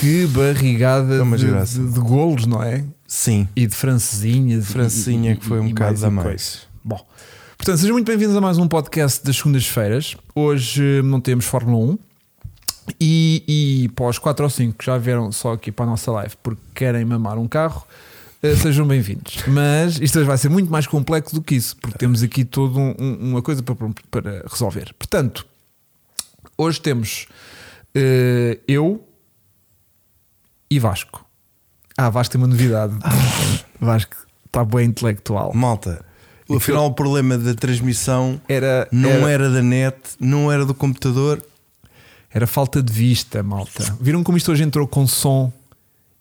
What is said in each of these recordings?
Que barrigada É de, de, de golos, não é? Sim. E de francesinha. De Francesinha que foi um bocado a mais. Bom, portanto, sejam muito bem-vindos a mais um podcast das segundas-feiras. Hoje eh, não temos Fórmula 1. E, e para os 4 ou 5 que já vieram só aqui para a nossa live porque querem mamar um carro, eh, sejam bem-vindos. Mas isto vai ser muito mais complexo do que isso, porque temos aqui toda um- um- uma coisa para, para resolver. Portanto, hoje temos eh, eu e Vasco. Ah, Vasco tem uma novidade. Vasco está bem intelectual. Malta, E afinal o problema da transmissão Era, não era, era da net, não era do computador. era falta de vista, malta. Viram como isto hoje entrou com som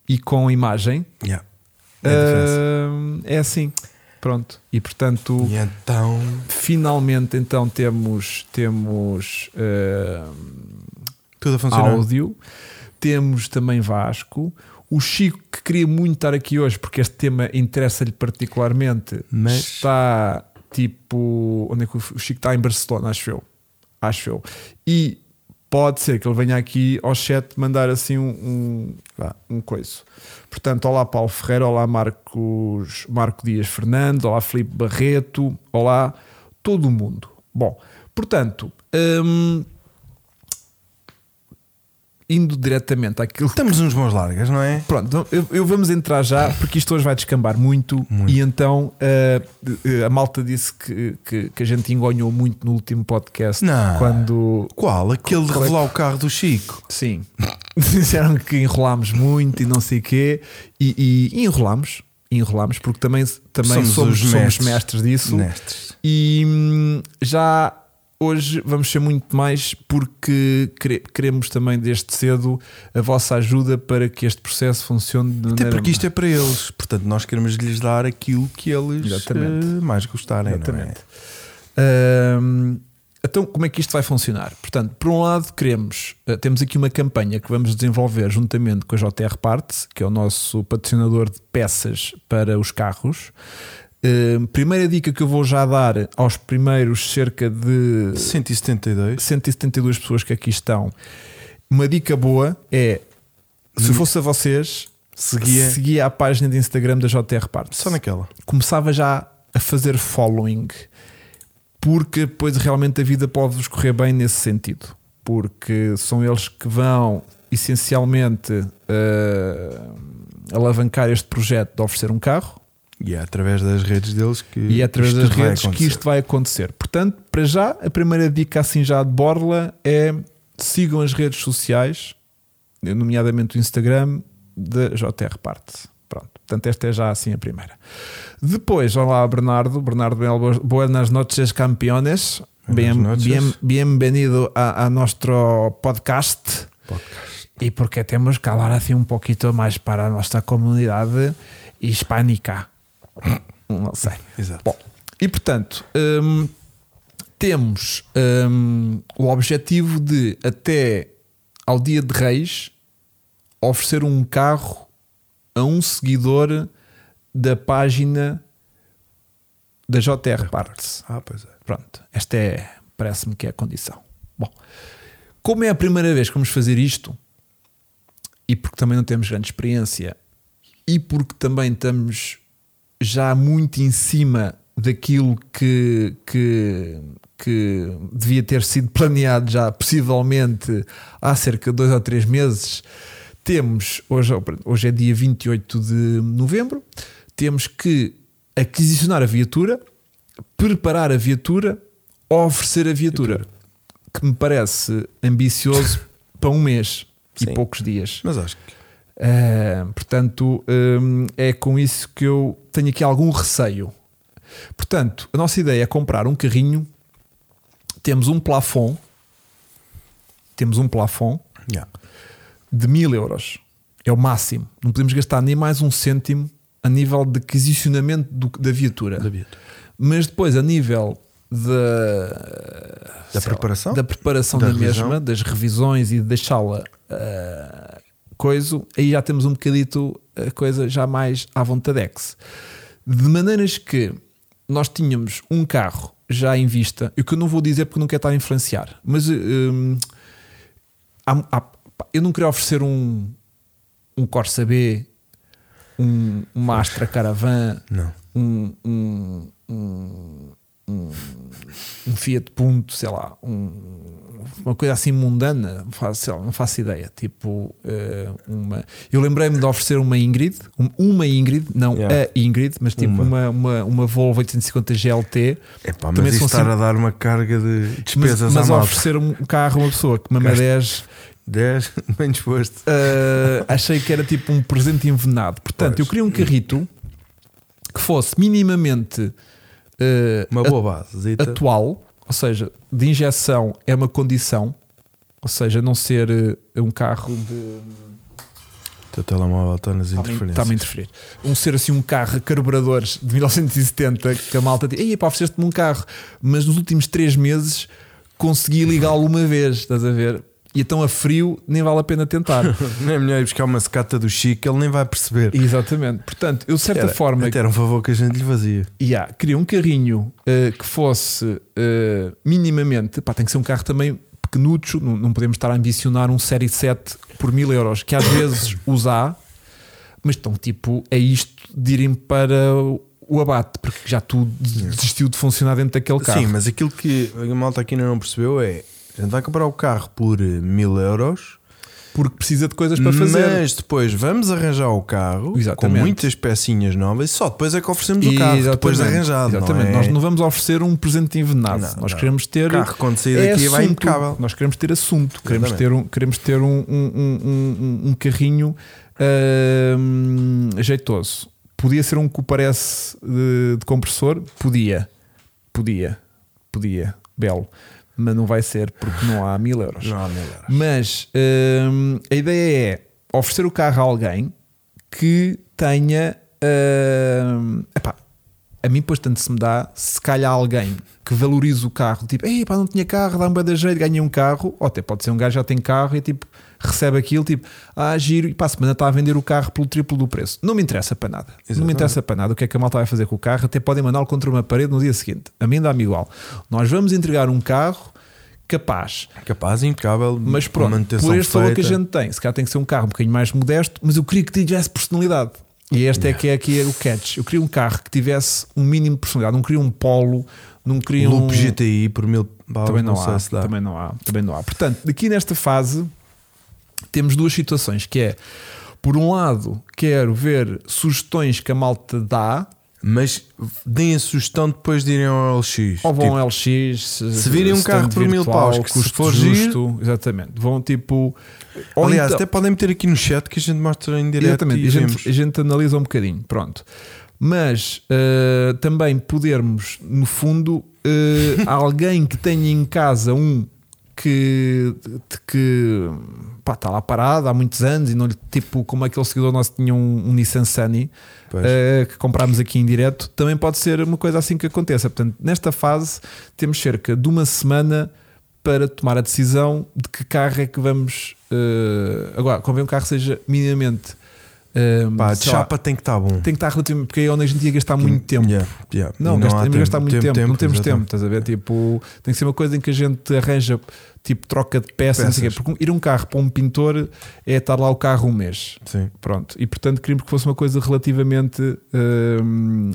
e com imagem? Yeah. É. Ah, é assim. Pronto. E portanto, E então. finalmente então temos, temos ah, Tudo a funcionar. áudio, temos também Vasco. O Chico, que queria muito estar aqui hoje porque este tema interessa-lhe particularmente, Mas- está tipo. Onde é que o Chico está? Em Barcelona, acho eu. Acho eu. E pode ser que ele venha aqui ao chat mandar assim um, um, um coisa. Portanto, olá Paulo Ferreira, olá Marcos, Marco Dias Fernando, olá Filipe Barreto, olá todo o mundo. Bom, portanto, hum, indo diretamente àquilo que Estamos uns mãos largas, não é? Pronto, então eu, eu vamos entrar já porque isto hoje vai descambar muito, Muito. e então eh, a malta disse que, que, que a gente engonhou muito no último podcast Não. quando Qual? Aquele de é revelar o carro do Chico. sim disseram que enrolámos muito e não sei o quê e, e enrolámos enrolámos porque também, também Somos somos, os somos mestres. mestres disso Nestes. e hum, já hoje vamos ser muito mais porque quere- queremos também desde cedo a vossa ajuda para que este processo funcione de Até porque isto é para eles. Portanto, nós queremos lhes dar aquilo que eles Exatamente. eh, mais gostarem. Exatamente. Ahm, então, como é que isto vai funcionar? Portanto, por um lado, queremos, eh, temos aqui uma campanha que vamos desenvolver juntamente com a JR Parts, que é o nosso patrocinador de peças para os carros. Ahm, primeira dica que eu vou já dar aos primeiros cerca de Não é? 172. 172 pessoas que aqui estão. Uma dica boa é: se fosse a vocês, Seguia. seguia a página de Instagram da JR Parts Só naquela. começava já a fazer following, porque depois realmente a vida pode-vos correr bem nesse sentido, porque são eles que vão essencialmente eh, alavancar este projeto de oferecer um carro E é através das redes deles que. e é através isto das redes que isto vai acontecer. Portanto, para já, a primeira dica assim já de borla é sigam as redes sociais, nomeadamente o Instagram da JR Parte. Pronto, portanto, esta é já assim a primeira. Depois, olá Bernardo, Bernardo buenas noches campeones. Bien, bien- bienvenido a, a nuestro podcast. Podcast. E porque temos que hablar assim um pouquito mais para a nossa comunidade hispânica. Não sei. Exato. Bom, e portanto, hum, temos hum, o objetivo de, até ao dia de Reis, oferecer um carro a um seguidor da página da JR Parts. Ah, pois é. Pronto, esta é, parece-me que é a condição. Bom, como é a primeira vez que vamos fazer isto, e porque também não temos grande experiência, e porque também estamos já muito em cima daquilo que, que, que devia ter sido planeado já possivelmente há cerca de dois ou três meses, temos, hoje, hoje é dia 28 de novembro, temos que aquisicionar a viatura, preparar a viatura, oferecer a viatura, que me parece ambicioso para um mês Sim. e poucos dias. Mas acho que. Uh, portanto, um, é com isso que eu tenho aqui algum receio. Portanto, a nossa ideia é comprar um carrinho. Temos um plafond, temos um plafond Yeah. de mil euros. É o máximo. Não podemos gastar nem mais um cêntimo a nível de aquisicionamento do- da viatura. Da viatura. Mas depois, a nível da, Da sei lá, preparação? da preparação Da da, mesma, das revisões e de deixá-la ah, coisa, aí já temos um bocadito a coisa já mais à vontadex. De maneiras que nós tínhamos um carro já em vista, e o que eu não vou dizer porque não quero estar a influenciar, mas hum, há- há- eu não queria oferecer um, um Corsa B, um, uma Astra Caravan, Não. um, um, um, um, um Fiat Punto, sei lá, um- uma coisa assim mundana, não faço, sei lá, não faço ideia. Tipo, eh, uma. Eu lembrei-me de oferecer uma Ingrid, um- uma Ingrid, não Yeah. a Ingrid, mas tipo Uma. uma, uma, uma Volvo 850 GLT. É pá, Também mas são isto estar assim- a dar uma carga de Mas, despesas mas malta. oferecer um carro a uma pessoa que mama Gasto. 10 10, bem disposto. Uh, achei que era tipo um presente envenenado. Portanto, Pois. eu queria um carrito que fosse minimamente uh, Uma a- boa base. atual, ou seja, de injeção é uma condição, ou seja, não ser uh, um carro de. Teu telemóvel está nas interferências. está-me a interferir. Um ser assim um carro a carburadores de 1970 que a malta diz: Ei, pá, ofereceste-me um carro, mas nos últimos três meses consegui ligá-lo uma vez, estás a ver? E então a frio nem vale a pena tentar. Não é melhor ir buscar uma secata do Chico, ele nem vai perceber. Exatamente. Portanto, eu de certa Era- forma Até era um favor que a gente lhe fazia. yeah, queria um carrinho uh, que fosse uh, minimamente, pá, tem que ser um carro também pequenucho, não, não podemos estar a ambicionar um Série 7 por mil euros, que às vezes os há, mas estão tipo a isto de irem para o- o abate, porque já tudo desistiu de funcionar dentro daquele carro. Sim, mas aquilo que a malta aqui ainda não percebeu é: gente vai comprar o carro por eh, mil euros, Porque precisa de coisas para fazer. mas depois vamos arranjar o carro com Exatamente. muitas pecinhas novas e só depois é que oferecemos o carro, depois de Exatamente. arranjado. Exatamente. Não é? Nós não vamos oferecer um presente envenenado. Não, Nós não. queremos ter. O carro quando sair é daqui vai assunto. impecável. Nós queremos ter assunto, queremos Exatamente. ter um, queremos ter um, um, um- um- um carrinho hum, jeitoso. Podia ser um que parece de, de compressor? Podia, podia, podia, belo, mas não vai ser porque não há mil euros. Não há mil euros. Mas hum, a ideia é oferecer o carro a alguém que tenha. hum, epá, a mim, depois, tanto se me dá, se calhar alguém que valorize o carro, tipo, ei, pá, não tinha carro, dá-me bem da jeito, ganhei um carro, ou até pode ser um gajo que já tem carro e tipo, recebe aquilo, tipo, ah, giro, e para a semana está a vender o carro pelo triplo do preço. Não me interessa para nada. Não me Exatamente. interessa para nada o que é que a malta vai fazer com o carro, até podem mandá-lo contra uma parede no dia seguinte. A mim dá-me igual. Nós vamos entregar um carro capaz Capaz, impecável, mas pronto, por este valor que a gente tem, se calhar tem que ser um carro um bocadinho mais modesto, mas eu queria que tivesse personalidade. E este é que é aqui o catch. Eu queria um carro que tivesse um mínimo de personalidade. Não queria um polo, não queria um. Loop GTI por mil Também não, sei há, também não há, também não há. Portanto, aqui nesta fase temos duas situações, que é por um lado, quero ver sugestões que a malta dá, Mas deem a sugestão depois de irem ao LX. ou vão Tipo, ao LX, se, se virem um carro por mil paus, que se custo for justo, exatamente. Vão tipo. aliás, então- até podem meter aqui no chat que a gente mostra em direto Exatamente, a gente, a gente analisa um bocadinho, pronto. Mas eh, também podermos, no fundo, eh, alguém que tenha em casa um que, que pá, está lá parado há muitos anos e não lhe, tipo, como aquele seguidor nosso tinha um, um Nissan Sunny eh, que comprámos aqui em direto, também pode ser uma coisa assim que aconteça. Portanto, nesta fase temos cerca de uma semana para tomar a decisão de que carro é que vamos. eh, agora, convém um carro seja minimamente. Eh, Pá, de sei lá, chapa tem que estar bom. tem que estar relativamente. Porque aí é onde a gente ia gastar muito tempo. Yeah, yeah. Não, E gasta- gastar muito tempo, não temos tempo, estás a ver? Tipo, tem que ser uma coisa em que a gente arranja tipo troca de peças, não sei quê. Peças. porque ir um carro para um pintor é estar lá o carro um mês. Sim. Pronto, e portanto queríamos que fosse uma coisa relativamente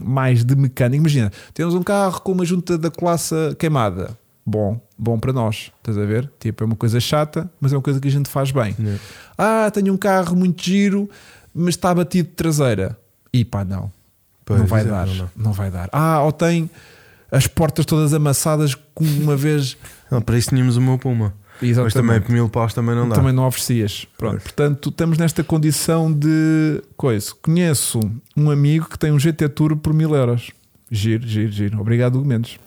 mais de mecânica. Imagina, temos um carro com uma junta da colaça queimada. Bom, bom para nós, estás a ver? Tipo, é uma coisa chata, mas é uma coisa que a gente faz bem. Yeah. Ah, tenho um carro muito giro, mas está batido de traseira. E pá, não, Pois, não vai é, dar, não, não. vai dar. Ah, ou tem as portas todas amassadas com uma vez. não. Para isso tínhamos o meu Puma. Mas também Exatamente. por mil paus também não dá. Também não oferecias. Pronto, Pois. portanto, estamos nesta condição de coisa. Conheço um amigo que tem um GT Tour por mil euros. Giro, giro, giro. Obrigado, Mendes.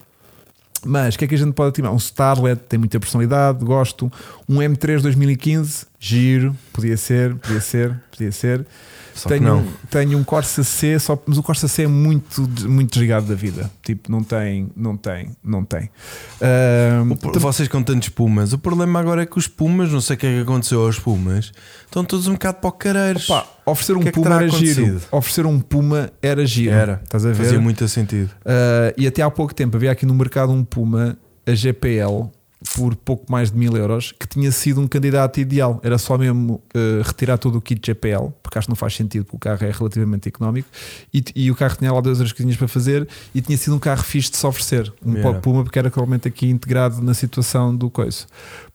Mas o que é que a gente pode ativar? Um Starlet tem muita personalidade, gosto. Um M3 2015, giro, podia ser, podia ser, podia ser. Só que tenho, não. um- tenho um Corsa C, só, mas o Corsa C é muito, muito desligado da vida. Tipo, não tem, não tem, não tem. Ahm, O Vocês com tantos Pumas, o problema agora é que os Pumas, não sei o que é que aconteceu aos Pumas, estão todos um bocado para o careiros. Pá, oferecer um que é que Puma era giro. Oferecer um Puma era giro. Era. Estás a ver? Fazia muito sentido. Uh, e até há pouco tempo havia aqui no mercado um Puma, a GPL, por pouco mais de mil euros, que tinha sido um candidato ideal. Era só mesmo eh, retirar todo o kit GPL, porque acho que não faz sentido, porque o carro é relativamente económico. E, e o carro tinha lá duas outras coisinhas para fazer e tinha sido um carro fixe de se oferecer. Um Yeah. Puma, porque era claramente aqui integrado na situação do coisa.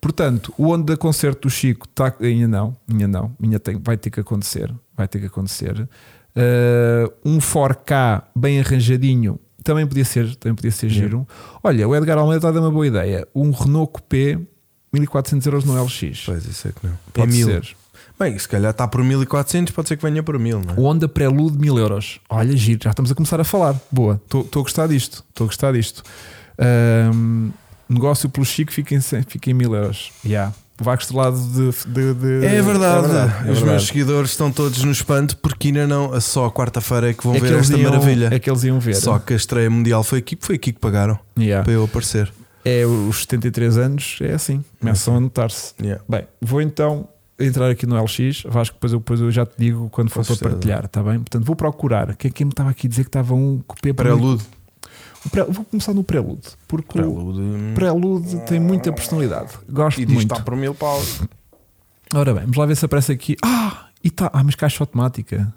Portanto, o Honda concerto do Chico está. Ainda não, ainda não, ainda tem, vai ter que acontecer. Vai ter que acontecer. Uh, um 4K bem arranjadinho também podia ser, também podia ser Yeah. giro. Olha, o Edgar Almeida está a dar uma boa ideia. Um Renault Coupé 1400 euros no LX. Pois, isso é que não. Pode é ser. Bem, se calhar está por 1400, pode ser que venha por 1000, não é? O Honda Prelude 1000 euros. Olha, giro, já estamos a começar a falar. Boa, estou a gostar disto. Estou a gostar disto. Ahm, negócio pelo Chico fica em, 100 fica em 1000 euros. Yeah. Vai estrelado de, de, de- É verdade. é Os verdade. meus seguidores estão todos no espanto porque ainda não. Só quarta-feira é que vão É que ver eles esta iam- maravilha. É que eles iam ver. Só que a estreia mundial foi aqui, foi aqui que pagaram Yeah. para eu aparecer. É os 73 anos, é assim. Começam a notar-se. Yeah. Bem, vou então entrar aqui no LX. Vasco, depois eu, depois eu já te digo quando for para partilhar, está bem? Portanto, vou procurar. Quem, quem me estava aqui a dizer que estava um cupê para Prelude. O pré- Vou começar no Prelude, porque o Prelude. hum, Prelude tem muita personalidade. Gosto E diz muito. está por mil paus. Ora bem, vamos lá ver se aparece aqui. Ah, e tá. Ah, mas caixa automática.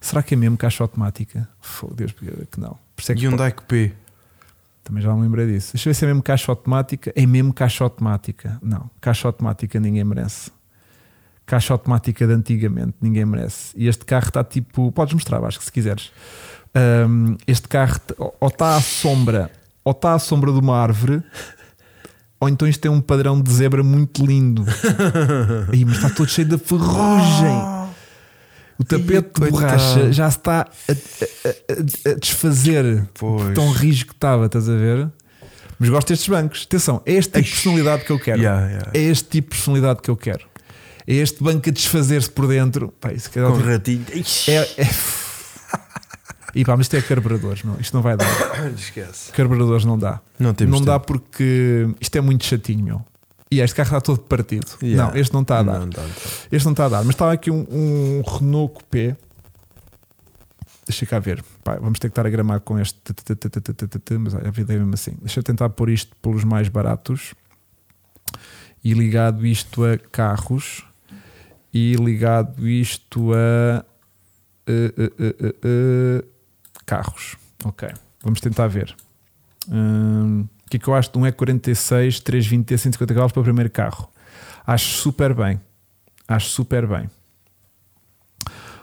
Será que é mesmo caixa automática? Fogo, Deus, que não. Por isso é que Hyundai Coupé. Também já me lembrei disso. Deixa eu ver se é mesmo caixa automática. É mesmo caixa automática. Não, caixa automática ninguém merece. Caixa automática de antigamente ninguém merece. E este carro está tipo. Podes mostrar, acho que se quiseres. Ahm, este carro ou está à sombra, ou está à sombra de uma árvore, ou então isto tem um padrão de zebra muito lindo. Aí, mas está todo cheio de ferrugem. O tapete de coitado. borracha já se está a, a- a- a desfazer Pois. tão rijo que estava, estás a ver? Mas gosto destes bancos. Atenção, é este tipo de personalidade que eu quero. Yeah, yeah. É este tipo de personalidade que eu quero. É este banco a desfazer-se por dentro. Pá, isso é, Com ratinho. É, é... E pá, mas isto é carburadores, não. Isto não vai dar. Esquece. Carburadores não dá. Não temos não dá porque isto é muito chatinho, meu. E este carro está todo partido. Yeah. Não, este não está a dar. Não não dá. Este não está a dar. Mas estava aqui um, um Renault Coupé. Deixa cá ver. Pá, vamos ter que estar a gramar com este. Mas a vida é mesmo assim. Deixa eu tentar pôr isto pelos mais baratos. E ligado isto a carros. E ligado isto a. eh, eh, eh, carros. Ok. Vamos tentar ver. Hum, o que é que eu acho de um E46 320T 150 cavalos para o primeiro carro? Acho super bem. Acho super bem.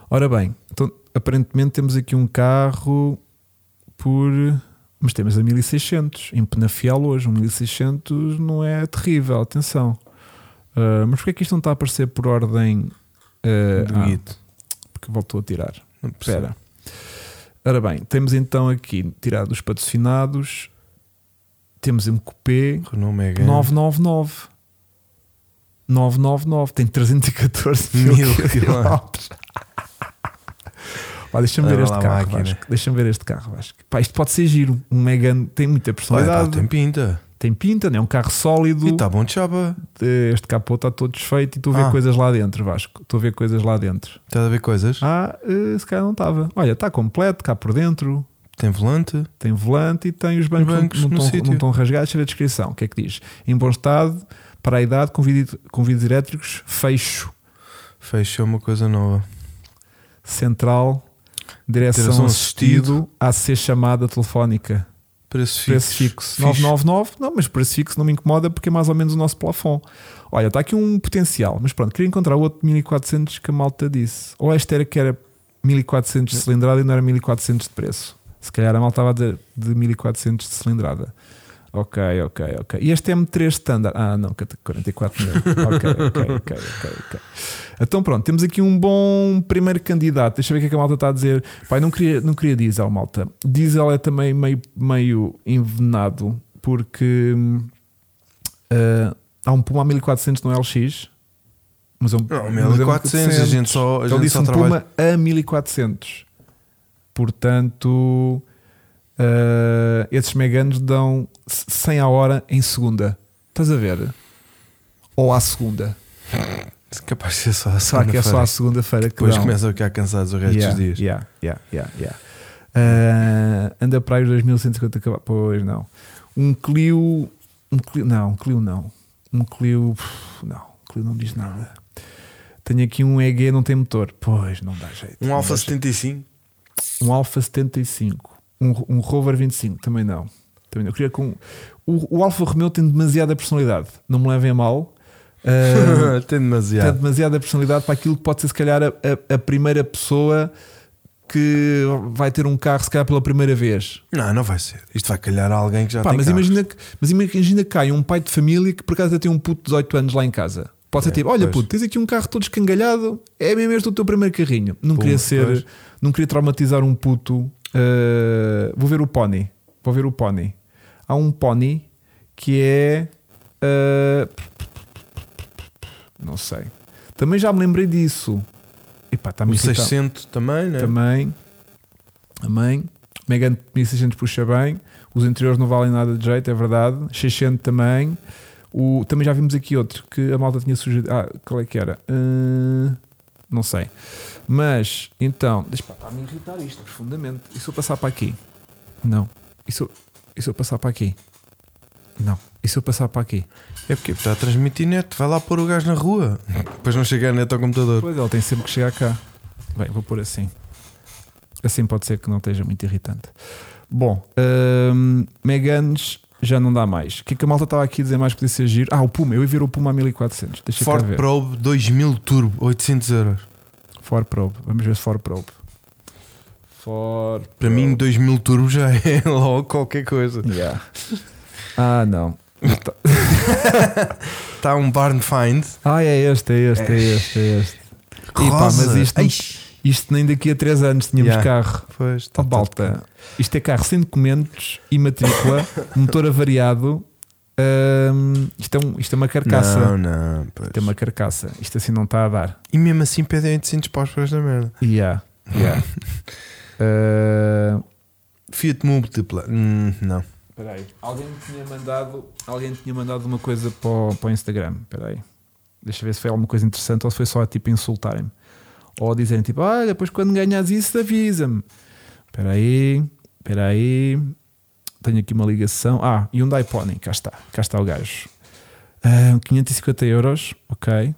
Ora bem, então, aparentemente temos aqui um carro por. Mas temos a 1600 em Penafiel hoje. Um 1600 não é terrível, atenção. Ah, mas porquê é que isto não está a aparecer por ordem? ah, Do ah, porque voltou a tirar. Espera. Ora bem, temos então aqui tirado os patrocinados. Temos um Megane. 999. 999. Tem 314 Mil mil quilómetros. Pá, Deixa-me ver este carro. Deixa-me ver este carro, Vasco. Pá, isto pode ser giro. Um Megane tem muita Olha, pá, personalidade. tem pinta. Tem pinta, não é um carro sólido. E está bom de chapa. Este capô está todo desfeito e estou a ver Ah. coisas lá dentro, Vasco. Estou a ver coisas lá dentro. Estás a ver coisas? Ah, eh, se calhar não estava. Olha, está completo, cá por dentro. Tem volante. Tem volante e tem os bancos, bancos não, não, estão, não estão rasgados. Deixa ver a descrição. O que é que diz? Em bom estado, para a idade, com, vidro, com vidros elétricos, fecho, Fechou uma coisa nova. central, direção, Direção assistido, AC chamada telefónica. Preço Preço fixo. fixo, 999. Não, mas preço fixo não me incomoda porque é mais ou menos o nosso plafond. Olha, está aqui um potencial, mas pronto, queria encontrar outro 1400 que a malta disse. Ou este era que era 1400 de cilindrada e não era 1400 de preço. Se calhar a malta estava dizer de 1400 de cilindrada. Ok, ok, ok. E este M3 standard. Ah, não, 44 mil. Ok, ok, ok, ok, ok. Então pronto, temos aqui um bom primeiro candidato. Deixa eu ver o que é que a malta está a dizer. Pai, não queria, não queria diesel, malta. Diesel é também meio, meio envenenado porque ah, há um Puma 1400 no LX. Mas é um, Não, é um 1400, a gente só, a Ele gente disse só um trabalha. Puma a 1400. Portanto, ah, esses meganos dão 100 a hora em segunda. Estás a ver? Ou à segunda. Capaz de ser só Será que é só à segunda-feira que Depois dão? começam a ficar cansados o resto yeah, dos dias. Yeah, yeah, yeah, yeah. Ah, anda para aí os 2150 cavalos. Pois não. Um Clio Um Clio, não, um Clio não. Um Clio, não, um Clio não diz nada. Tenho aqui um EG, não tem motor. Pois, não dá jeito. Um Alfa dá jeito. 75. Um Alfa 75. Um, um Rover 25, também não. Também. Eu queria com. O, o Alfa Romeo tem demasiada personalidade. Não me levem a mal. Ah, Tem tem demasiado. demasiada personalidade para aquilo que pode ser, se calhar, a, a- primeira pessoa que vai ter um carro, se calhar, pela primeira vez. Não, não vai ser. Isto vai calhar a alguém que já Pá, tem mas, imagina que, mas imagina que cai um pai de família que por acaso tem um puto de 18 anos lá em casa. Pode ser É, tipo: Olha, pois. puto, tens aqui um carro todo escangalhado, é mesmo este o teu primeiro carrinho. Não Pum, queria ser, pois. não queria traumatizar um puto. Uh, vou ver o Pony. Vou ver o Pony. Há um Pony que é. uh, não sei. Também já me lembrei disso. Epá, está O me irritando. 600 também, né? Também. Também. Megane 1600 puxa bem. Os interiores não valem nada de jeito, é verdade. 600 também. O, também já vimos aqui outro que a malta tinha sugerido. Ah, qual é que era? Uh, não sei. Mas, então, deixa para me irritar isto profundamente. E se eu passar para aqui? Não. Eu, e se eu passar para aqui? Não. E se eu passar para aqui? É porque está a transmitir net. Vai lá pôr o gajo na rua. Depois não chega a net ao computador. Pois ele tem sempre que chegar cá. Bem, vou pôr assim. Assim pode ser que não esteja muito irritante. Bom, hum, Meganes já não dá mais. O que é que a malta estava aqui a dizer mais que podia ser giro? Ah, o Puma. Eu ia ver o Puma a 1400. Deixa Ford. Probe 2000 Turbo, 800 euros. Ford Probe. Vamos ver se Ford Probe. Ford Para mim, 2000 Turbo já é logo qualquer coisa. Yeah. Ah, não. Está um Barn Find. Ah, é este, é este, é este, é este. Epá, Rosa. mas isto, isto nem daqui a 3 anos tínhamos Yeah. carro. Pois, Tá tá balta. Isto é carro sem documentos e matrícula, motor avariado. Hum, isto, é um, isto é uma carcaça. Não, não. pois. Isto é uma carcaça. Isto assim não está a dar. E mesmo assim pedem 800 paus para esta merda. Yeah, yeah. Uh, Fiat Múltipla. Hum, não. Espera aí. Alguém tinha mandado, alguém tinha mandado uma coisa para o, para o Instagram. Espera aí. Deixa eu ver se foi alguma coisa interessante ou se foi só tipo insultarem-me. Ou dizerem tipo, ah, depois quando ganhas isso avisa-me. Espera aí, espera aí. Tenho aqui uma ligação. Ah, Hyundai Pony, cá está. Cá está o gajo. Ah, 550 euros, ok.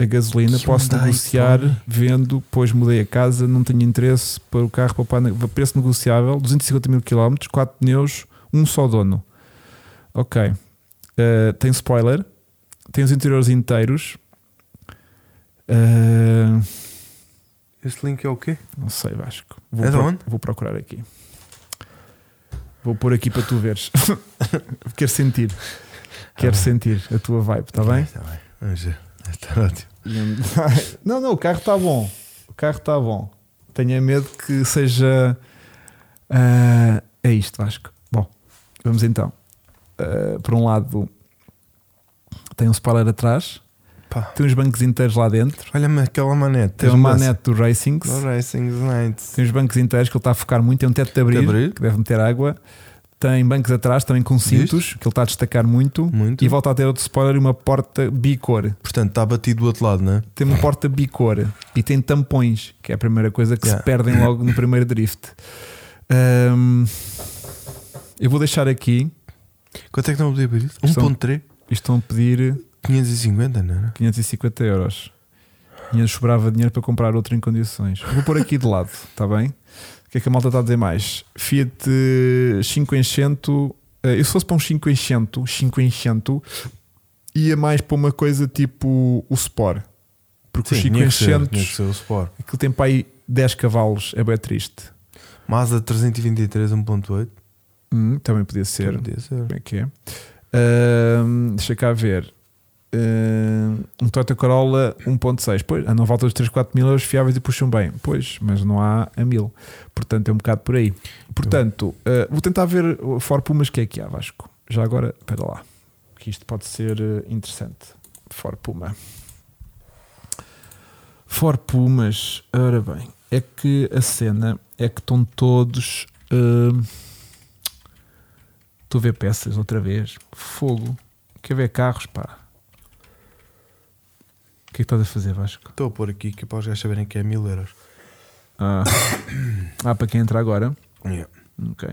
A gasolina, posso Hyundai negociar Pony. vendo, pois mudei a casa, não tenho interesse para o carro, para o preço negociável, 250 mil km, 4 pneus, um só dono. Ok. Uh, tem spoiler. Tem os interiores inteiros. Uh, Este link é o quê? não sei, Vasco. Vou, É onde? vou procurar aqui. Vou pôr aqui para tu veres. Quero sentir. Quero bem. sentir a tua vibe, está bem? Está bem. Vamos ver. Está ótimo. Não, não, o carro está bom. O carro está bom. Tenho é medo que seja. ah, é isto, Vasco. Bom, vamos então. Ah, por um lado, tem um spoiler atrás, Pá. tem uns bancos inteiros lá dentro, Olha-me aquela manete. tem uma manete do Racing, Do Racing Night. tem uns bancos inteiros que ele está a focar muito, tem um teto de abrir, De abrir. que deve meter água. Tem bancos atrás também com cintos, que ele está a destacar muito. Muito. E volta a ter outro spoiler e uma porta bicor. Portanto, está batido do outro lado, não é? tem uma porta bicor e tem tampões, que é a primeira coisa que Yeah. se perdem logo no primeiro drift. Ahm, eu vou deixar aqui. Quanto é que estão a pedir por isso? Estão- 1.3? Estão a pedir 550, não era? 550 euros. E sobrava dinheiro para comprar outro em condições. Vou pôr aqui de lado, está bem? O que é que a malta está a dizer mais? Fiat eh, 500. eh, Eu se fosse para um 500, 500, ia mais para uma coisa tipo o Sport. Porque Sim, o tinha que ser, 500, tinha que ser o Sport. aquilo tem para aí 10 cavalos, é bem triste. Mazda 323 1.8. Hum, também podia ser. Podia ser. Como é que é? Ahm, deixa cá ver. Ahm, um Toyota Corolla 1.6. Pois, andam à volta dos 3, 4 mil euros fiáveis e puxam bem. Pois, mas não há a mil. Portanto, é um bocado por aí. Portanto, ah, vou tentar ver o Ford Pumas que é que há, Vasco. Já agora, espera lá. Que isto pode ser eh, interessante. Ford Puma. Ford Pumas. Ora bem, é que a cena é que estão todos. ahm, Estou a ver peças outra vez. Fogo. Quer ver carros, pá. Que é que estás a fazer, Vasco? Estou a pôr aqui que é para os gajos saberem que é 1000 euros. Ah, ah para quem entra agora. Yeah. Ok.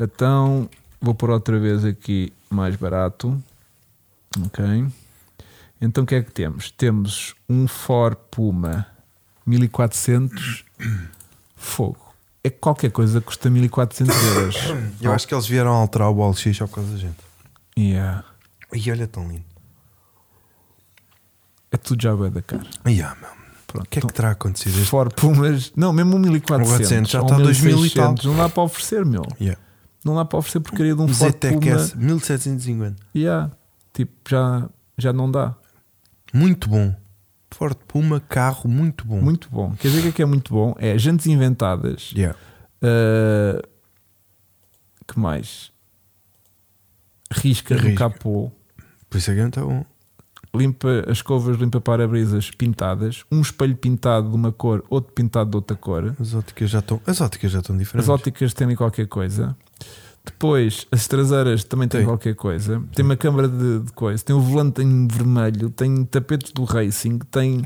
Então, Vou pôr outra vez aqui mais barato. Ok. Então o que é que temos? Temos um Ford Puma 1400 fogo. É que qualquer coisa que custa 1400 euros. Eu acho que eles vieram alterar o OLX por causa da gente. Yeah. E olha tão lindo. É tudo já bué da cara. Yeah, meu. Pronto. O que é que terá acontecido? Este... Pumas, não, mesmo um 1400, 1400, já está um 2000 e tal. 1600, Não dá para oferecer, meu. Yeah. Não dá para oferecer porcaria de um Ford Puma. ZTS 1750. Yeah. Tipo, já, já não dá. Muito bom. Ford Puma, carro muito bom. Muito bom. Quer dizer o que é que é muito bom? É jantes inventadas. Yeah. Uh, que mais? Risca no Risca. capô. Por isso é que não está bom. Limpa as escovas, limpa para-brisas pintadas. Um espelho pintado de uma cor, outro pintado de outra cor. As óticas já estão, as óticas já estão diferentes. As óticas têm qualquer coisa. Depois, as traseiras também têm Tem. qualquer coisa. Tem uma câmara de, de coisa. Tem o volante em vermelho. Tem tapetes do Racing. Tem,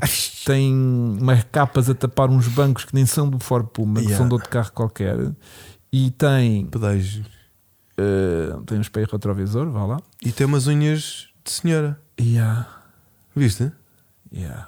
tem umas capas a tapar uns bancos que nem são do Ford Puma, que Yeah. são de outro carro qualquer. E tem, Pedágio. uh, tem um espelho retrovisor. Vá lá. E tem umas unhas de senhora. Yeah, Viste? yeah.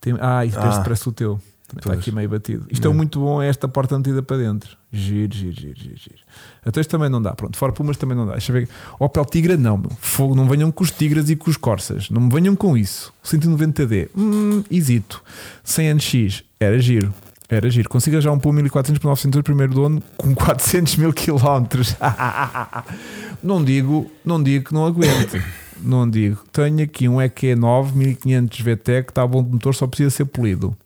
Tem, ah, e parece, Ah. parece o teu. Está aqui meio batido. Isto é muito bom, é esta porta metida para dentro. Giro, giro, giro, giro, giro. Até este também não dá. Pronto, fora Pumas também não dá. Deixa ver. Opel Tigra, não, meu. Fogo, não venham com os Tigras e com os Corsas. Não me venham com isso. 190D, hum, hesito. 100NX, era giro. Era giro. Consiga já um Puma 1400 por 900 o primeiro dono com 400 mil quilómetros. não digo, não digo que não aguente. Não digo. Tenho aqui um EQ9 1500 VTEC que está bom de motor, só precisa ser polido.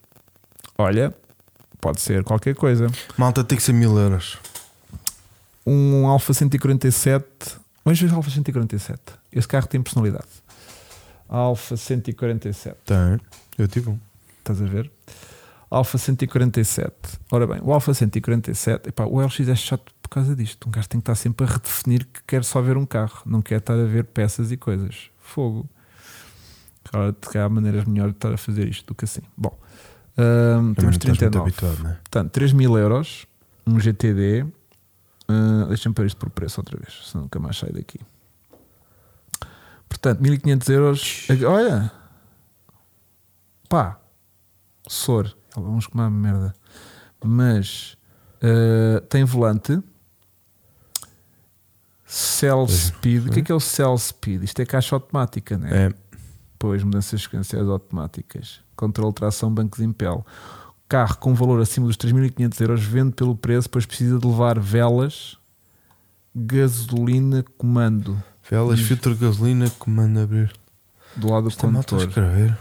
Olha, pode ser qualquer coisa. Malta tem que ser mil euros. Um Alfa 147. Vamos ver o Alfa 147. Esse carro tem personalidade. Alfa 147. Tem. Eu tive um. Estás a ver? Alfa 147. Ora bem, o Alfa 147, epá, o LX é chato por causa disto. Um gajo tem que estar sempre a redefinir que quer só ver um carro, não quer estar a ver peças e coisas. Fogo. Claro, que há maneiras melhores de estar a fazer isto do que assim. Bom, Também temos não estás muito 39. habituado, né? Portanto, 3 mil euros, um GTD. Uh, Deixa-me pôr isto por preço outra vez, senão nunca mais sai daqui. Portanto, 1500 euros. Olha, pá, SOR, vamos comer uma merda. Mas uh, tem volante, Cell Speed. O que é que é o Cell Speed? Isto é caixa automática, né? É. Pois, mudanças sequenciais automáticas. Controle de tração, bancos em pele. Carro com valor acima dos 3.500 euros vende pelo preço, pois precisa de levar velas, gasolina, comando Velas, filtro de gasolina, comando abrir. do lado do Esta malta a condutor.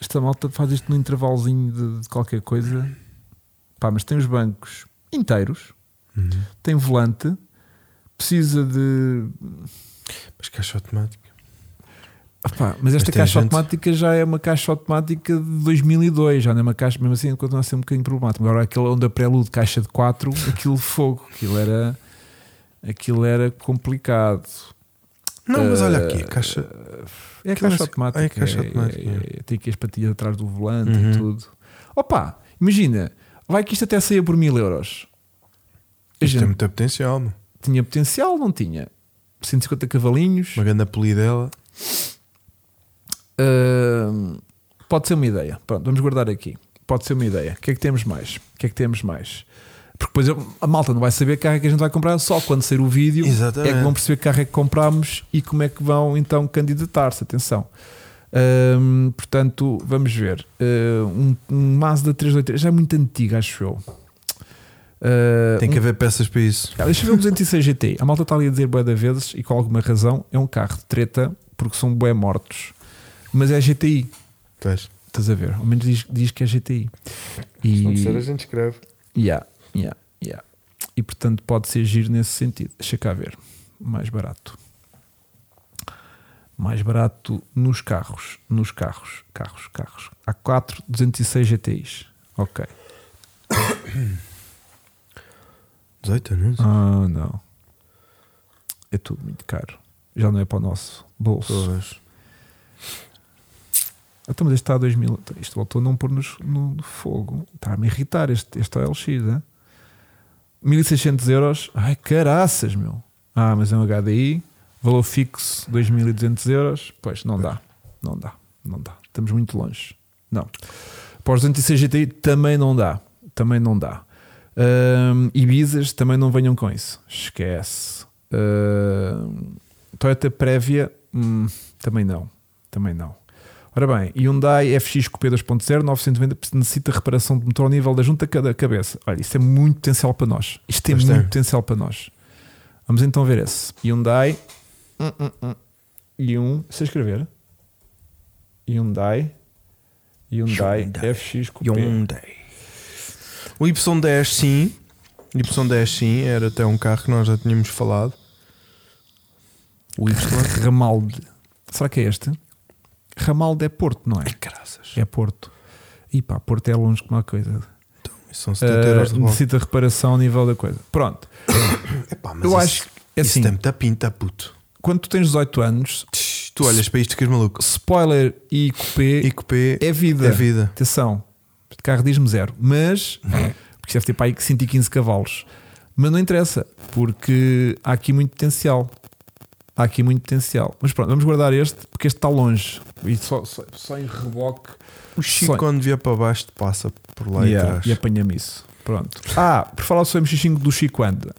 Esta malta faz isto num intervalozinho de, de qualquer coisa. Pá, mas tem os bancos inteiros, Uhum. tem volante, precisa de. Mas caixa automática. Epá, mas esta tem caixa gente- automática já é uma caixa automática de 2002, já não é uma caixa, mesmo assim, continua a ser um bocadinho problemático. Agora, aquele onde a prelude caixa de 4, aquilo fogo, aquilo era, aquilo era complicado. Não, mas olha Eh, aqui, a caixa. É a caixa é- automática. é caixa automática, é- é- tem aqui as patilhas atrás do volante Uhum. e tudo. Opa, imagina, vai que isto até saia por mil euros. Isto tem muito potencial, meu. tinha potencial, não tinha? 150 cavalinhos. Uma grande polidela. Ahm, pode ser uma ideia. Pronto, vamos guardar aqui. Pode ser uma ideia. O que é que temos mais? O que é que temos mais? Porque depois a malta não vai saber que carro é que a gente vai comprar só quando sair o vídeo Exatamente. é que vão perceber que carro é que compramos e como é que vão então candidatar-se. Atenção. Portanto, vamos ver. Ah, um, um Mazda 323 já é muito antigo, acho eu. Ah, Tem um- que haver peças para isso. ah, deixa eu ver o 206 GT. A malta está ali a dizer bué da vezes e com alguma razão é um carro de treta porque são bué mortos. Mas é GTI. Pois. Estás a ver? Ao menos diz, diz que é GTI. Se não E, disser, a gente escreve. yeah, yeah, e portanto pode ser giro nesse sentido. Deixa cá ver. Mais barato. Mais barato nos carros. Nos carros. Carros, carros. Há 4 206 GTIs. Ok. 18 não? Ah, não. É tudo muito caro. Já não é para o nosso bolso. Pois. Então, mas este está a 2000. Isto voltou a não pôr nos- no, no fogo. Está a me irritar este, este OLX. É? 1600 euros. Ai, caraças, meu. Ah, mas é um HDI. Valor fixo 2.200 euros. Pois, não dá. Não dá. Não dá. Estamos muito longe. Não. Para os 206 GTI também não dá. Também não dá. Ahm, Ibizas também não venham com isso. Esquece. Toyota Prévia hum, também não. Também não. Ora bem, Hyundai FX Coupé 2.0 990 necessita reparação de motor ao nível da junta da cabeça. Olha, isso é muito potencial para nós. Isto é Pois muito tem. potencial para nós. Vamos então ver esse. Hyundai hum, hum, hum. e um. Se escrever Hyundai Hyundai, Hyundai. FX Coupé. Hyundai. O Y10 sim. O Y10 sim, era até um carro que nós já tínhamos falado. O Y. Ramalde. Será que é este? Ramalde é Porto, não é? Graças. É Porto. E pá, Porto é longe como uma coisa. Isso são 70 euros de Uh, necessita reparação ao nível da coisa. Pronto. Epá, mas Eu isso- acho que é isso assim. tem muita pinta, puto. Quando tu tens 18 anos, Tu olhas para isto e ficas maluco. spoiler e coupé E copé é vida. é vida. Atenção, este carro diz-me zero, mas porque deve ter para aí 115 cavalos. Mas não interessa, porque há aqui muito potencial. Há aqui muito potencial. Mas pronto, vamos guardar este, porque este está longe. E só, só, só em reboque O Chico, Só- quando vier para baixo, passa por lá Yeah, atrás. e apanha-me isso. Pronto. Ah, por falar sobre o MX5 do Chico anda.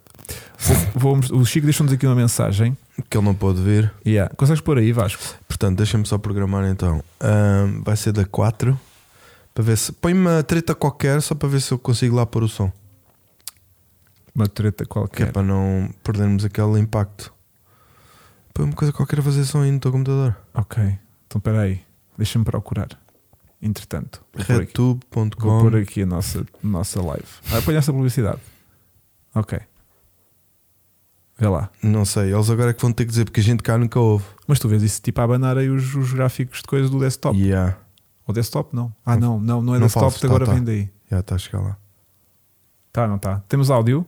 Vou- vou- o Chico deixou-nos aqui uma mensagem. Que ele não pode ver. Yeah. Consegues pôr aí, Vasco? Portanto, deixa-me só programar então. Ahm, vai ser da 4. Para ver se. Põe-me uma treta qualquer só para ver se eu consigo lá pôr o som. Uma treta Que é qualquer. para não perdermos aquele impacto. Põe uma coisa qualquer a fazer som aí no teu computador. Ok. Então espera aí. Deixa-me procurar. Entretanto, aqui, vou redtube.com pôr aqui a nossa, nossa live. Vai pôr essa publicidade. Ok. Vê lá. Não sei, eles agora é que vão ter que dizer porque a gente cá nunca ouve. Mas tu vês isso tipo a abanar aí os, os gráficos de coisas do desktop. Yeah. Ou desktop não. Ah, não, não, não é Não desktop, tá, agora tá. vem daí. Já está a chegar lá. Tá, não tá. Temos áudio.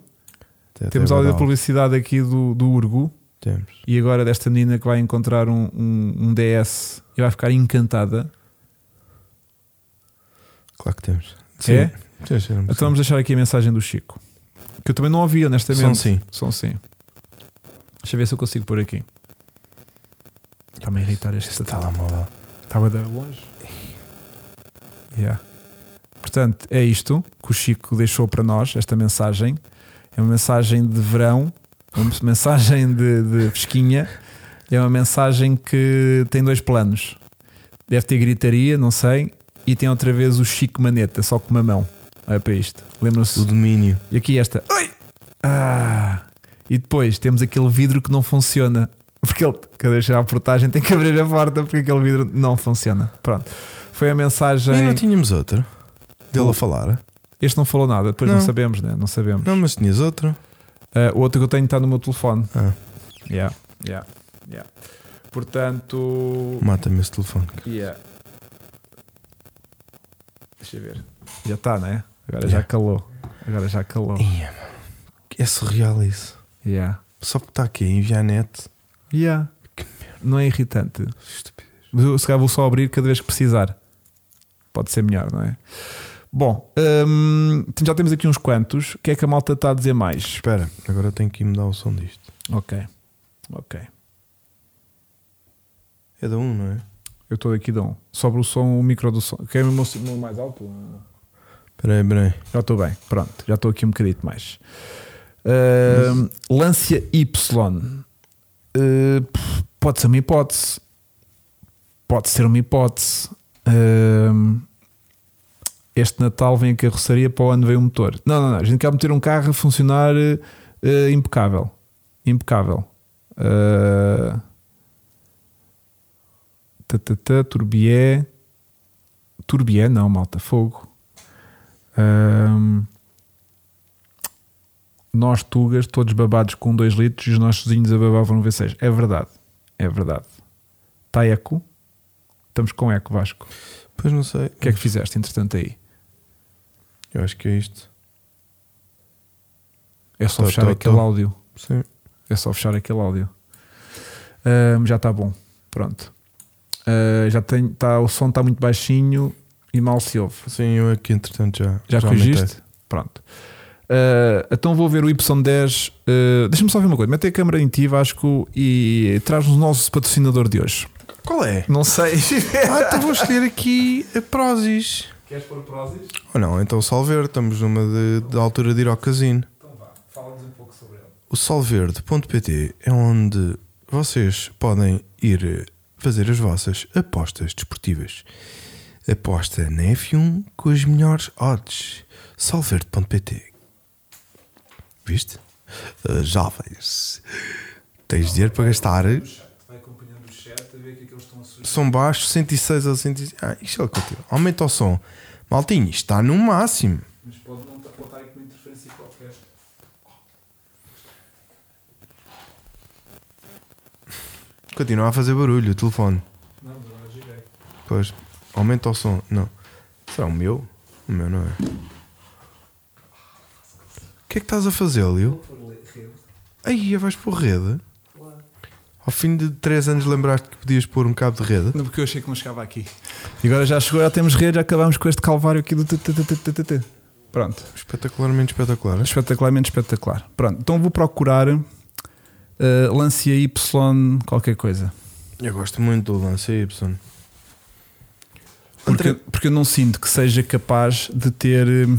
Até- Temos vai áudio de publicidade aqui do, do Urgu. Temos. E agora desta menina que vai encontrar um, um, um DS e vai ficar encantada. Claro que temos. É? Sim, sim, Então vamos deixar aqui a mensagem do Chico. Que eu também não ouvi, honestamente. Som sim. Som sim. Deixa eu ver se eu consigo pôr aqui. Está-me a irritar este Este telemóvel. Estava a dar longe. Yeah. Portanto, é isto que o Chico deixou para nós, esta mensagem. É uma mensagem de verão, uma mensagem de, de fresquinha. É uma mensagem que tem dois planos. Deve ter gritaria, não sei. E tem outra vez o Chico Maneta, só com uma mão. Olha para isto. Lembram-se? O domínio. E aqui esta. Ai! Ah! E depois temos aquele vidro que não funciona. Porque ele, cada vez que a portagem, tem que abrir a porta porque aquele vidro não funciona. Pronto. Foi a mensagem. E não tínhamos outra? Dele a falar? Este não falou nada, depois não, Não. sabemos, né? Não sabemos. Não, mas tinhas outra. Ah, o outro que eu tenho está no meu telefone. Ah, Yeah, yeah, yeah. Portanto. mata-me esse telefone. Yeah. Deixa eu ver. Já está, né? Agora Yeah. já calou. Agora já calou. Mano. É surreal isso. Yeah. Só porque está aqui em Vianete. Yeah. Não é irritante. Estupidez. Mas eu se calhar vou só abrir cada vez que precisar. Pode ser melhor, não é? Bom, hum, já temos aqui uns quantos. O que é que a malta está a dizer mais? Espera, agora tenho que ir mudar o som disto. Ok, ok. É da 1, não é? Eu estou aqui de um. Sobre o som, o micro do som. Quer o meu, mais alto? Espera aí, espera aí. Já estou bem, pronto. Já estou aqui um bocadito mais. Hum, Lancia Y. Uh, pode ser uma hipótese. Pode ser uma hipótese. Hum, este Natal vem a carroceria, para o ano vem o motor. Não, não, não. A gente quer meter um carro a funcionar eh, impecável. Impecável. Uh, Tatatá, Turbié. Turbié, não, malta, fogo. Ahm, nós, Tugas, todos babados com 2 litros e os nossos vizinhos a babavam no V6. É verdade, é verdade. Está eco? Estamos com eco, Vasco. Pois não sei. O que é que fizeste, entretanto, aí? Eu acho que é isto. É só fechar aquele áudio. Sim. É só fechar aquele áudio. Já está bom. Pronto. Ah, já tem, tá, o som está muito baixinho e mal se ouve. Sim, eu aqui entretanto já. Já corrigiste? Pronto. Uh, então vou ver o Y10. Uh, Deixa-me só ver uma coisa. Mete a câmera em ti, Vasco, e traz-nos o nosso patrocinador de hoje. Qual é? Não sei. Ah, então vou escolher aqui a Prozis. Queres pôr Prozis? Ou não, então Solverde, estamos numa de, de altura de ir ao casino. Então vá, fala-nos um pouco sobre ele. O solverde.pt é onde vocês podem ir fazer as vossas apostas desportivas. Aposta na F1 com as melhores odds. Solverde.pt Viste? Uh, jovens, tens dinheiro para gastar. Vai acompanhando o chat a ver o que é que eles estão a sugerir. Som baixo, 106 ou 106. Ah, isto é o que eu tiro. Aumenta o som. Maltinho, isto está no máximo. Mas pode não estar aí com uma interferência qualquer. Continua a fazer barulho o telefone. Não, agora girei. Pois, aumenta o som. Não. Será o meu? O meu não é. O que é que estás a fazer, Lio? Aí, vais pôr rede? Ao fim de 3 anos lembraste que podias pôr um cabo de rede? Não, porque eu achei que não chegava aqui. E agora já chegou, já temos rede, já acabamos com este calvário aqui do TTTTT. Pronto. Espetacularmente espetacular. Espetacularmente espetacular. Pronto, então vou procurar uh, Lancia Y qualquer coisa. Eu gosto muito do lance Y. Porque, porque eu não sinto que seja capaz de ter hum,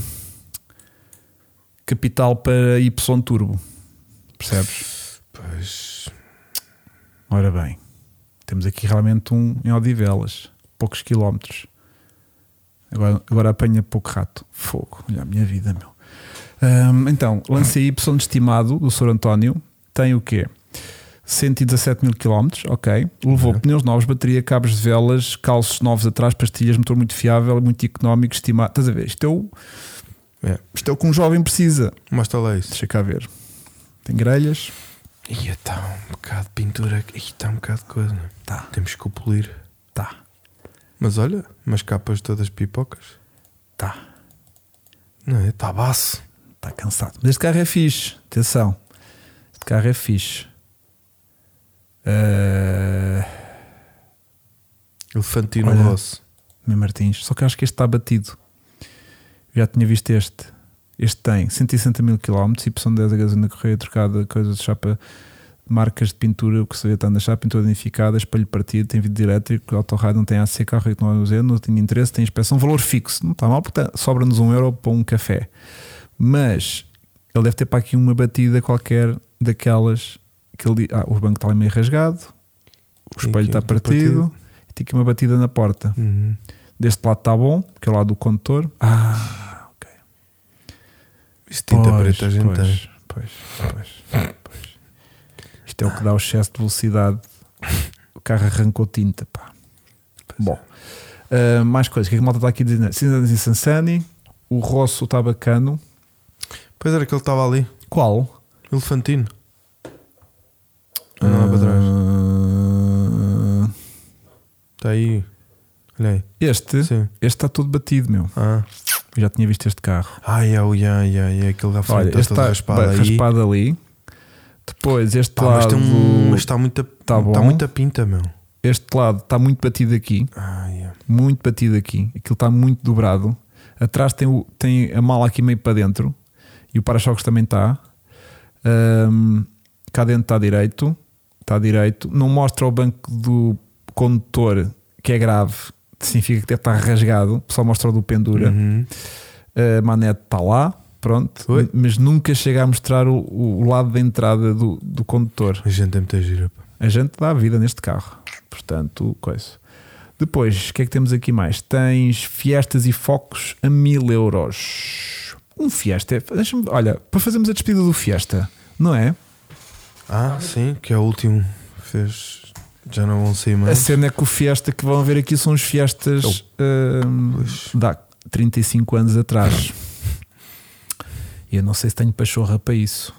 capital para Y turbo. Percebes? Pois. Ora bem, temos aqui realmente um em Odivelas, poucos quilómetros. Agora, agora apanha pouco rato. Fogo, olha a minha vida, meu. Hum, então, Lancia Y estimado do Sr. António tem o quê? 117 mil quilómetros, ok. Levou Uhum. pneus novos, bateria, cabos de velas, calços novos atrás, pastilhas, motor muito fiável, muito económico, estimado. Estás a ver? Isto é o, É. isto é o que um jovem precisa. Mostra lá isso. Deixa cá ver. Tem grelhas. Ih, está um bocado de pintura. Ih, está um bocado de coisa. não é? Tá, Temos que o polir. tá, Mas olha, umas capas todas pipocas. tá. Não é? Está baço. Está cansado. Mas este carro é fixe. Atenção. Este carro é fixe. Uh, Elefantino Olha. Rosso. meu Martins. Só que acho que este está batido. Já tinha visto este. Este tem 160 mil km, Y10 a gasolina correia trocada, coisa de chapa, marcas de pintura, o que se vê está na chapa, pintura danificada, espelho partido, tem vidro elétrico, autorrádio, não tem AC, carro que não é usado, não tem interesse, tem inspeção, valor fixo. Não está mal, porque sobra-nos um euro para um café. Mas ele deve ter para aqui uma batida qualquer daquelas que ele ah, o banco está ali meio rasgado, o espelho está partido, partido. e tem aqui uma batida na porta. Uhum. Deste lado está bom, que é o lado do condutor. Ah. Isso tinta preta a gente pois, tem. pois, pois, pois. Isto é o que dá o excesso de velocidade. O carro arrancou tinta, pá. Bom, ah, mais coisas. O que é que a malta está aqui dizendo? Cinzas e Sansani. O Rosso está bacano. Pois era que ele estava ali. Qual? Elefantino. Olha lá para trás. Ah, Está aí. Olha aí. este, Sim. este está todo batido, meu. Ah. Eu já tinha visto este carro. Ai, ai, ai, ai, aquele à frente Olha, está todo está raspado aí. raspado ali. Depois, este Pá, mas, lado, tem um, mas está muita, Tá bom. está muita pinta, meu. este lado está muito batido aqui. Ai, ai. muito batido aqui, aquilo está muito dobrado. Atrás tem, o, tem a mala aqui meio para dentro e o para-choques também está. Ahm, cá dentro está direito, está direito. Não mostra o banco do condutor que é grave, significa que deve estar rasgado, só mostra o do pendura. Uhum. A manete está lá, pronto, Oi. mas nunca chega a mostrar o, o lado da entrada do, do condutor. A gente é muita gira. pá. A gente dá a vida neste carro. Portanto, coisa. Depois, o que é que temos aqui mais? Tens Fiestas e Focos a mil euros. Um Fiesta. olha, para fazermos a despedida do Fiesta, não é? Ah, sim, que é o último. Fez. Já não vão sair A mais. cena é que o Fiesta que vão ver aqui são os Fiestas Pois. de há 35 anos atrás. E eu não sei se tenho pachorra para isso.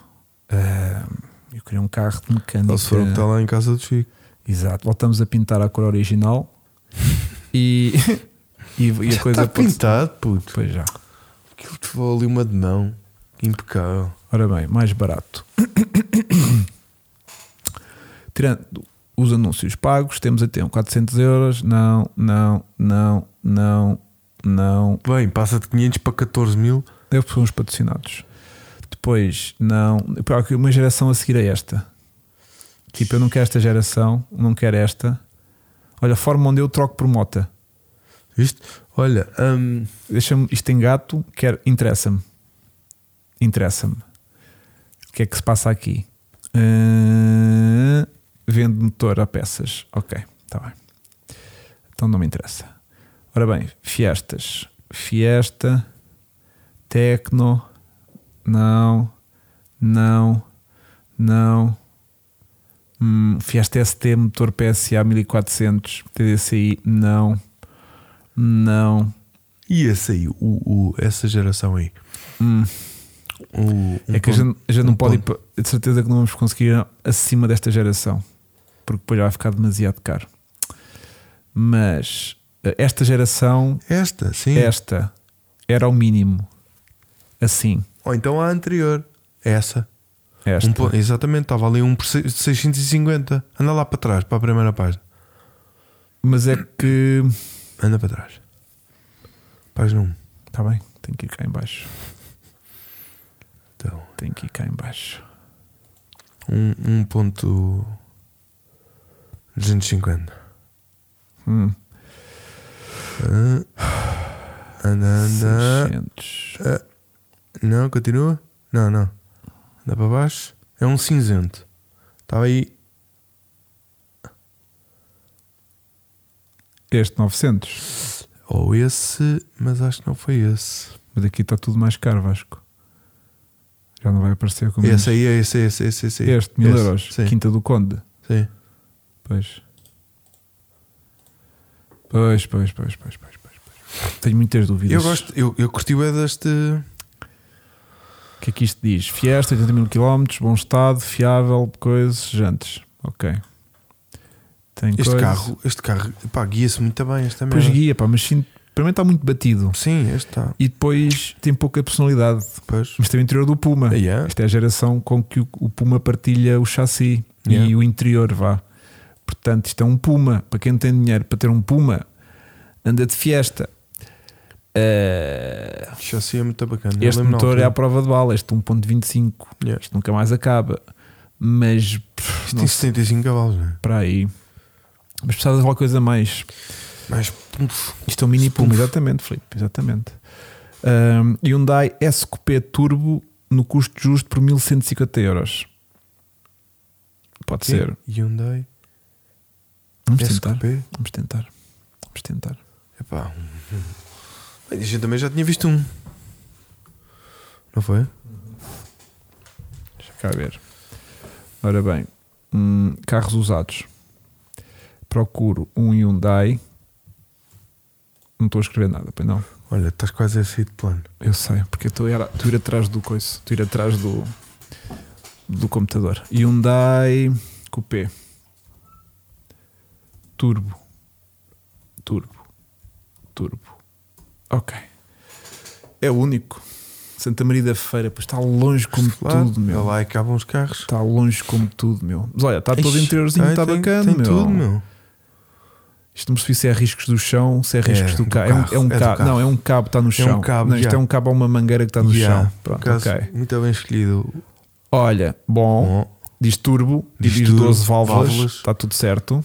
Hum, eu queria um carro de mecânica. Ou se for o que está lá em casa do Chico. Exato, voltamos a pintar a cor original e, e, e a coisa Está pintado, puto. Pois já. Aquilo te levou ali uma de mão. Impecável. Ora bem, mais barato. Tirando os anúncios pagos, temos até um 400 euros. Não, não, não, não, não. Bem, passa de 500 para 14 mil. Deve ser uns patrocinados. Depois, não. Uma geração a seguir a esta. Tipo, eu não quero esta geração, não quero esta. Olha, a forma onde eu troco por mota. Viste? Olha, hum, Deixa-me, isto tem gato, quer, interessa-me. Interessa-me. O que é que se passa aqui? Ah, vende motor a peças. Ok, está bem. Então não me interessa. Ora bem, Fiestas. Fiesta, Tecno, não, não, não. Hum, Fiesta ST, motor PSA 1400, TDCi, não, não. e esse aí, o, o- essa geração aí? Hum. O, É que a gente, a gente não um pode ir ponto. de certeza que não vamos conseguir ir acima desta geração, porque depois vai ficar demasiado caro. Mas eh, esta geração, Esta, sim. esta, era o mínimo. Assim, Ou então a anterior. Essa. esta. Um exatamente, estava ali um por se- 650. Anda lá para trás, para a primeira página. Mas é que. Anda para trás. Página 1. Está bem, tem que ir cá em baixo. Então, Tem que ir cá em baixo. um, um ponto 250. Hum, Ah. Anda, anda. 600. Não, continua? Não, não. Anda para baixo. É um cinzento. Estava aí. Este 900. Ou esse, mas acho que não foi esse. Mas aqui está tudo mais caro, Vasco. Já não vai aparecer como Esse aí esse, esse, esse, esse. aí. Este, mil Esse, euros. Sim, Quinta do Conde. sim. Pois. Pois, pois, pois, pois, pois, pois. pois. Tenho muitas dúvidas. Eu gosto, eu, eu curti o deste. O que é que isto diz? Fiesta, 80 mil km, bom estado, fiável, coisas, jantes. Ok. Tem Este coisa. carro, este carro, pá, guia-se muito bem. Esta Depois merda. guia, pá, mas sim, para mim está muito batido. Sim, este está. E depois tem pouca personalidade. Pois. Mas tem o interior do Puma. É. Esta é a geração com que o, o Puma partilha o chassi Yeah. e o interior, vá. Portanto, isto é um Puma. Para quem tem dinheiro para ter um Puma, anda de fiesta. Eh, O chassi é muito bacana. Este motor é à prova de bala, este 1.25. Yeah. Isto nunca mais acaba. Mas pff, Isto tem sei, 75 cavalos, não é? para aí. Mas precisava de alguma coisa mais. Mas, puf, Isto é um mini Puma, exatamente, Filipe, exatamente. Um, Hyundai S-Coupé Turbo no custo justo por 1150 euros. Pode ser. Hyundai Vamos tentar. Vamos tentar. Vamos tentar. Epá. Bem, a gente também já tinha visto um. Não foi? Deixa cá ver. Ora bem, hum, carros usados. Procuro um Hyundai. Não estou a escrever nada, pois não. Olha, estás quase a sair de plano. Eu sei, porque estou a ir, atrás do coisa, estou a ir atrás do, do computador. Hyundai Coupé Turbo Turbo Turbo Ok É o único Santa Maria da Feira, pois está longe como Claro, tudo, meu. Lá acabam os carros. Está longe como tudo, meu. Mas olha, está todo Ixi, interiorzinho, ai, está tem- bacana, tem meu. tudo, meu. Isto não percebi se é riscos do chão, se é riscos É, do do carro. É um, é um é cabo. carro. Não, é um cabo que está no chão. um cabo, não, isto é um cabo a uma mangueira que está no Yeah, chão. Pronto, acaso, ok. Muito bem escolhido. Olha, bom, Bom, diz turbo, e Diz diz turbo, 12 válvulas, válvulas. está tudo certo.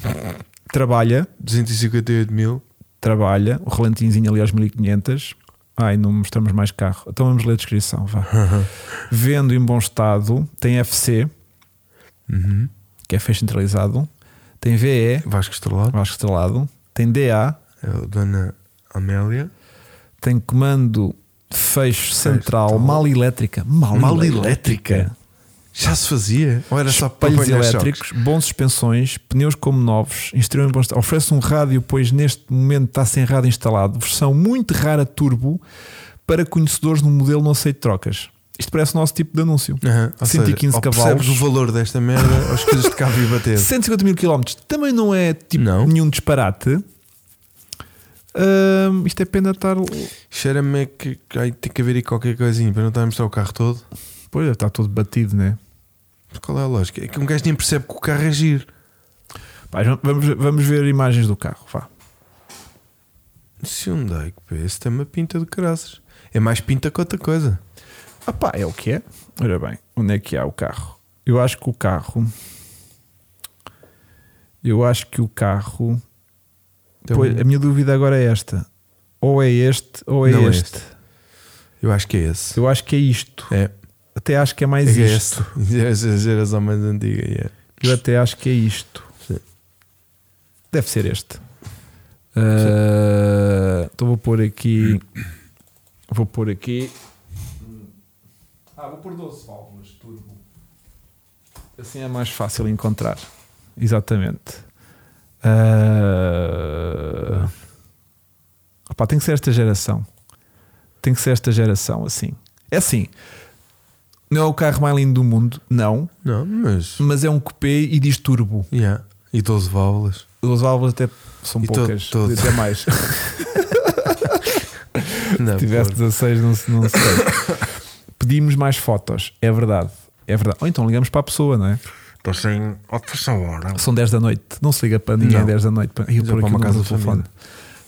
Trabalha, 258 mil. trabalha, o relantinzinho ali aos 1500. Ai, não mostramos mais carro. Então vamos ler a descrição, vá. Vendo em bom estado, tem FC, Uhum. que é fecho centralizado, tem VE, Vasco Estrelado. Vasco estrelado, tem DA, É Dona Amélia. tem comando fecho central, central. mal elétrica, mal, Mal elétrica. elétrica. Já se fazia? Ou era só para Espelhos elétricos, choques? bons suspensões, pneus como novos, exterior em bom estado. Oferece um rádio, pois neste momento está sem rádio instalado. Versão muito rara turbo para conhecedores um modelo não aceito trocas. Isto parece o nosso tipo de anúncio. Ou 115 seja, cavalos. Percebes o valor desta merda, as coisas de cá vir bater. 150 mil km também não é tipo Não. nenhum disparate. Isto é pena estar. Cheira-me que que ai, tem que haver aí qualquer coisinha para não estar a mostrar o carro todo. Pois está todo batido, né? Qual é a lógica? É que um gajo nem percebe que o carro é giro. Pá, vamos, vamos ver imagens do carro. Vá. Se um Hyundai, esse tem uma pinta de caraças. É mais pinta que outra coisa. Ah pá, é o que é. Ora bem, onde é que há o carro? Eu acho que o carro. Eu acho que o carro. Então, Pois, a minha dúvida agora é esta: ou é este ou é é este. Eu acho que é esse. Eu acho que é isto. É, Até acho que é mais é é isto. esse. Essa geração mais antiga. é. Eu até acho que é isto. Sim. Deve ser este. Ah, Então vou pôr aqui. Vou pôr aqui. Ah, vou pôr 12 válvulas turbo. Assim é mais fácil encontrar. Exatamente. Ah, opá, tem que ser esta geração. Tem que ser esta geração assim. É assim. Não é o carro mais lindo do mundo, não. Não, mas. Mas é um coupé e diz turbo. Yeah. E 12 válvulas. As válvulas até são E poucas, todo- até mais. Não, Se tivesse pô. 16, não, se- não sei. Pedimos mais fotos, é verdade. É verdade. Ou então ligamos para a pessoa, não é? Estou sem outra hora. São 10 da noite, não se liga para ninguém Não. 10 da noite. Eu Já por aqui uma casa do telefone.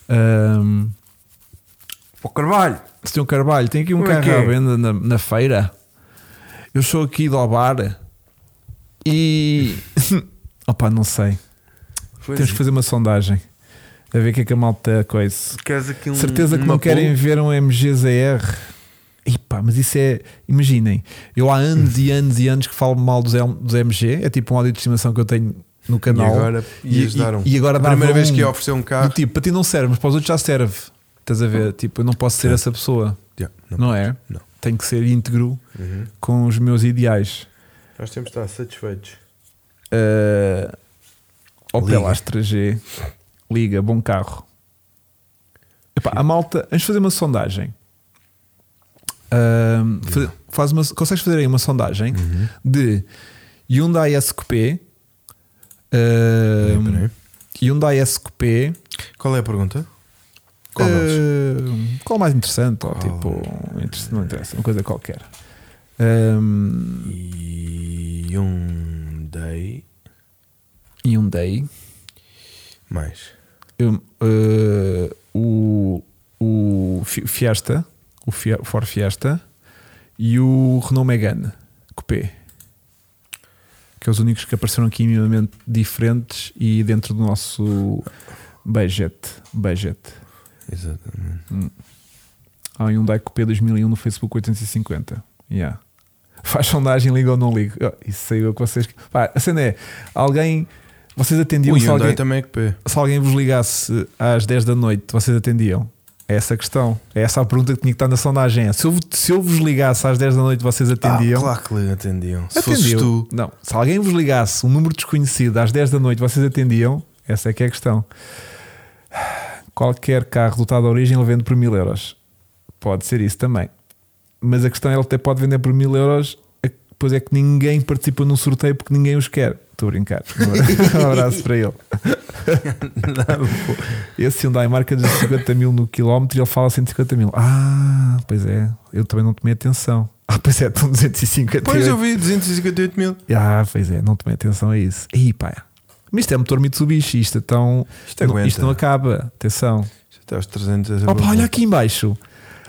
Ahm, Para o Carvalho. Senhor Carvalho, tem aqui um Como é carro é? à venda na, na feira. Eu sou aqui do Albar e. Opa, não sei. Temos que fazer uma sondagem a ver o que é que a malta coisa. Um, Certeza que não querem ver um MGZR. Epá, mas isso é. Imaginem, eu há anos e anos e anos que falo mal dos, dos MG. É tipo um áudio de estimação que eu tenho no E canal. agora ias dar um. e agora a primeira dava vez um. que ia oferecer um carro. tipo, para ti não serve, mas para os outros já serve. Estás a ver? Tipo, eu não posso ser Sim. essa pessoa, Yeah, não, é? Não. Tenho que ser íntegro Uhum. com os meus ideais. Nós temos de estar satisfeitos. Uh, Opel. Astra G, liga, bom carro. Epá, a malta, vamos fazer uma sondagem. Ahm, fazer- faz uma, consegues fazer aí uma sondagem Uhum. de Hyundai S Coupé, ahm, Peraí, peraí. Hyundai S Coupé, Qual é a pergunta? Qual deles? ahm, qual o mais interessante? Ou, Qual? tipo, interessa- não interessa, uma coisa qualquer. Ahm, E um day Hyundai, mais. Eu, eh, o, o Fi- Fiesta, o Ford Fiesta e o Renault Megane Coupé, que são os únicos que apareceram aqui minimamente diferentes e dentro do nosso budget. budget. Exatamente. Há um Hyundai Coupé 2001 no Facebook 850. Yeah. Faz sondagem, liga ou não liga. Oh, isso saiu que vocês. Pá, a cena é: alguém. Vocês atendiam se alguém, também é se alguém vos ligasse às 10 da noite, vocês atendiam? É essa a questão. É essa a pergunta que tinha que estar na sondagem. É, Se eu, se eu vos ligasse às 10 da noite, vocês atendiam? Ah, claro que atendiam. Se Atendiam. tu, Não. Se alguém vos ligasse um número desconhecido às 10 da noite, vocês atendiam? Essa é que é a questão. Qualquer carro dotado de origem ele vende por mil euros. Pode ser isso também. Mas a questão é ele até pode vender por mil euros, depois é que ninguém participa num sorteio porque ninguém os quer. Estou a brincar. Um abraço para ele. Esse Hyundai marca 250 mil no quilómetro e ele fala 150 mil. Ah, pois é. Eu também não tomei atenção. Ah, pois é, estão 250 Pois eu vi 258 mil. ah, pois é, não tomei atenção a isso. Ih, pá. Mas isto é motor Mitsubishi, isto, é tão, Isto não, isto não acaba. Atenção. Isto Até aos 300. Opa, olha aqui em baixo.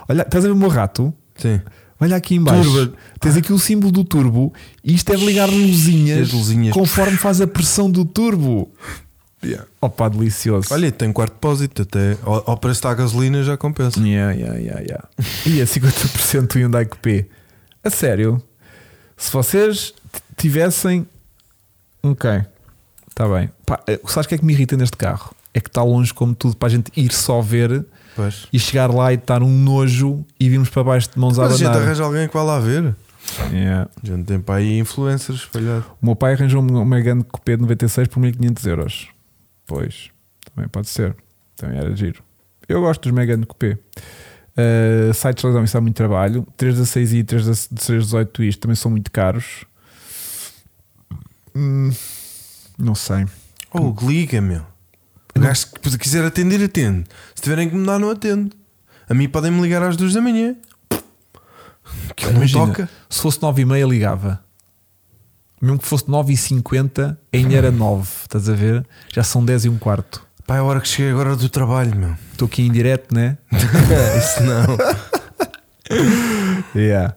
Olha, estás a ver o meu rato? Sim. Olha aqui em baixo. Turbo. Tens aqui o símbolo do turbo e isto é ligar luzinhas, As luzinhas. conforme faz a pressão do turbo. Opa, delicioso. Olha, tem quarto depósito até. Ao, ao preço da gasolina já compensa. Yeah, yeah, yeah, yeah. E a 50% do Hyundai Coupé. A sério, se vocês tivessem. Ok, está bem. Pá, eh, sabes o que é que me irrita neste carro? É que está longe como tudo para a gente ir só ver Pois. e chegar lá e estar um nojo e virmos para baixo de mãos a Mas a gente arranja alguém que vá lá ver. Yeah. A gente tem para aí influencers. O meu pai arranjou um Megane Coupé de 96 por 1500 euros. Pois, também pode ser. Também era giro. Eu gosto dos Megane Coupé. Uh, sites de leilão, isso dá muito trabalho. 316i e 318 isto também são muito caros. Hum, não sei. Oh, liga, meu. O gajo que se quiser atender, atende. Se tiverem que me dar, não atendo. A mim podem-me ligar às duas da manhã. Que não Imagina, toca. Se fosse 9 e meia ligava. Mesmo que fosse 9 e 50 ainda era 9. Estás a ver? Já são 10 e um quarto. Pá, é a hora que cheguei agora do trabalho, meu. Estou aqui em direto, né? Isso não. Yeah.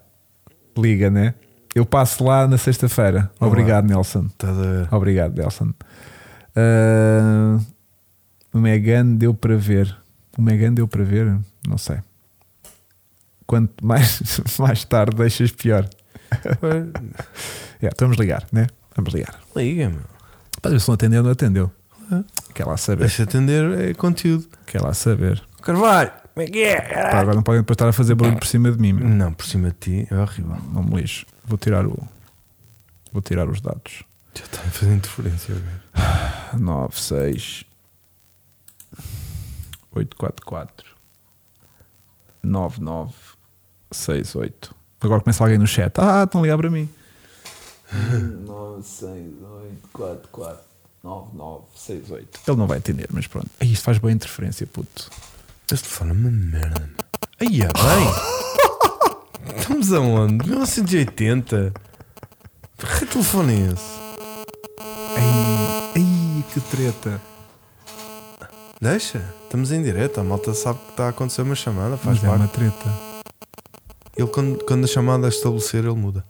Liga, né? Eu passo lá na sexta-feira. Obrigado, Nelson. Obrigado, Nelson. Ah, o Megan deu para ver. O Megan deu para ver? Não sei. Quanto mais, mais tarde deixas pior. É, então vamos ligar, né? Vamos ligar. Liga, meu. Para ver se não atendeu, não atendeu. Quer lá saber. Deixa atender é conteúdo. Quer lá saber. Carvalho, como é que é? Pá, agora não podem depois estar a fazer barulho por cima de mim. meu. Não, por cima de ti é horrível. Não me lixo. Vou tirar o. Vou tirar os dados. Já está a fazer interferência. agora. 9, 6 8, 4, 4 9, 9 6, 8 Agora começa alguém no chat Ah, estão a ligar para mim 9, 6, 8, 4, 4 9, 9, 6, 8 Ele não vai atender, mas pronto Isto faz boa interferência, puto Este telefone é uma merda. Aí é bem. Estamos aonde? 1980. Que telefone é esse? Ai, ai, que treta Deixa. Estamos em direto. A malta sabe que está a acontecer uma chamada. Faz Mas é parte. uma treta Ele, quando, quando a chamada estabelecer, ele muda.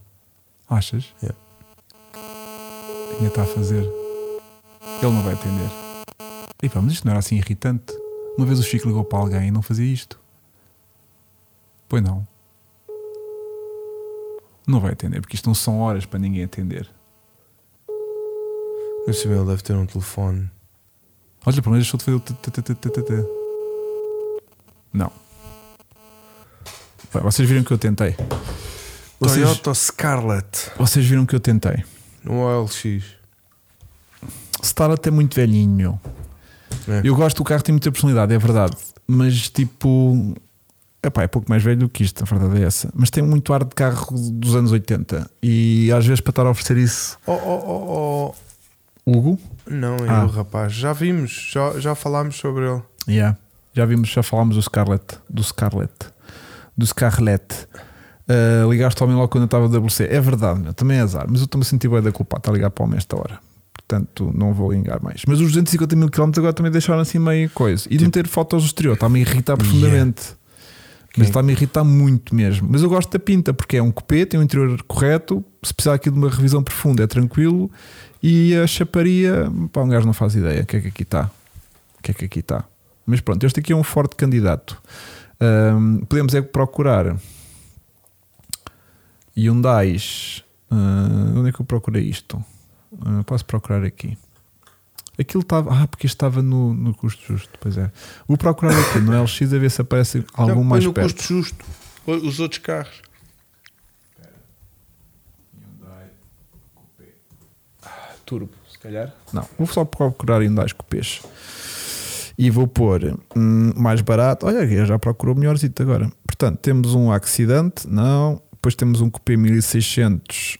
Achas? É. Ainda está a fazer Ele não vai atender E pá, mas isto não era assim irritante Uma vez o Chico ligou para alguém e não fazia isto Pois não Não vai atender Porque isto não são horas para ninguém atender Não sei bem, ele deve ter um telefone. Olha, pelo menos deixou de fazer o. Não Pá, Vocês viram que eu tentei vocês, Toyota Scarlett. vocês viram que eu tentei No OLX. Starlet é muito velhinho É. Eu gosto do carro, tem muita personalidade, é verdade. Mas tipo. Epá, é pouco mais velho do que isto, a verdade é essa. Mas tem muito ar de carro dos anos 80. E às vezes para estar a oferecer isso. Oh, oh, oh, Hugo? oh. Não, é Ah. o rapaz. Já vimos, já, já falámos sobre ele. Yeah. Já vimos, já falámos do Scarlett. Do Scarlett. Do Scarlett. Uh, ligaste ao homem logo quando eu estava a WC. É verdade, meu, também é azar. Mas eu estou-me a sentir bem da culpa. Está a ligar para o homem esta hora. Portanto, não vou ligar mais. Mas os 250 mil km agora também deixaram assim meio coisa. E de meter fotos do exterior. Está-me a irritar profundamente. Mas está-me a irritar muito mesmo. Mas eu gosto da pinta porque é um cupê, tem um interior correto. Se precisar aqui de uma revisão profunda, é tranquilo. E a chaparia, pá, um gajo não faz ideia o que é que aqui está. O que é que aqui está. Mas pronto, este aqui é um forte candidato. Ahm, podemos é procurar Hyundais. ah, onde é que eu procurei isto? Ah, posso procurar aqui. Aquilo estava. Ah, porque isto estava no, no custo justo. Pois é. Vou procurar aqui no LX a ver se aparece algum Não, mais no perto. custo justo. Os outros carros. Turbo, se calhar. Não, vou só procurar Hyundai Coupés. E vou pôr hum, mais barato. Olha, já procurou melhorzito agora. Portanto, temos um acidente, não. Depois temos um Coupé 1600.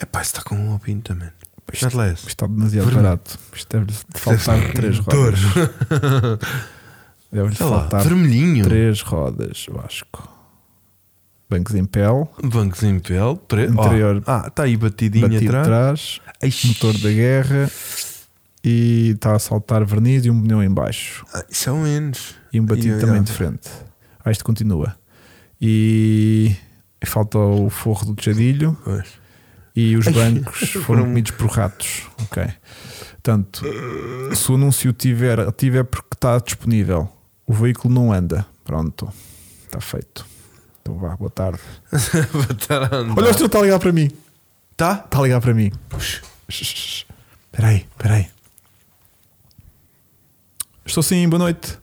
É pá, está com um opino também. Isto, lês? isto está demasiado Vermelho. barato. Isto deve faltar três rodas. Deve-lhe Sei lá, faltar vermelhinho. três rodas, eu acho. Bancos em pele, Bancos em pele. Pre... Interior. Oh. Ah, está aí batidinho batido atrás. atrás, motor da guerra e está a saltar verniz e um pneu em baixo. Ah, isso é menos. E um batido E, também ah, de frente. Ah, isto continua. E falta o forro do tejadilho Pois. E os bancos foram comidos por ratos. Ok. Portanto, se o anúncio tiver, tiver porque está disponível, o veículo não anda. Pronto, está feito. Então vá, boa tarde. Botar a andar. Olha, o senhor está a ligar para mim. Tá? Está a ligar para mim. Espera aí, espera aí. Estou sim, boa noite.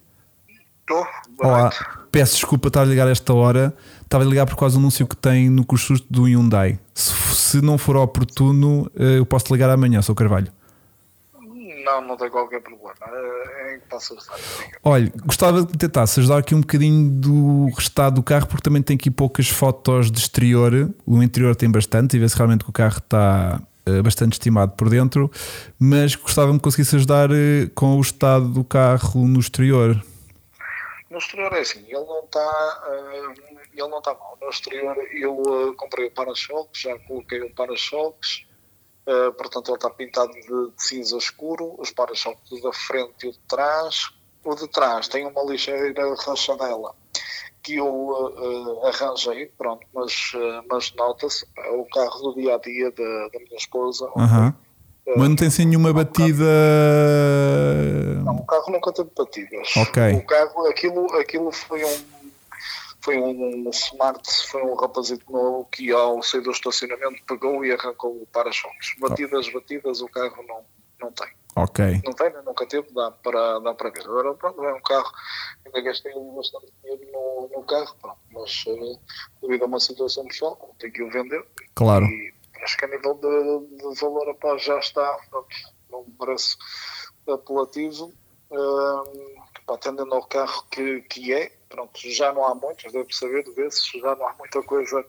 Estou? Boa Olá, noite. peço desculpa estar a ligar a esta hora. Estava a ligar por causa do anúncio que tem no curso do Hyundai. Se, se não for oportuno, eh, eu posso ligar amanhã, sou Carvalho. Não, não tem qualquer problema. É em que posso ajudar? Olha, gostava de tentar se ajudar aqui um bocadinho do estado do carro, porque também tem aqui poucas fotos de exterior. O interior tem bastante, e vê se realmente que o carro está eh, bastante estimado por dentro. Mas gostava-me que conseguisse ajudar eh, com o estado do carro no exterior. No exterior é assim, ele não está ele não está mal. No exterior eu eh, comprei o para-choques, já coloquei o para-choques, eh, portanto ele está pintado de, de cinza escuro, os para-choques da frente e o de trás. O de trás tem uma ligeira rachadela, que eu uh, arranjei, pronto, mas, uh, mas nota-se, é o carro do dia a dia da, da minha esposa. Mas não tem assim nenhuma batida. Não, o carro nunca teve batidas. Ok. O carro, aquilo, aquilo foi um. Foi um, um smart, foi um rapazito novo que ao sair do estacionamento pegou e arrancou o para-choques. Batidas, batidas, o carro não, não tem. Ok. Não tem, né? nunca teve, dá para, dá para ver. Agora, pronto, é um carro, ainda gastei bastante dinheiro no, no carro, pronto, mas uh, devido a uma situação pessoal, tenho que o vender. Claro. E acho que a nível de, de valor, apá, já está, pronto, não me parece apelativo. Uh, pá, atendendo ao carro que, que é, pronto, já não há muitos, deve saber desses, já não há muita coisa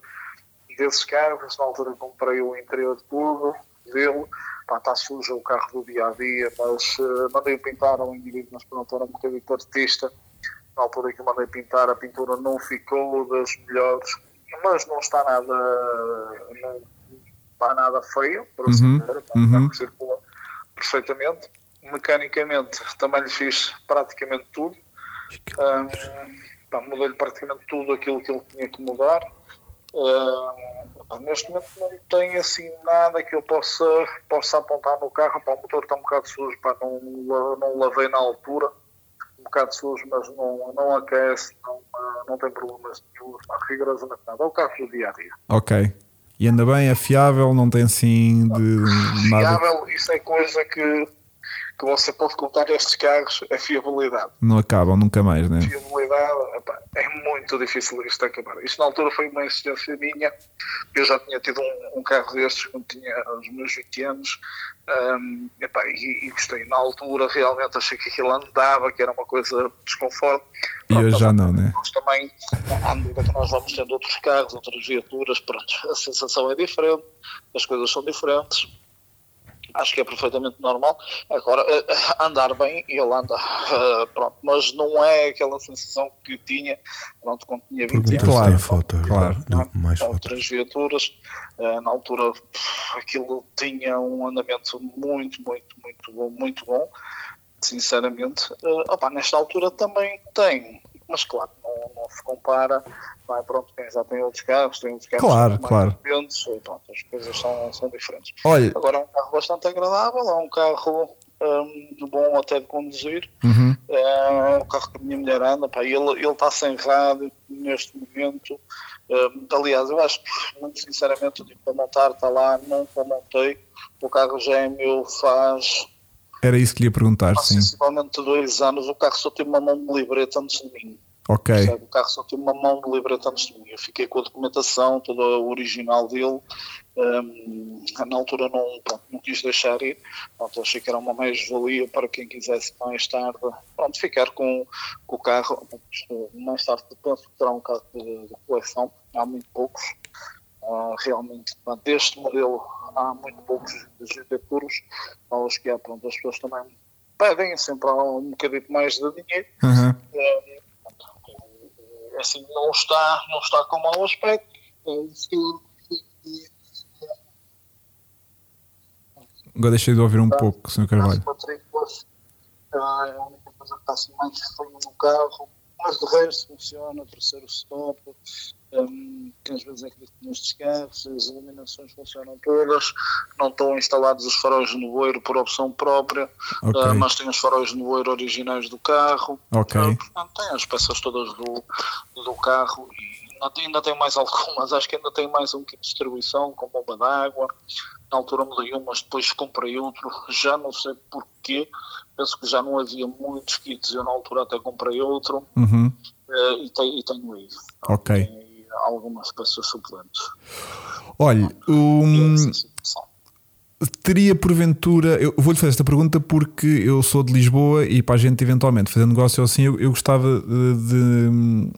desses carros. Na altura comprei o interior de tudo dele pá, está sujo o carro do dia a dia, mas uh, mandei pintar ao indivíduo, mas pronto, era um bocadinho artista. Na altura que mandei pintar, a pintura não ficou das melhores, mas não está nada, não está nada feio, por assim Uhum, pá, uhum. circula perfeitamente. Mecanicamente também lhe fiz praticamente tudo. Pá, Mudei-lhe praticamente tudo aquilo que ele tinha que mudar. Pá, neste momento não tem assim nada que eu possa, possa apontar no carro. Pá, o motor está um bocado sujo, pá, não, não lavei na altura. Um bocado sujo, mas não, não aquece, não, ah, não tem problemas nenhum, rigorosamente nada. É o carro do dia a dia. Ok. E anda bem, é fiável, não tem assim de nada. Fiável, isso é coisa que, que você pode a estes carros, é fiabilidade. Não acabam nunca mais, né? fiabilidade, epá, é muito difícil isto acabar. Isto na altura foi uma insistência minha. Eu já tinha tido um, um carro destes quando tinha os meus 20 anos hum, epá, e, e gostei. Na altura realmente achei que aquilo andava, que era uma coisa de desconforto. E hoje já não, né? nós também, à medida que nós vamos tendo outros carros, outras viaturas, pronto, a sensação é diferente, as coisas são diferentes. Acho que é perfeitamente normal. Agora, eh, andar bem, ele anda, eh, pronto, mas não é aquela sensação que tinha pronto, quando tinha 20 Pergunta anos. Claro, foto. claro. do- mais foto. Outras viaturas, eh, na altura, aquilo tinha um andamento muito, muito, muito bom, muito bom, sinceramente. Eh, opa, nesta altura também tem, mas claro, não, não se compara. Vai, pronto, quem já tem outros carros, tem outros carros Claro, mais claro. potentes, e pronto, as coisas são, são diferentes. Olha, Agora é um carro bastante agradável, é um carro hum, bom até de conduzir. uhum, É um carro que a minha mulher anda, pá, ele ele está sem rádio neste momento. Hum, aliás, eu acho que, muito sinceramente, eu digo para montar, está lá, nunca montei. O carro já é meu faz era isso que lhe ia perguntar, sim. sensivelmente dois anos. O carro só tem uma mão de libreta antes de mim. Ok. Percebe? O carro só tem uma mão de mim. Eu fiquei com a documentação, toda a original dele. Hum, na altura não, pronto, não quis deixar ir. Pronto, achei que era uma mais-valia para quem quisesse mais tarde pronto, ficar com, com o carro. Mais tarde penso que terá um carro de, de coleção. Há muito poucos. Ah, realmente, pronto, deste modelo há muito poucos GT Puros. Aos que há, pronto, as pessoas também pedem sempre um bocadinho mais de dinheiro. Uhum. Assim, não está, não está com mau aspecto. É, Agora deixei de ouvir um pouco, Sr. Carvalho. ah, é a única coisa que está assim mais feio no carro, mas de resto funciona, terceiro stop, um, que às vezes é que nestes carros, as iluminações funcionam todas, não estão instalados os faróis de nevoeiro por opção própria, ah, mas tem os faróis de nevoeiro originais do carro, Ok. Ah, portanto, tem as peças todas do, do carro e ainda tem, mais algumas, acho que ainda tem mais um kit de distribuição com bomba d'água. Na altura mudei um, mas depois comprei outro, já não sei porquê, penso que já não havia muitos kits, eu na altura até comprei outro Uhum. eh, e, tenho, e tenho aí. Ok. Algumas peças suplentes. Olha, um, teria porventura. Eu vou-lhe fazer esta pergunta porque eu sou de Lisboa e para a gente eventualmente fazer negócio assim, eu, eu gostava de.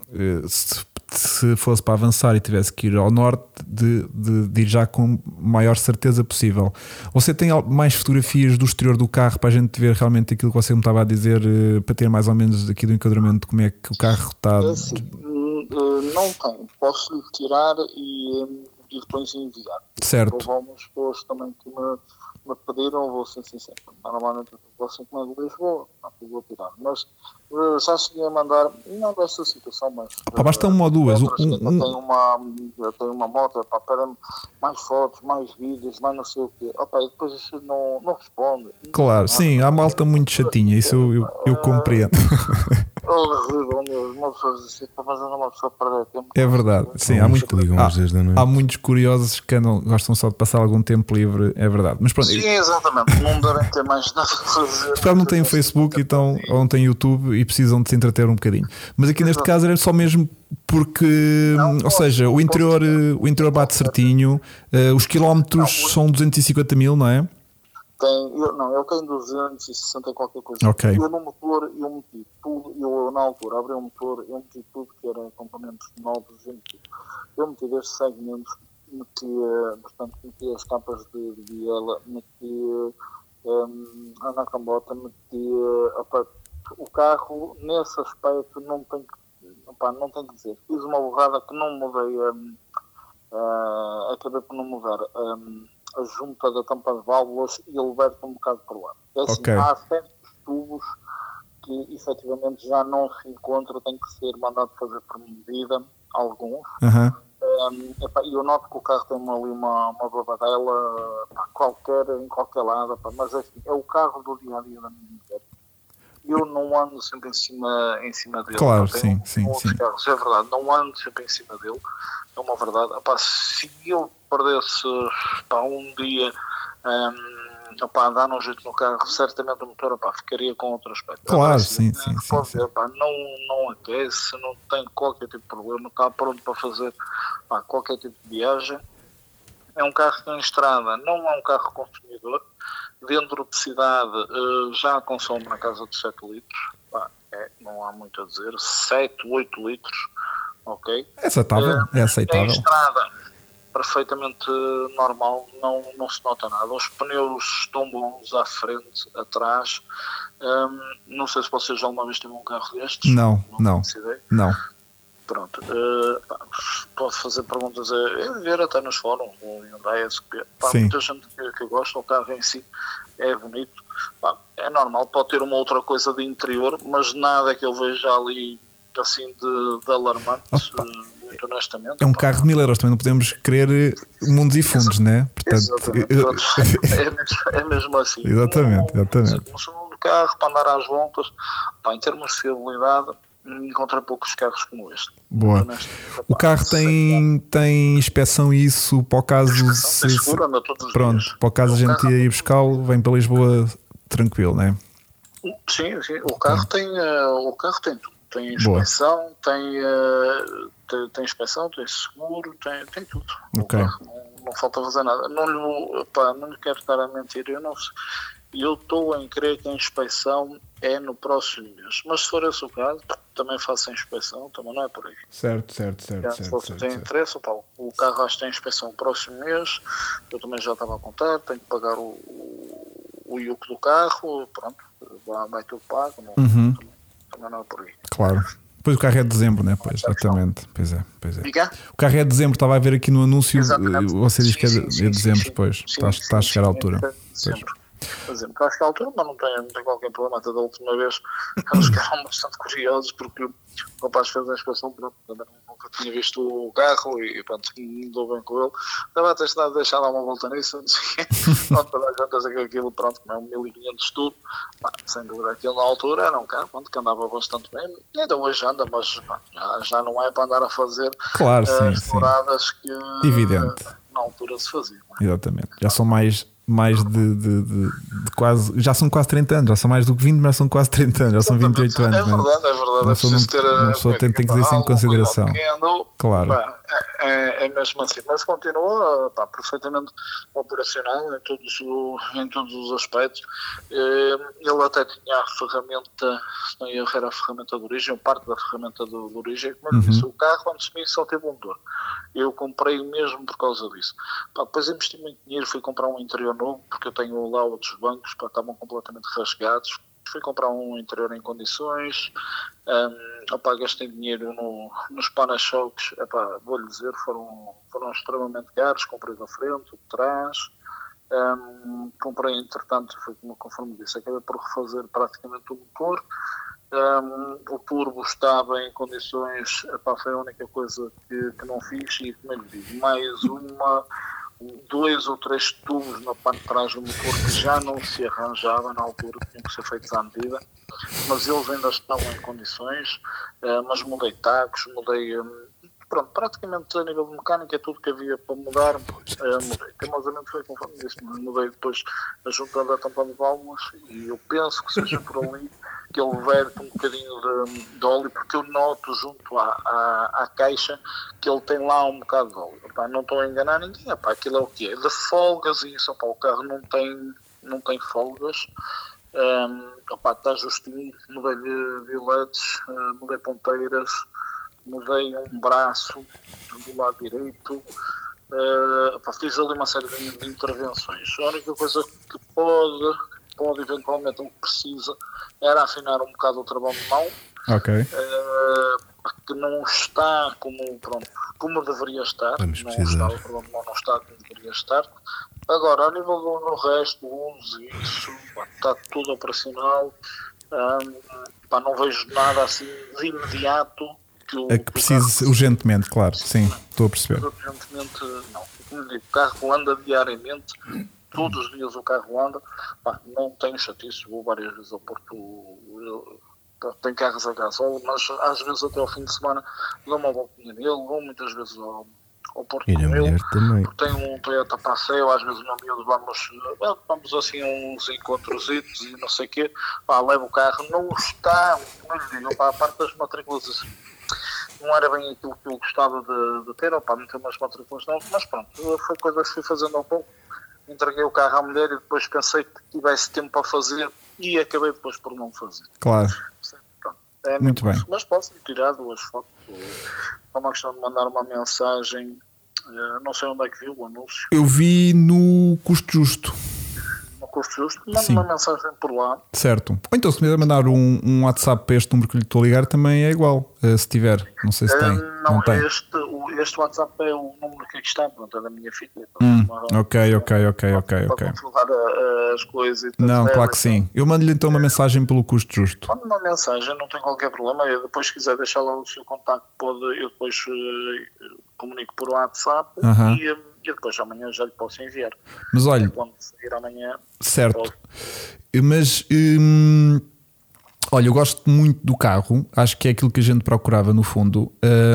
se, se fosse para avançar e tivesse que ir ao norte, de, de- de ir já com maior certeza possível. Você tem mais fotografias do exterior do carro para a gente ver realmente aquilo que você me estava a dizer, eh, para ter mais ou menos aqui do enquadramento de como é que o carro está. Assim, hum, eh, não tenho, posso lhe tirar e, e depois enviar. Certo. Então vamos depois também que me, me pediram, vou ser sincero. Normalmente vou assim como é de Lisboa, não vou tirar. Mas eh, já cheguei a mandar, não desta situação, mas. Opa, basta uma ou duas. outras, Um- eu um- tenho uma, eu tenho uma moto, pá, pede-me mais fotos, mais vídeos, mais não sei o quê. Opa, e depois isso não, não responde. Claro, sim, há malta muito chatinha, isso eu, eu, eu compreendo. É pessoa diz assim, está fazendo uma pessoa perder tempo. É verdade, sim, há, muito, há, às 10 da noite. há muitos curiosos que andam- gostam só de passar algum tempo livre, é verdade. Mas pronto, Sim, exatamente, não devem ter mais nada a fazer. Não têm Facebook então, ou não têm YouTube e precisam de se entreter um bocadinho. Mas aqui neste caso era só mesmo porque, Não, ou seja, o interior, eh, o interior bate certinho, eh, os quilómetros são 250 mil, não é? Tem, eu, não, ele tem 260 e qualquer coisa. Ok. Eu no motor, eu meti tudo, eu na altura abri o motor, eu meti tudo que era componentes novos, eu meti, eu meti destes segmentos, meti, eh, portanto, meti as capas de, biela, meti um, a nacambota, meti eh, opa, o carro, nesse aspecto, não tem que, opa, não tem que dizer. Fiz uma borrada que não mudei, um, uh, acabei por não mudar um, a junta da tampa de válvulas e ele verte um bocado para lá. É assim, Ok. Há certos tubos que efetivamente já não se encontram, tem que ser mandado fazer por medida, alguns. Aham. Um, epá, e eu noto que o carro tem ali uma, uma babadela pá, qualquer, em qualquer lado, pá, mas assim, é o carro do dia a dia da minha mulher. Eu não ando sempre em cima, em cima dele. Claro, sim, sim, sim. Carros, é verdade, não ando sempre em cima dele, é uma verdade. Epá, se eu perdesse pá, um dia um, epá, andar num jeito no carro, certamente o motor epá, ficaria com outro aspecto. Claro, sim, sim, sim, pode sim. ver, pá, não, não aquece, não tem qualquer tipo de problema, está pronto para fazer pá, qualquer tipo de viagem. É um carro que em estrada não é um carro consumidor. Dentro de cidade eh, já consome na casa de 7 litros. Pá, é, não há muito a dizer. 7, 8 litros. Ok? É aceitável, é Em aceitável. estrada, perfeitamente normal, não, não se nota nada. Os pneus estão bons à frente, atrás. Hum, não sei se vocês já alguma vez tiveram um carro destes. Não, não. ideia. Não. Pronto. eh, pá, pode fazer perguntas a ver até nos fóruns, o Hyundai SP. Pá, Sim. muita gente que, que gosta, o carro em si é bonito. Pá, é normal, pode ter uma outra coisa de interior, mas nada que eu veja ali assim de, de alarmante, Opa. eh, muito honestamente. É um Pá, carro de mil euros, também não podemos querer eh, mundos e fundos, né? Portanto, Exatamente. é, mesmo, é mesmo assim. Exatamente, Um- exatamente. Um segundo carro para andar às voltas, pá, em termos de fiabilidade, encontrei poucos carros como este. Boa. O carro tem, tem inspeção isso para o caso se, se- seguro, os pronto, para o caso a O gente carro- ir buscá-lo, vem para Lisboa tranquilo, né? Sim, sim. O carro tem, eh, o carro tem tudo. Tem inspeção, tem, eh, tem, tem inspeção, tem seguro, tem, tem tudo. O Ok. carro não, não falta fazer nada. Não lhe, pá, não lhe quero estar a mentir. Eu não sei. Eu estou em crer que a inspeção é no próximo mês. Mas se for esse o caso, também faço a inspeção, também não é por aí. Certo, certo, certo, Já, se você tem interesse, pá, o carro acho que tem inspeção no próximo mês, eu também já estava a contar, tenho que pagar o, o, o IUC do carro, pronto, vai, vai tudo pago, não, Uhum. também, também não é por aí. Claro. Depois o carro é de dezembro, né? Pois, exatamente. Pois é, pois é. Diga? O carro é de dezembro, estava a ver aqui no anúncio, Exatamente. eh, você diz Sim, que é de, sim, é de dezembro, sim, pois. Está, está a chegar à altura. é de dezembro. Por que acho que à altura, mas não tem, não tem qualquer problema. Até da última vez, eles ficaram bastante curiosos porque o rapaz fez a inspeção, pronto, também nunca tinha visto o carro e pronto, mudou bem com ele. Estava a testar de deixar dar uma volta nisso, não sei pronto, para dar conta que aquilo, pronto, como é um 1500 tudo, pá, sem dúvida, aquilo na altura era um carro pronto, que andava bastante bem, ainda hoje anda, mas pá, já, já não é para andar a fazer Claro, sim, as sim. que Evidente. na altura se fazia. é? Exatamente. Já são mais, mais de, de- de- de quase. Já são quase 30 anos, já são mais do que 20, mas são quase 30 anos, já são 28 anos. É verdade, é verdade. Uma É pessoa preciso não- ter uma pessoa tem- tem que dizer isso em algum consideração. andou, Claro. pá, é, é- é mesmo assim. Mas continua pá, perfeitamente operacional em todos, o- em todos os aspectos. Ele até tinha a ferramenta, se não erro, era a ferramenta de origem, parte da ferramenta de, de origem. Como eu Uhum. disse, o carro, antes de mim, só teve um motor. Eu comprei mesmo por causa disso. Pá, depois investi muito dinheiro, fui comprar um interior novo, porque eu tenho lá outros bancos, pá, estavam completamente rasgados. Fui comprar um interior em condições, um, opá, gastei dinheiro no, nos para-choques, epá, vou-lhe dizer, foram, foram extremamente caros, comprei da frente, de trás, Um, comprei, entretanto, foi como conforme disse, acabei por refazer praticamente o motor. Um, o turbo estava em condições, epá, foi a única coisa que, que não fiz e como eu lhe digo, mais uma, dois ou três tubos na parte de trás do motor que já não se arranjava na altura, tinham que ser feitos à medida, mas eles ainda estão em condições, uh, mas mudei tacos, mudei um, pronto, praticamente a nível de mecânica, tudo que havia para mudar, uh, mudei. Teimosamente foi conforme disse, mudei depois a junta da tampa de válvulas e eu penso que seja por ali que ele verte um bocadinho de, de, óleo, porque eu noto junto à, à, à, caixa que ele tem lá um bocado de óleo. Epá, não estou a enganar ninguém, epá, aquilo é o que é. De folgas e isso, epá, o carro não tem, não tem folgas. Um, está justinho, mudei-lhe violetes, uh, mudei ponteiras, mudei um braço do lado direito. Uh, fiz ali uma série de, de intervenções. A única coisa que pode pode eventualmente o que precisa era afinar um bocado o travão de mão. Ok. Uh, que não está como, pronto, como deveria estar. Vamos não precisar. está, o de mão não está como deveria estar. Agora, a nível do no resto, uso isso, pá, está tudo operacional. Um, pá, não vejo nada assim de imediato que o, É que precise urgentemente, claro. Sim, estou a perceber. Urgentemente, não. Como digo, o carro anda diariamente todos os dias o carro anda, pá, não tenho chatice, vou várias vezes ao Porto, eu, tenho carros a gasóleo, mas às vezes até ao fim de semana dou uma voltinha nele, vou muitas vezes ao, ao Porto E com ele, também. porque tenho um Toyota Passeio, às vezes no miúdo vamos, vamos assim a uns encontros e não sei o quê, pá, levo o carro, não está, digo, pá, a parte das matrículas assim, não era bem aquilo que eu gostava de, de ter, opá, não ter umas matrículas novas, mas pronto, foi coisas que fui fazendo ao pouco, entreguei o carro à mulher e depois pensei que tivesse tempo para fazer e acabei depois por não fazer. Claro. É Muito bem. Mas posso tirar duas fotos. É uma questão de mandar uma mensagem. eh, Não sei onde é que viu o anúncio. Eu vi no custo justo, No custo justo. Manda Sim. uma mensagem por lá. certo? Ou então, se me der mandar um, um WhatsApp para este número que lhe estou a ligar, também é igual. eh, se tiver, não sei se Eh, tem. não, Não tem. Este, este WhatsApp é o número que aqui está. Pronto, é da minha filha. Hum, Uma- ok, ok, ok, ok, para ok. controlar a- as coisas e tudo. Não, claro que sim. Eu mando-lhe então uma mensagem pelo custo justo. Manda uma mensagem, não tem qualquer problema. Eu depois, se quiser deixar lá o seu contacto, pode, eu depois eh, comunico por WhatsApp Aham. e, e depois amanhã já lhe posso enviar. Mas olha, Quando sair amanhã, certo. Mas hum, olha, eu gosto muito do carro, acho que é aquilo que a gente procurava no fundo.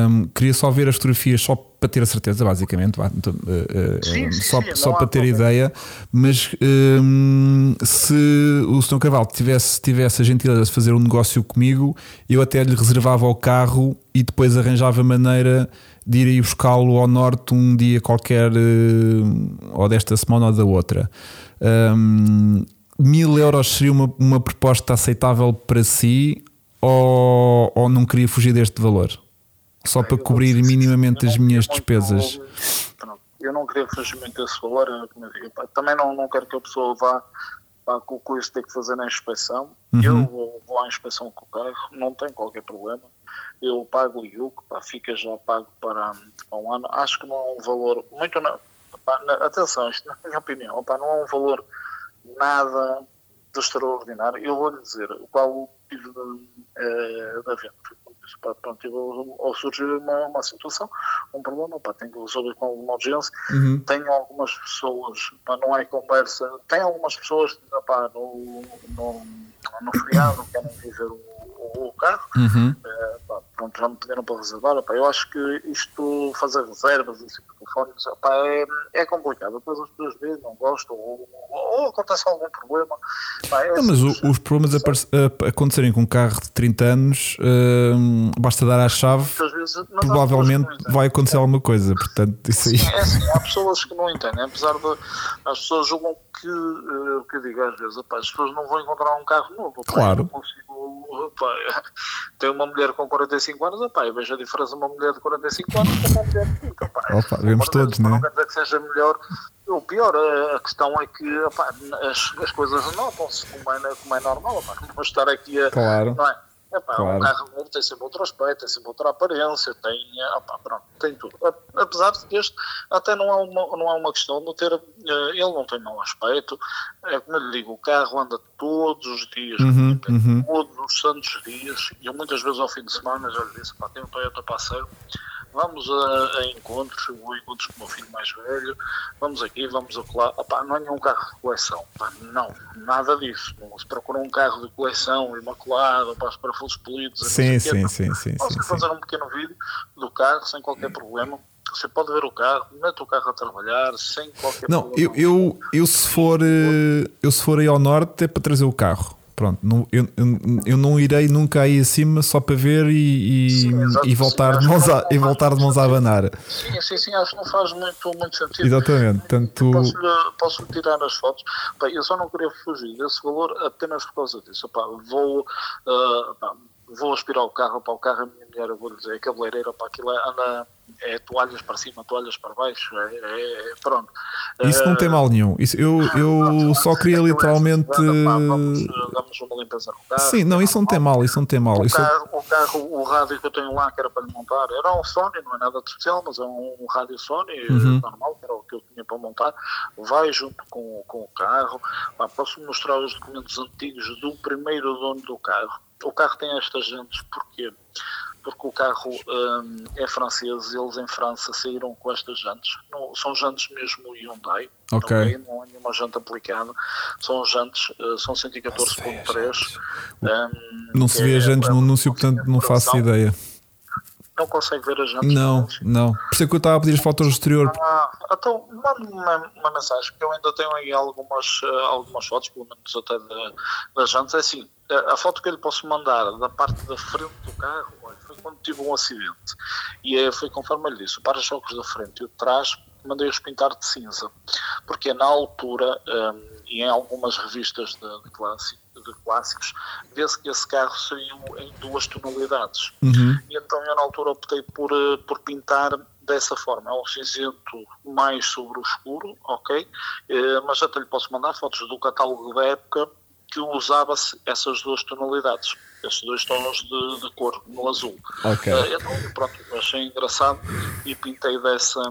Hum, queria só ver as fotografias só para ter a certeza, basicamente, então, eh, eh, Sim, sim, só, sim, só para ter problema. ideia. Mas hum, se o Sr. Carvalho tivesse, tivesse a gentileza de fazer um negócio comigo, eu até lhe reservava o carro e depois arranjava maneira de ir aí buscá-lo ao norte um dia qualquer, eh, ou desta semana ou da outra. Hum, mil euros seria uma, uma proposta aceitável para si ou, ou não queria fugir deste valor? Só para cobrir minimamente as minhas despesas. eu não queria fugir muito desse valor. também não, não quero que a pessoa vá pá, com com isso ter que fazer na inspeção. Uhum. Eu vou, vou à inspeção com o carro, não tem qualquer problema. Eu pago o IUC, pá, fica já pago para, um ano. Acho que não é um valor muito. na- pá, na- atenção, isto na minha opinião, pá, não é um valor nada de extraordinário. Eu vou lhe dizer qual o motivo da, da venda. Pá, Pronto, eu- ou surgiu uma, uma situação, um problema, pá, tenho que resolver com alguma urgência. Uhum. Tenho algumas pessoas, pá, não é conversa, tem algumas pessoas pá, no, no, no feriado querem viver o, o, o carro, Uhum. eh, pá, pronto, já me pediram para reservar. Pá, eu acho que isto, fazer reservas, assim, telefone, pá, é, é complicado. Depois as pessoas veem, não gostam, ou, ou acontece algum problema. Pá, é Não, mas o- assim, os problemas a- acontecerem com um carro de 30 anos, hum, basta dar à chave, vezes- provavelmente vai acontecer alguma coisa. Portanto, isso aí. É assim, há pessoas que não entendem, apesar de as pessoas julgam que, o que eu digo às vezes, opá, as pessoas não vão encontrar um carro novo. opá, Claro. não consigo, opá, tem uma mulher com 45 anos, opá, eu vejo a diferença de uma mulher de 45 anos com uma mulher de 30. Opá, Opa, vemos Pelo menos, todos, né? Não quer dizer que seja melhor. O pior, a questão é que opá, as, as coisas notam-se como é, como é normal. Não vou estar aqui a. Claro. Não é? Epá, Claro. O carro novo tem sempre outro aspecto, tem sempre outra aparência, tem, opá, pronto, tem tudo. Apesar de que este até não é uma, não é uma questão de ter, eh, ele não tem mau aspecto, é como eu lhe digo, o carro anda todos os dias, Uhum, uhum. todos os santos dias, e eu muitas vezes ao fim de semana já lhe disse, pá, tem um Toyota Passeio, vamos a, a encontros, eu vou a encontros com o meu filho mais velho, vamos aqui, vamos acolá, Opá, não é nenhum carro de coleção, não, nada disso, não se procura um carro de coleção, imaculado, para os parafusos polidos, não Sim, quê, sim, não. sim, sim, sim. fazer um pequeno vídeo do carro sem qualquer problema. Você pode ver o carro, mete o carro a trabalhar sem qualquer Não, eu, problema. eu, eu se for eh, eu se for aí ao norte é para trazer o carro. Pronto, não, eu, eu, eu não irei nunca aí acima só para ver e, e, Sim, e voltar, sim, de mãos a, e voltar de mãos a abanar. Sim, sim, sim, acho que não faz muito, muito sentido. Exatamente. Portanto, Posso-lhe posso tirar as fotos. Pá, eu só não queria fugir desse valor apenas por causa disso. Pá, vou, ah, pá, vou aspirar o carro para o carro, a minha mulher, eu vou dizer, é cabeleireira, para aquilo é, anda, é toalhas para cima, toalhas para baixo, é, é- é- pronto. isso não tem mal nenhum. Isso, eu, eu só queria literalmente. Pá, vamos, damos uma limpeza no carro. Sim, não, isso não tem mal, isso não tem mal. O é carro, o carro, o rádio que eu tenho lá, que era para lhe montar, era um Sony, não é nada de especial, mas é um, rádio Sony Uhum. normal, que era o que eu tinha para montar. Vai junto com, com o carro. Pá, posso mostrar os documentos antigos do primeiro dono do carro. O carro tem estas jantes, porquê? Porque o carro hum, é francês, eles em França saíram com estas jantes. Não, são jantes mesmo Hyundai, Ok. não é nenhuma janta aplicada. São jantes, eh, são 114.3. hum, não se vê é as jantes no anúncio, portanto não faço ideia. Não consegue ver as jantes? Não, não. Por isso é que eu estava a pedir as fotos do exterior. Ah, então mande-me uma, uma mensagem, porque eu ainda tenho aí algumas, eh, algumas fotos, pelo menos até da- das jantes. É assim, a, a foto que eu lhe posso mandar da parte da frente do carro foi quando tive um acidente. E eh, foi conforme eu lhe disse: o para-choques da frente e o de trás mandei-os pintar de cinza, porque na altura, hum, e em algumas revistas de, de, clássico- de clássicos, vê-se que esse carro saiu em duas tonalidades. Uhum. E então eu na altura optei por, eh, por pintar dessa forma. É um cinzento mais sobre o escuro, ok? Eh, Mas até lhe posso mandar fotos do catálogo da época que usava-se essas duas tonalidades, esses dois tons de, de cor no azul. Ok. Eh, Então, pronto, achei engraçado e pintei dessa,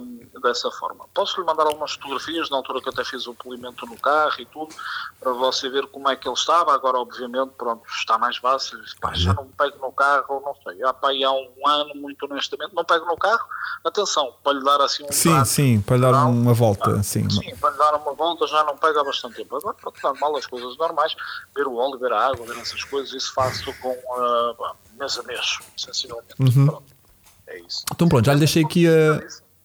dessa forma. Posso lhe mandar algumas fotografias, na altura que até fiz o polimento no carro e tudo, para você ver como é que ele estava. Agora, obviamente, pronto, está mais fácil. Pá, já não pego no carro, não sei. Há, pá, há um ano, muito honestamente, não pego no carro. Atenção, para lhe dar assim um Sim, trato sim, para lhe dar geral, uma volta. Sim. Sim, para lhe dar uma volta já não pega há bastante tempo. Agora, pronto, normal, as coisas normais, ver o óleo, ver a água, ver essas coisas, isso faço com uh, mês a mês, sensivelmente. Pronto, é isso. Então pronto, já lhe deixei aqui a,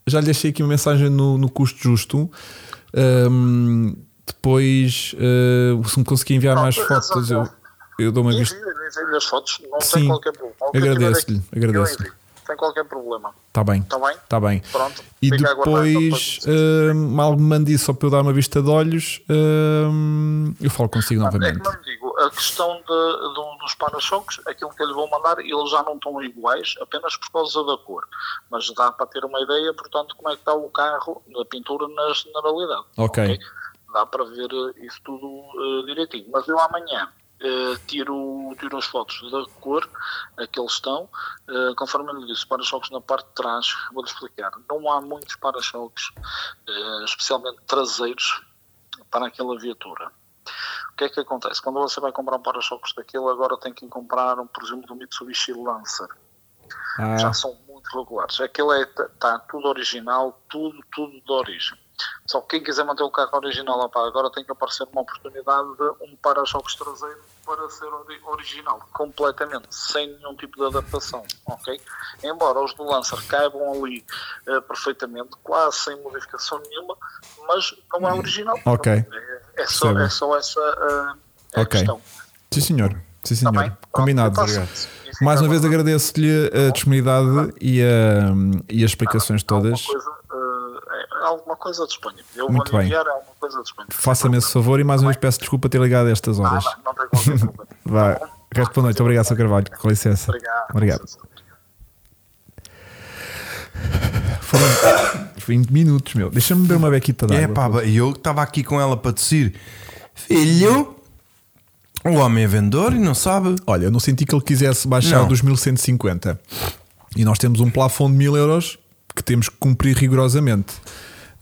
já lhe deixei aqui uma mensagem no, no custo justo. Ahm, depois, ah, se me conseguir enviar mais Pronto, fotos, eu, eu dou uma vista. Envie-lhe as fotos, não Sim, tem qualquer problema. Agradeço-lhe, agradeço-lhe. Sem qualquer problema. Está bem, Está bem? está bem. Pronto. E então depois, ah, mal me mande só para eu dar uma vista de olhos, ah, eu falo consigo É novamente. digo, a questão de, do- dos para-choques, aquilo que eu lhe vou mandar, eles já não estão iguais apenas por causa da cor. Mas dá para ter uma ideia, portanto, como é que está o carro, a pintura na generalidade. Ok. Dá para ver eh, isso tudo eh, direitinho. Mas eu amanhã eh, tiro, tiro as fotos da cor a que eles estão. Eh, conforme eu lhe disse, para-choques na parte de trás, vou-lhe explicar. Não há muitos para-choques, eh, especialmente traseiros, para aquela viatura. O que é que acontece? Quando você vai comprar um para-choques daquele, agora tem que comprar, um, por exemplo, do Mitsubishi Lancer. Ah, Já são muito regulares. Aquele está tá tudo original, tudo, tudo de origem. Só que quem quiser manter o carro original, opá, agora tem que aparecer uma oportunidade de um para-choques traseiro para ser ori- original, completamente, sem nenhum tipo de adaptação, ok? Embora os do Lancer caibam ali eh, perfeitamente, quase sem modificação nenhuma, mas não é original. Ok. É, é só, é só essa eh, a Ok. questão. sim senhor, sim Está senhor. bem? Pronto, Combinado. E fica Mais uma vez agradeço-lhe a disponibilidade e, a- e as explicações todas. Alguma coisa, eh, é alguma coisa disponível. Eu Muito vou bem. enviar alguma coisa disponível. Faça-me esse favor e mais uma vez peço desculpa ter ligado a estas horas. Nada, não tem qualquer problema. Vá, Tá bom? resto boa noite. Obrigado, Sr. Carvalho. Com licença. Obrigado. Obrigado. 20 minutos, meu. Deixa-me beber uma bequita de É água. pá, e eu estava aqui com ela para tossir. Filho, O homem é vendedor e não sabe. Olha, eu não senti que ele quisesse baixar Não. dos 1150. E nós temos um plafond de 1000 euros que temos que cumprir rigorosamente.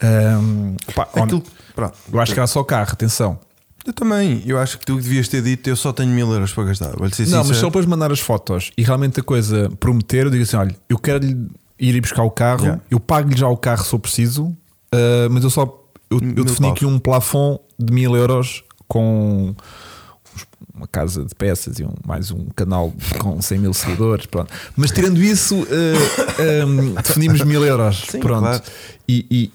Ahm, pá, Aquilo, pronto. Eu acho que era só carro, atenção. Eu também. Eu acho que tu devias ter dito eu só tenho mil euros para gastar. Vou-lhe ser Não, mas sincero. depois mandar as fotos e realmente a coisa prometer, eu digo assim: olha, eu quero lhe ir buscar o carro, Yeah. eu pago-lhe já o carro se eu preciso, ah, mas eu só eu, eu Mil defini paus. aqui um plafond de mil euros com uma casa de peças e um- mais um canal com 100 mil seguidores. Pronto. Mas tirando isso, ah, ah, definimos mil euros. Sim, pronto. claro. E, e-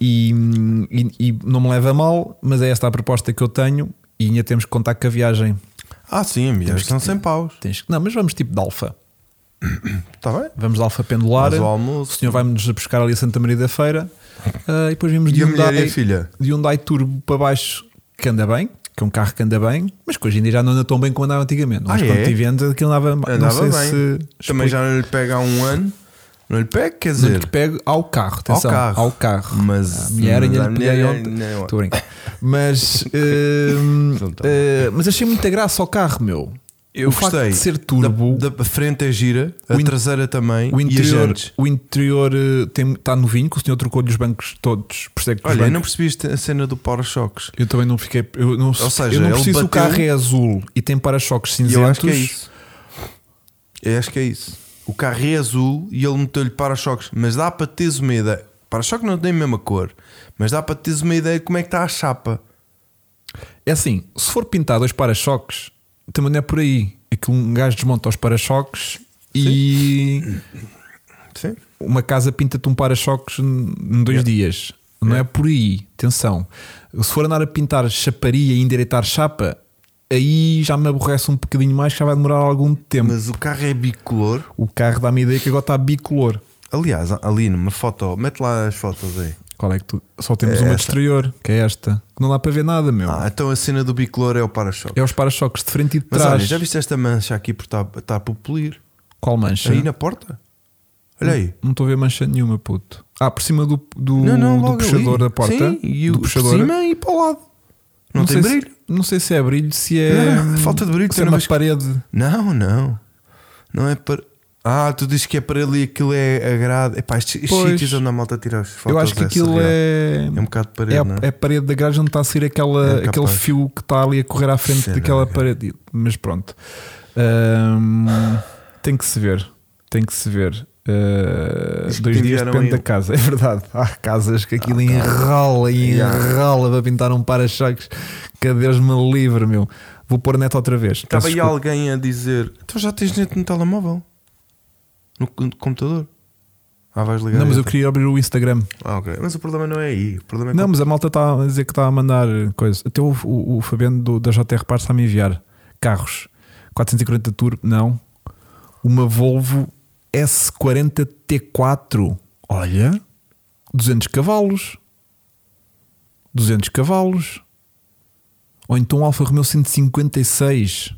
e- e- não me leva a mal, mas é esta a proposta que eu tenho e ainda temos que contar com a viagem. Ah, sim, que são ter- 100 paus. Tens Não, mas vamos tipo de alfa. Está bem? Vamos de alfa pendular. Mas o O almoço. senhor vai-nos buscar ali a Santa Maria da Feira. Ah, e depois vimos de E e Hyundai, a filha? de Hyundai Turbo para baixo que anda bem, que é um carro que anda bem, mas que hoje em dia já não anda tão bem como andava antigamente. Mas Ah, quando é? tive antes aquilo andava, não Andava bem. se Também já não lhe pega há um ano. Não lhe pega, quer não dizer. lhe pego ao carro, atenção, ao carro. carro. Mas- a mulher ainda lhe peguei mulher- ontem. não. Estou a brincar. Mas, tá. eh, mas achei muita graça ao carro, meu. Eu o gostei. de ser turbo, Da, da frente é gira, a in- traseira também O interior, o interior eh, tem, está novinho, que o senhor trocou-lhe os bancos todos. Por é Olha, eu bancos- não percebi a cena do para-choques. eu também não fiquei. Eu não, Ou seja, eu não preciso se o bateu- carro é azul e tem para-choques cinzentos. eu acho que é isso. Eu acho que é isso. O carro é azul e ele meteu-lhe para-choques, mas dá para teres uma ideia. Para-choque não tem a mesma cor, mas dá para teres uma ideia de como é que está a chapa. É assim: se for pintar dois para-choques, também não é por aí. É que um gajo desmonta os para-choques e Sim. uma casa pinta-te um para-choques em dois dias. Não é por aí. Atenção. Se for andar a pintar chaparia e endireitar chapa, aí já me aborrece um bocadinho mais, que já vai demorar algum tempo. Mas o carro é bicolor. O carro dá-me a ideia que agora está bicolor. Aliás, ali numa foto, mete lá as fotos aí. Qual é que tu. Só temos É uma de esta. exterior, que é esta. Que não dá para ver nada, meu. Ah, então a cena do bicolor é o para-choque. É os para-choques de frente e de Mas trás. olha, já viste esta mancha aqui porque está, está por polir? Qual mancha? Aí na porta? Olha aí. Não estou a ver mancha nenhuma, puto. Ah, por cima do, do, Não, não, do logo puxador ali. da porta. Sim, e do o por puxador. cima e para o lado. Não, sei tem se- brilho. não sei se é brilho, se é. Não, falta de brilho, Se é uma vês- parede. Não, não. Não é para. Ah, tu dizes que é para ali aquilo é a grade. Epá, estes, Pois. sítios onde a malta tira as fotos. Eu acho que é aquilo surreal. é. É um bocado de parede, É a, é? é a parede da garagem onde está a sair aquela, É aquele fio que está ali a correr à frente Será, daquela parede. Mas pronto. Ahm, tem que se ver. Tem que se ver. Que dois dias depende aí da casa, é verdade. Há casas que aquilo Ah, enrola e Yeah. enrola para pintar um para-choques. Que Deus me livre, meu. Vou pôr neto outra vez. Estava aí alguém a dizer: Então já tens net no telemóvel? No, no computador? Ah, vais ligar. Não, mas eu outra- queria abrir o Instagram. Ah, ok. Mas o problema não é aí. O problema é Não, mas a malta está a dizer que está a mandar coisas. Até o, o, o Fabiano do, da JR Parts está a me enviar carros 440 Turbo. Não, uma Volvo S40 T4. Olha, 200 cavalos, 200 cavalos, ou então um Alfa Romeo 156.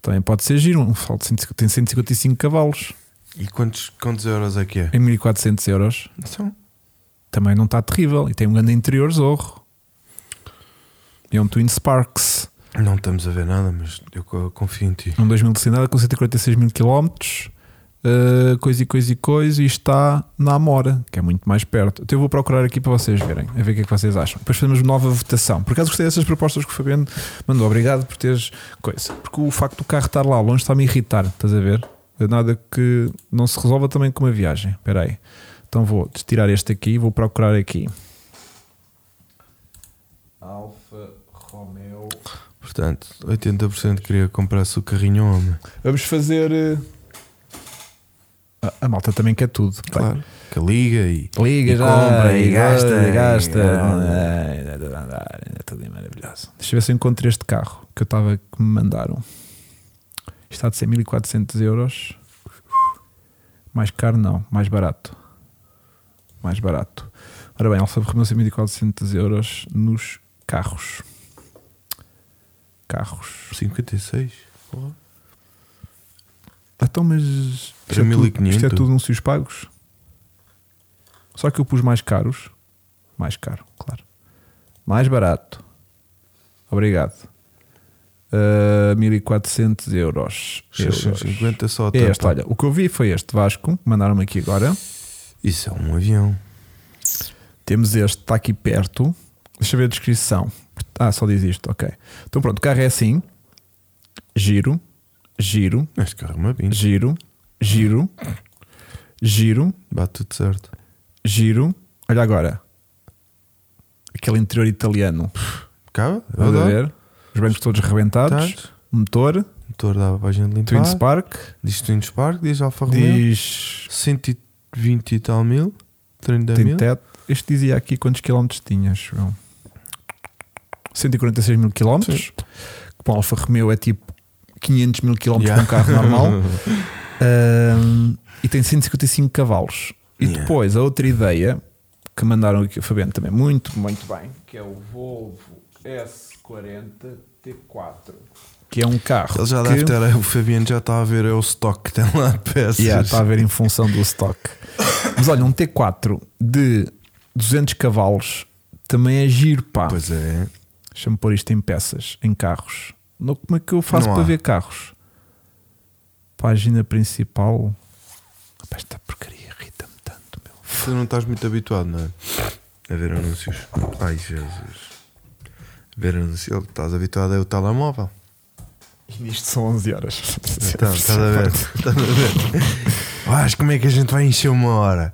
Também pode ser giro. Um Alfa de 150 tem 155 cavalos E quantos, quantos euros é que é? em 1400 euros. São. também não está terrível e tem um grande interior zorro. E é um Twin Sparks, Não estamos a ver nada, mas eu co- confio em ti. um 2000 de cilindrada com 146 mil km, uh, coisa e coisa e coisa, e está na Amora, que é muito mais perto. Então eu vou procurar aqui para vocês verem, a ver o que é que vocês acham. Depois fazemos nova votação. Por acaso gostei dessas propostas que o Fabiano mandou. Obrigado por teres coisa. Porque o facto do carro estar lá longe está-me a irritar, estás a ver? Nada que não se resolva também com uma viagem. Espera aí. Então vou tirar este aqui e vou procurar aqui. Alfa Romeo. Portanto, 80% queria comprar-se o carrinho homem. Vamos fazer. eh, A, a malta também quer tudo. Claro. Que liga e. Liga E já, compra, e gasta, e gasta. e- É, é tudo a andar, é tudo maravilhoso. Deixa eu ver se eu encontro este carro que eu estava que me mandaram. Isto está de ser 1400 euros. Mais caro, não, mais barato. Mais barato. Ora bem, Alfa Romeo 1400 euros nos carros. Carros. 56? Porra. Então, mas isto é, tudo, 1500. isto é tudo anúncios pagos? Só que eu pus mais caros. Mais caro, claro. Mais barato. Obrigado. Uh, 1400 euros. euros. 650 só a É este, olha. O que eu vi foi este Vasco. Mandaram-me aqui agora. Isso é um avião. Temos este, está aqui perto. Deixa eu ver a descrição. Ah, só diz isto, ok. Então pronto, o carro é assim: giro, giro, Este carro é uma pinta. giro, giro, giro, Bate tudo certo. giro. Olha agora, aquele interior italiano. Cabe? A ver? Os bancos todos rebentados. Motor, Motor dava para a gente limpar. Twin Spark, Diz Twin Spark, diz Alfa Romeo. diz 120 e tal mil. 30 tem mil. teto. Este dizia aqui quantos quilómetros tinhas, João? 146 mil quilómetros. Com Alfa Romeo é tipo 500 mil quilómetros Yeah. com um carro normal. Ahm, e tem 155 cavalos. E Yeah. depois a outra ideia que mandaram aqui o Fabiano também muito, muito bem, que é o Volvo S40 T4, que é um carro. Ele já que- deve ter, o Fabiano já está a ver é o stock que tem lá peças. Yeah, está a ver em função do stock. Mas olha, um T4 de 200 cavalos também é giro, pá. Pois é. Deixa-me pôr isto em peças, em carros. Não, como é que eu faço Não para há. ver carros? Página principal. Pá, esta porcaria irrita-me tanto, meu. Tu não estás muito habituado, não é? A ver anúncios. Ai Jesus. Ver anúncios. Estás habituado é o telemóvel. E nisto são 11 horas. Então, estás a ver? Estás a ver? Mas como é que a gente vai encher uma hora?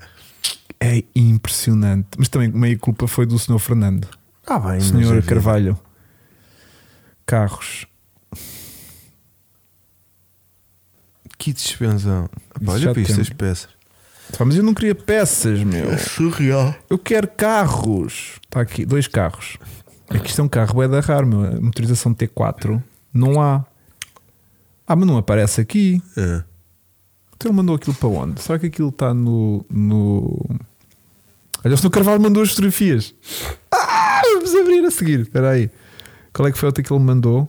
É impressionante. Mas também meio culpa foi do Sr. Fernando. Ah, bem, Senhor Carvalho. Carros. Que dispensão. Olha para isto, as peças. Mas eu não queria peças, meu. surreal. Eu quero carros. Está aqui, dois carros. Que isto é um carro é da raro, meu. A motorização T4 não há. Ah, mas não aparece aqui. É. Então ele mandou aquilo para onde? Será que aquilo está no. no... Olha, o Sr. Carvalho mandou as fotografias. Ah, vamos abrir a seguir. Espera aí. Qual é que foi a outra que ele mandou?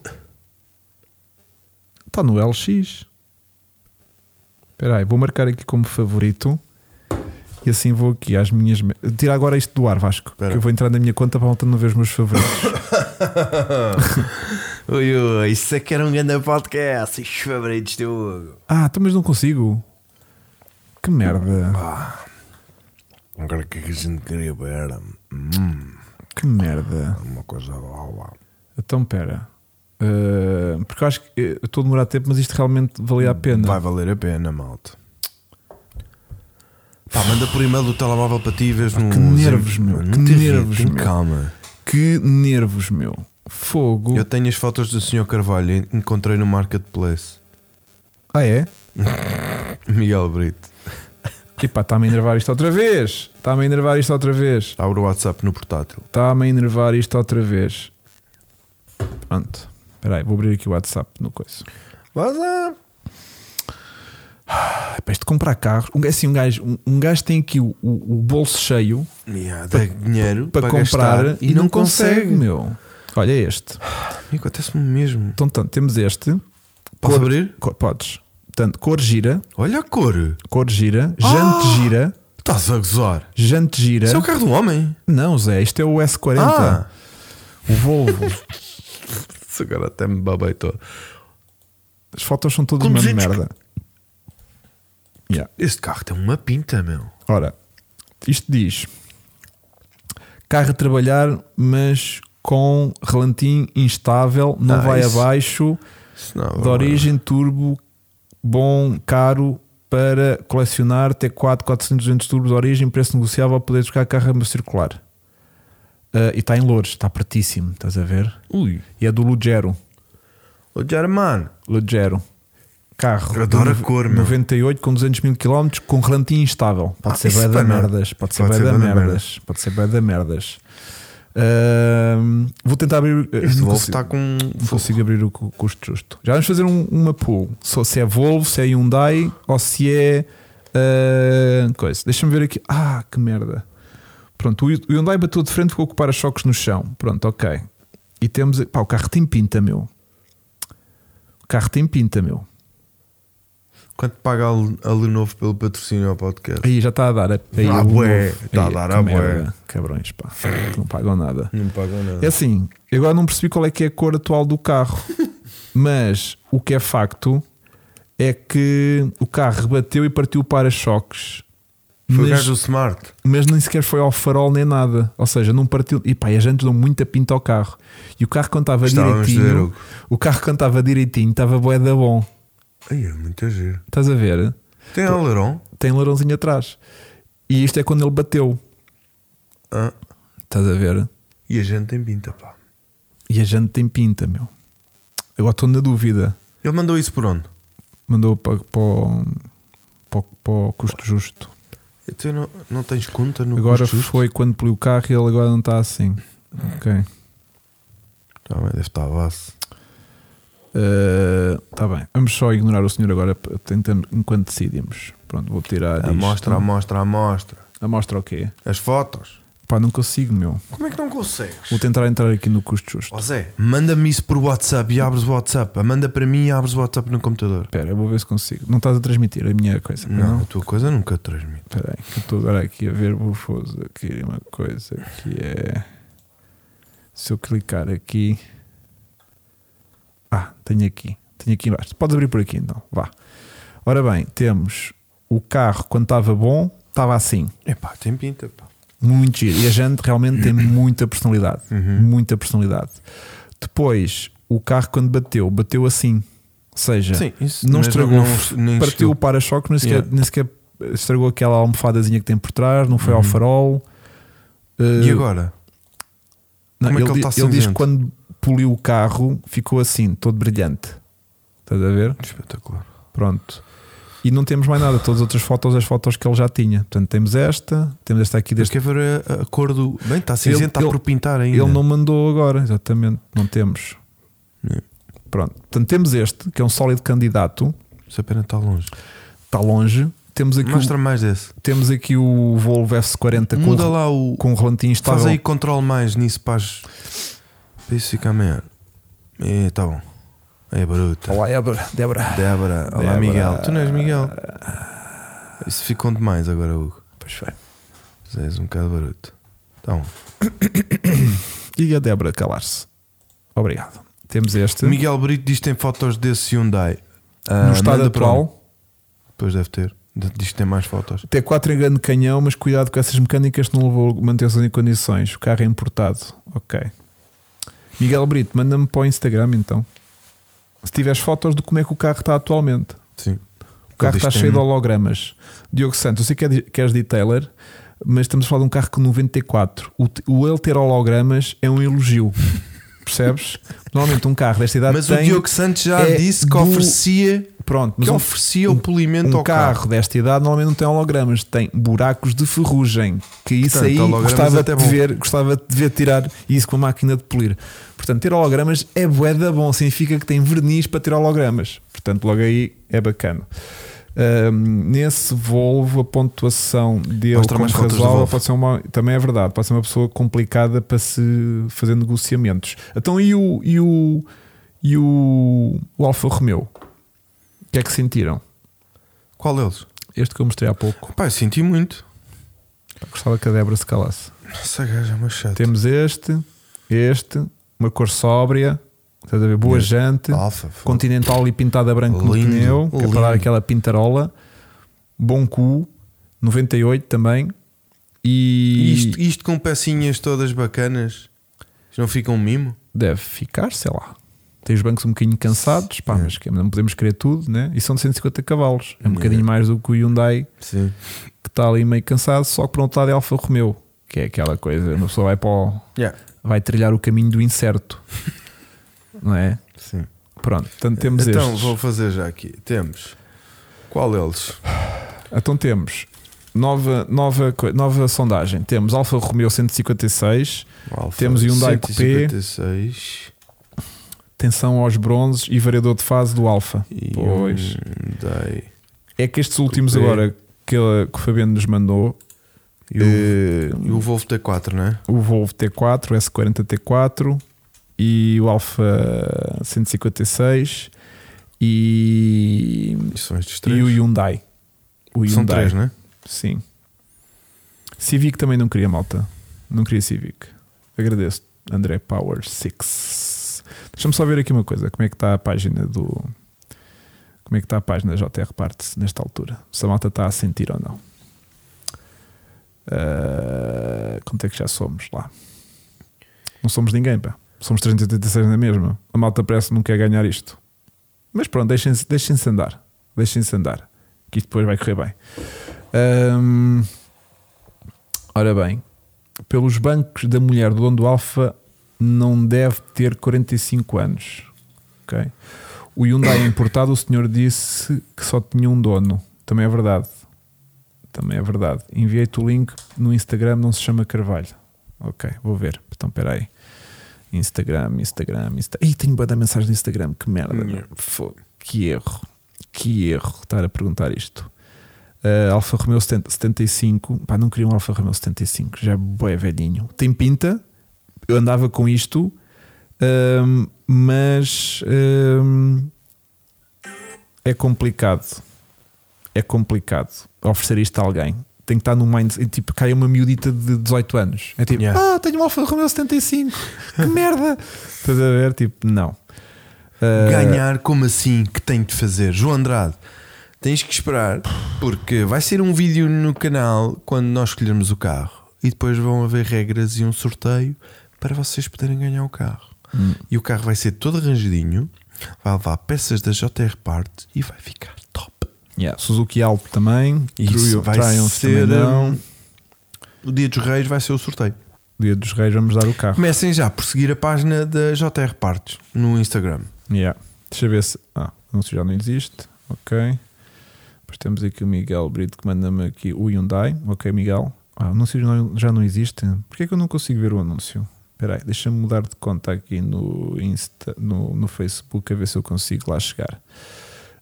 Está no LX. Espera aí, vou marcar aqui como favorito. E assim vou aqui às minhas. Tira agora isto do ar, Vasco. Espera. Que eu vou entrar na minha conta para voltar a ver os meus favoritos. Ui, ui, isso é que era um grande podcast. Os favoritos do Hugo. ah, então, mas não consigo. Que merda. Agora o que é que a gente queria ver? Hum, Que merda. uma coisa boa. Então, pera. Uh, porque eu acho que eu estou a demorar tempo, mas isto realmente valia a pena. Vai valer a pena, malta. Pá, manda por e-mail do telemóvel para ti e vês no. que nervos, meu, Não que te nervos, meu. calma. Que nervos, meu. Fogo. Eu tenho as fotos do Sr. Carvalho, encontrei no Marketplace. Ah, é? Miguel Brito. E pá, está-me a enervar isto outra vez. Está-me a enervar isto outra vez. Abre o WhatsApp no portátil. Está-me a enervar isto outra vez. Pronto. Espera aí, vou abrir aqui o WhatsApp no coisa. WhatsApp. Ah, isto de comprar carros. Um, gajo- assim, um, gajo, um, um gajo tem aqui o, o- o bolso cheio Yeah, dá dinheiro para, para, comprar gastar e, não consegue, meu. Olha este. E Acontece-me mesmo. Então, então, temos este. Posso Cor- abrir? Cor- podes. Portanto, cor gira, Olha a cor. cor gira, Ah! jante gira, Estás a gozar. jante gira. Isso é o carro do homem. Não, Zé, isto é o S40. Ah, O Volvo. isso agora até me babei todo. As fotos são todas uma 200 merda. Yeah. Este carro tem uma pinta, meu. Ora, isto diz: carro a trabalhar, mas com relantim instável, não Ah, vai isso- abaixo, não, de origem turbo, bom, caro para colecionar T4 400 200 turbos de origem, preço negociável, poder buscar carro a circular. Ah, e está em Louros, está pertíssimo, estás a ver? Ui. E é do Lugero. Ô, Germano. Lugero. Carro. Adoro a cor, meu. 98 com 200 mil km com relantinho instável. Pode Ah, ser bué da merdas. Pode ser ser da merdas. Pode ser bué da merdas. Ahm, vou tentar abrir. eh, Este Volvo consigo, está com. não consigo abrir o cu- custo justo. Já vamos fazer um- uma pool. Só se é Volvo, se é Hyundai ou se é. ah, coisa. Deixa-me ver aqui. Ah, que merda. Pronto, o Hy- o Hyundai bateu de frente, ficou a ocupar choques no chão. Pronto, ok. E temos. Pá, o carro tem pinta, meu. O carro tem pinta, meu. Quanto paga a Le- a Lenovo pelo patrocínio ao podcast? Aí já está a dar. Aí, Ah, o bué. novo. Está a Aí, dar que a bué. Cabrões, pá. Não pagam nada. Não pagam nada. É assim, eu agora não percebi qual é que é a cor atual do carro. Mas o que é facto é que o carro rebateu e partiu o para-choques. Foi o Mas- gajo do Smart. mas nem sequer foi ao farol nem nada. Ou seja, não partiu. E pá, e as jantes dão muita pinta ao carro. E o carro, Estávamos ver, direitinho, o carro, quando estava direitinho, estava bué da bom. Ai, é muito giro. Estás a ver? Tem alerão? Tem larãozinho atrás. E isto é quando ele bateu. Ah, Estás a ver? e a gente tem pinta, pá. E a jante tem pinta, meu. Agora estou na dúvida. Ele mandou isso por onde? Mandou para, para, o- para, o- para o custo justo. Tu não, não tens conta no agora custo justo? foi quando peliu o carro e ele agora não está assim. Ok. Tá bem, deve estar a base. Está bem. Vamos só ignorar o senhor agora tentando, enquanto decidimos. Pronto, vou tirar. isto. Amostra, amostra, amostra. Amostra o quê? As fotos. Pá, não consigo, meu. Como é que não consegues? Vou tentar entrar aqui no custo justo. Ó Zé, manda-me isso por WhatsApp e abres o WhatsApp. Manda para mim e abres o WhatsApp no computador. Espera, eu vou ver se consigo. Não estás a transmitir a minha coisa? pois Não, a tua coisa nunca transmite. Espera aí, que eu estou agora aqui a ver. Vou fazer aqui uma coisa que é. Se eu clicar aqui. Ah, tenho aqui. Tenho aqui embaixo. Podes abrir por aqui então. Vá. Ora bem, temos o carro quando estava bom, estava assim. Epá, tem pinta, pá. Muito giro. E a gente realmente tem muita personalidade. Uhum. Muita personalidade. Depois, o carro quando bateu, bateu assim. Ou seja, Sim, isso não mas estragou, não- partiu o para-choque, nem, Yeah. nem sequer estragou aquela almofadazinha que tem por trás, não foi ao Uhum. farol. E Uh, agora? não, como é que ele, ele tá ele diz quando poliu o carro ficou assim, todo brilhante. Estás a ver? Espetacular. Pronto. E não temos mais nada. Todas as outras fotos, as fotos que ele já tinha. Portanto, temos esta, temos esta aqui deste. quer ver a, a cor do. Bem, está cinzento, está por pintar ainda. Ele não mandou agora, exatamente. Não temos. É. Pronto. Portanto, temos este, que é um sólido candidato. Isso apenas está longe. Está longe. Temos aqui, Mostra o, mais desse. temos aqui o Volvo F40 com, Muda o- lá o. com o relantinho Faz estável. aí controle mais nisso para as- ficar melhor. É, tá bom. É bruta. Olá, Débora. Débora. Débora. Olá, Débora. Miguel. Tu não és Miguel? Isso ficou demais agora, Hugo. Pois foi. Tu és um bocado bruto. Tá bom. E a Débora calar-se. Obrigado. Temos este. Miguel Brito diz que tem fotos desse Hyundai. Ah, no estado para onde? atual, Pois deve ter. Diz que tem mais fotos. T4 em grande canhão, mas cuidado com essas mecânicas que não levou manutenção em condições. O carro é importado. Ok. Miguel Brito, manda-me para o Instagram então. Se tiveres fotos de como é que o carro está atualmente. Sim. O carro está que cheio de hologramas. Diogo Santos, eu sei que é de- que és detailer, mas estamos a falar de um carro com 94. O, o ele ter hologramas é um elogio. Percebes? Normalmente um carro desta idade Mas o tem. Diogo Santos já é disse que oferecia, Pronto, mas que um, oferecia o polimento um ao carro, carro. desta idade normalmente não tem hologramas, tem buracos de ferrugem. Que isso Portanto, aí gostava de, bom. ver, gostava de ver tirar isso com a máquina de polir. Portanto, ter hologramas é boeda bom, significa que tem verniz para ter hologramas. Portanto, logo aí é bacana. Nesse Volvo, a pontuação dele Mostra como razoável pode ser uma, também é verdade, pode ser uma pessoa complicada para se fazer negociamentos. Então, e o, e o, e o, o Alfa Romeo? O que é que sentiram? Qual deles? Este que eu mostrei há pouco. Pá, eu senti muito. Gostava que a Débora se calasse. Essa gaja é uma chata. Temos este, este, uma cor sóbria, estás a ver? Boa jante, Alfa. continental e pintada branco no Lindo, pneu, que é para dar aquela pintarola. Bom cu, 98 também. E Isto, isto com pecinhas todas bacanas. Não fica um mimo? deve ficar, sei lá. Tem os bancos um bocadinho cansados, pá, mas não podemos querer tudo, né? E são de 150 cavalos. É um bocadinho mais do que o Hyundai Sim. que está ali meio cansado, só que por outro lado é Alfa Romeo, que é aquela coisa, uma pessoa vai para o, Yeah. vai trilhar o caminho do incerto, não é? Sim. Pronto, portanto temos então, estes. vou fazer já aqui. Temos. Qual deles? Então temos nova, nova, nova sondagem. Temos Alfa Romeo 156, Alfa Temos Hyundai Coupé. 156 atenção aos bronzes e variador de fase do Alfa. Pois. Hyundai. É que estes últimos Coupé. agora que, ele- que o Fabiano nos mandou, E o, eh, e o Volvo T4, não é? o Volvo T4, o S40 T4 e o Alfa 156 e, são e três. o Hyundai. O São Hyundai. três, não é? Sim. Civic também não queria malta. Não queria Civic. Agradeço, André Power 6. Deixa-me só ver aqui uma coisa: como é que está a página do. Como é que está a página da JR Parts nesta altura? Se a malta está a sentir ou não. Uh, quanto é que já somos lá? Não somos ninguém, pá. Somos 386 na mesma. A malta parece que não quer ganhar isto. Mas pronto, deixem-se deixem andar. Deixem-se andar. Que isto depois vai correr bem. Um, ora bem, pelos bancos da mulher do dono do Alfa, não deve ter 45 anos. Ok? O Hyundai importado, o senhor disse que só tinha um dono. Também é verdade. Também é verdade. Enviei-te o link no Instagram, não se chama Carvalho. Ok, vou ver. Então, espera aí. Instagram, Instagram, Instagram. Ih, tenho boa da mensagem no Instagram, que merda. Yeah. Que erro. Que erro estar a perguntar isto. Uh, Alfa Romeo 70, 75. Pá, não queria um Alfa Romeo 75, já é velhinho. Tem pinta, eu andava com isto, um, mas um, é complicado. É complicado oferecer isto a alguém. Tem que estar num mind. Tipo, cai uma miudita de 18 anos. É tipo, Yeah. ah, tenho um Alfa Romeo 75. Que merda. Estás a ver? Tipo, não. Uh, Ganhar, como assim? Que tenho de fazer? João Andrade, tens que esperar, porque vai ser um vídeo no canal quando nós escolhermos o carro e depois vão haver regras e um sorteio para vocês poderem ganhar o carro. Hum. E o carro vai ser todo arranjadinho, vai levar peças da JR Part e vai ficar top. Yeah, Suzuki Alto também. Isso vai Triumph ser, O dia dos reis vai ser o sorteio. Dia dos Reis, vamos dar o carro. Comecem já por seguir a página da JR Parts no Instagram. Yeah. Deixa eu ver se. Ah, o anúncio já não existe. Ok. Depois temos aqui o Miguel Brito que manda-me aqui o Hyundai. Ok, Miguel. Ah, o anúncio já não- já não existe. Porquê que eu não consigo ver o anúncio? Espera aí, deixa-me mudar de conta aqui no, Insta, no, no Facebook a ver se eu consigo lá chegar.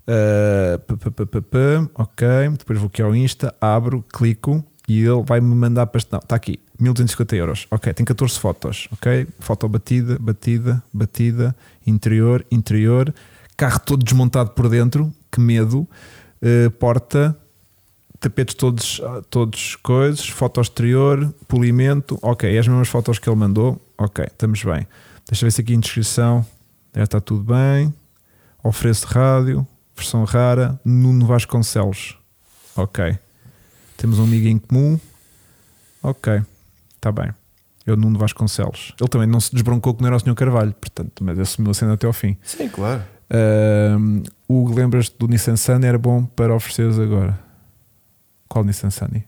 Pá, pá, pá, pá. ok, depois vou aqui ao Insta, abro, clico e ele vai-me mandar para. Não, está aqui, 1250 euros. Ok, tem 14 fotos. Ok, foto batida, batida, batida, interior, interior, carro todo desmontado por dentro, que medo, Uh, porta, tapetes todos, ah, todos coisas, foto exterior, polimento. Ok, é as mesmas fotos que ele mandou. Ok, estamos bem. Deixa eu ver se aqui a inscrição deve estar tudo bem. Ofereço rádio, versão rara, Nuno Vasconcelos. Ok. Temos um amigo em comum. Ok, está bem. Eu, Nuno Vasconcelos. Ele também não se desbroncou que não era o Sr. Carvalho, portanto, mas assumiu a cena até ao fim. Sim, claro. Um, o lembras-te do Nissan Sunny era bom para ofereceres agora. Qual Nissan Sunny?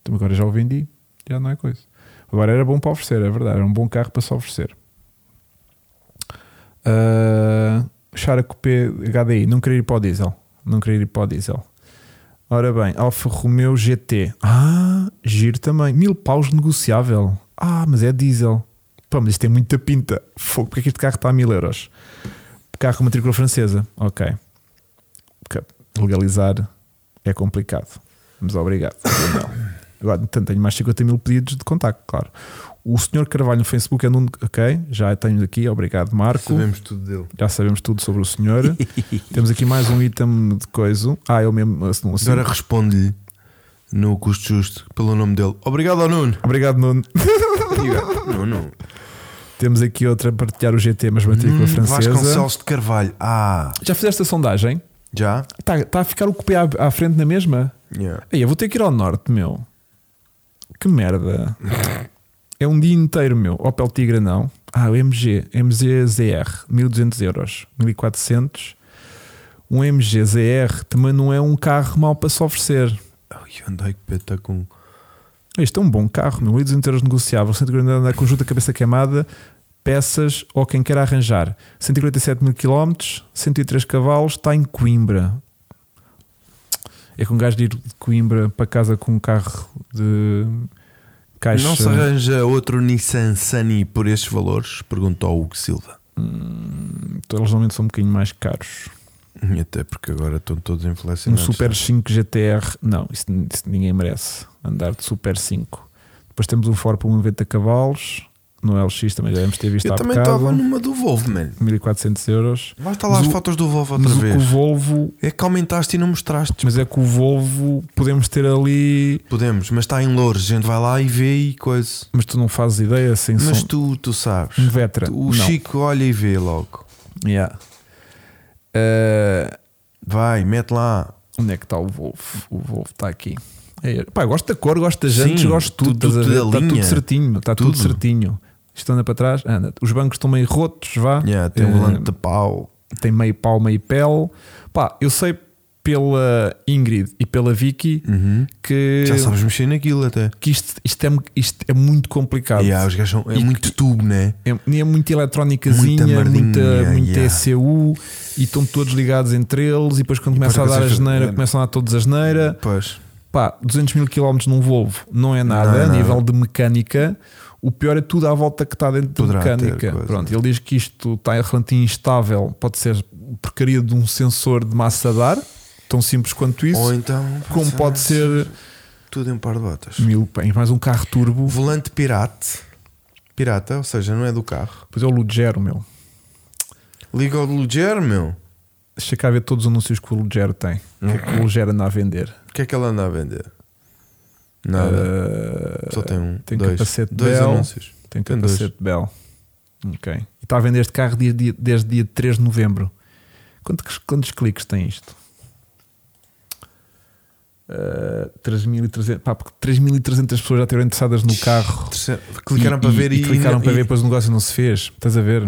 Então agora já o vendi, já não é coisa. Agora era bom para oferecer, é verdade, era um bom carro para se oferecer. Uh, Chara Coupé HDI, não queria ir para o diesel. Não queria ir para o diesel. Ora bem, Alfa Romeo GT. Ah, giro também. Mil paus negociável. Ah, mas é diesel. Pá, mas isto tem muita pinta. Fogo, porque é que este carro está a mil euros? Carro com matrícula francesa. Ok. Legalizar é complicado. Mas obrigado. Agora, tenho mais 50 mil pedidos de contacto, claro. O senhor Carvalho no Facebook é Nuno. Ok, já tenho aqui. Obrigado, Marco. Sabemos tudo dele. Já sabemos tudo sobre o senhor. Temos aqui mais um item de coisa. Ah, eu mesmo. Assim, assim. Agora responde-lhe no custo justo pelo nome dele. Obrigado ao Nuno. Obrigado, Nuno. Nuno. Temos aqui outra a partilhar o GT, mas matrícula Hum, francesa. Vasconcelos de Carvalho. Ah, Já fizeste a sondagem? já? Está tá a ficar o cupê à, à frente na mesma? Yeah. Aí, eu vou ter que ir ao norte, meu. Que merda. É um dia inteiro, meu. Opel Tigra não. Ah, o MG. MG ZR. 1200 euros. 1400. Um MG ZR também não é um carro mau para se oferecer. Oh, Hyundai que está com. Este é um bom carro, meu. 1200 euros negociável. 140 andar conjunto, cabeça queimada, peças ou quem quer arranjar. 147 mil km, 103 cavalos, está em Coimbra. É com um gajo de ir de Coimbra para casa com um carro de caixa. Não se arranja outro Nissan Sunny por estes valores? Perguntou o Hugo Silva. Hum, então eles normalmente são um bocadinho mais caros. Até porque agora estão todos Um inflacionados. Super 5 GTR, não, isso, isso ninguém merece. Andar de Super 5. Depois temos um Ford para 90 cavalos. No LX, também já devemos ter visto Eu há também bocado. estava numa do Volvo, mano. 1400 euros. Vai estar lá as fotos do Volvo outra Mas vez. o Volvo, É que aumentaste e não mostraste. mas é que o Volvo podemos ter ali, Podemos, mas está em Louros. A gente vai lá e vê e coisa. mas tu não fazes ideia sem Mas som. tu, tu sabes. Um Vetra. O Não. Chico olha e vê logo. Yeah. Eh, Vai, mete lá. onde é que está o Volvo? O Volvo está aqui. É, pá, gosto da cor, gosto das jantes, gosto de tudo. tudo- tudo Está tudo certinho, está tudo. Tudo. certinho. Isto anda para trás, anda. Os bancos estão meio rotos, vá. Yeah, tem Eh, um volante de pau. tem meio pau, meio pele. Pá, eu sei pela Ingrid e pela Vicky que, Já sabes mexer naquilo até. que isto, isto, é, isto é muito complicado. Yeah, os gajos são, é E muito tubo, né? É, é muita eletrónicazinha, Muita muita, muita yeah. ECU e estão todos ligados entre eles. E depois, quando E começa a dar a geneira, é. começam a dar todos a geneira. Pois. Pá, 200 mil km num Volvo não é nada Não é a nada. nível de mecânica. O pior é tudo à volta que está dentro de Poderá ter mecânica. Pronto, ele diz que isto está relativamente instável, pode ser porcaria de um sensor de massa de ar, tão simples quanto isso, Ou então. como pode ser Tudo em um par de botas. mil pães, mais um carro turbo. Volante pirate. Pirata, ou seja, não é do carro. Pois é o Lugero, meu. Liga ao Lugero, meu. Deixa cá ver todos os anúncios que o Lugero tem. O que é que o Lugero anda a vender? O que é que ela anda a vender? Nada. Uh, Só tem um. tem dois. capacete dois Bell. anúncios. Tem Tem capacete Bell. Ok. E está a vender este carro dia- dia- desde dia 3 de novembro. Quantos, quantos cliques tem isto? Uh, 3.300 pá, porque 3.300 pessoas já estiveram interessadas no carro Clicaram para ver e, clicaram para e- ver, depois o negócio não se fez. Estás a ver?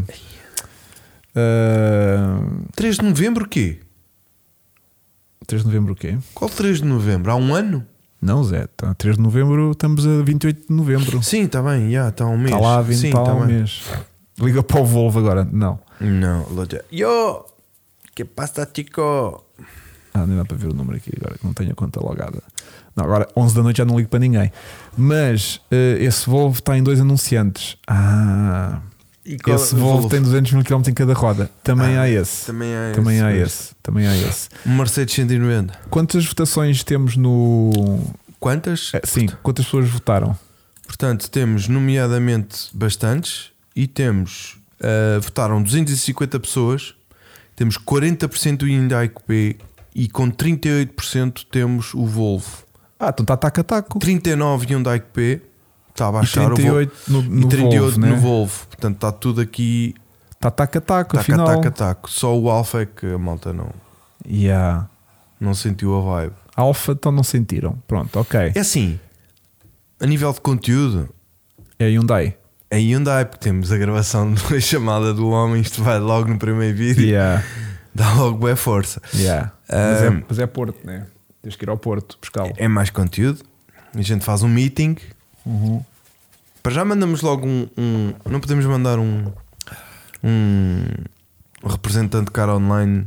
Uh, 3 de novembro o quê? 3 de novembro o quê? Qual 3 de novembro? Há um ano? Não, Zé. Tá, 3 de novembro, estamos a 28 de novembro. Sim, está bem, já, está um mês. Está lá a 20, Sim, está tá um bem. mês. Liga para o Volvo agora. Não. Não, Lugero. Yo! Que passa, chico? Ah, nem dá para ver o número aqui agora, que não tenho a conta logada. Não, agora 11 da noite já não ligo para ninguém. Mas eh, esse Volvo está em dois anunciantes. Ah, qual- esse Volvo, tem 200 mil km em cada roda. Também Ah, há esse. Também há Também esse, há esse. Também há esse. Um Mercedes 190. Quantas votações temos no. Quantas? eh, sim, quantas pessoas votaram? Portanto, temos nomeadamente bastantes e temos. ah, votaram 250 pessoas, temos 40% do Hyundai Coupé e com 38% temos o Volvo. Ah, então está taco a taco. 39 Hyundai Coupé, está a E baixar 38 no, o Volvo. no e 38 Volvo, no né? Volvo. Portanto, está tudo aqui Está taco a taco, taca, afinal. taca, taca. Só o Alfa é que a malta não, Yeah. não sentiu a vibe. Alfa, então não sentiram. Pronto, ok. É assim, a nível de conteúdo, É Hyundai. a Hyundai, porque temos a gravação da chamada do homem, isto vai logo no primeiro vídeo, Yeah. dá logo boa força. Yeah. Mas, é, Um, mas é Porto, né? Tens que ir ao Porto buscá-lo. É mais conteúdo, a gente faz um meeting. Uhum. Para já mandamos logo um, um- Não podemos mandar um, um representante cara online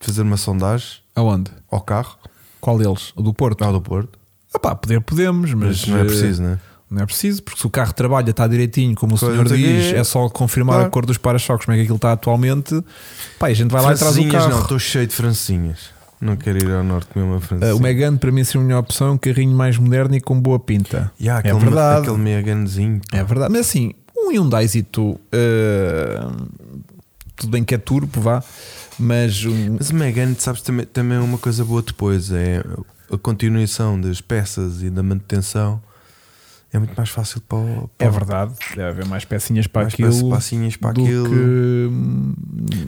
fazer uma sondagem Aonde? ao carro, Qual deles? O do Porto? ao do Porto. Ah pá, poder podemos, mas, Mas não é eh, preciso, né? Não é preciso, porque se o carro trabalha, está direitinho, como o Coisa senhor não sei diz, quê. é só confirmar Claro. a cor dos para-choques, como é que aquilo está atualmente. Pá, a gente vai lá e traz o carro. não, estou cheio de francinhas. Não quero ir ao norte comer uma Ah, francinha. o Megane para mim seria a melhor opção, um carrinho mais moderno e com boa pinta. Yeah, é aquele, verdade. Aquele Meganezinho. É verdade, mas assim, um Hyundaizito, eh, tudo bem que é turbo, vá, mas um, Mas o Megane, sabes, também, também é uma coisa boa depois. É a continuação das peças e da manutenção. É muito mais fácil para o. para é verdade, deve haver mais pecinhas para mais aquilo. passinhas para do aquilo. que,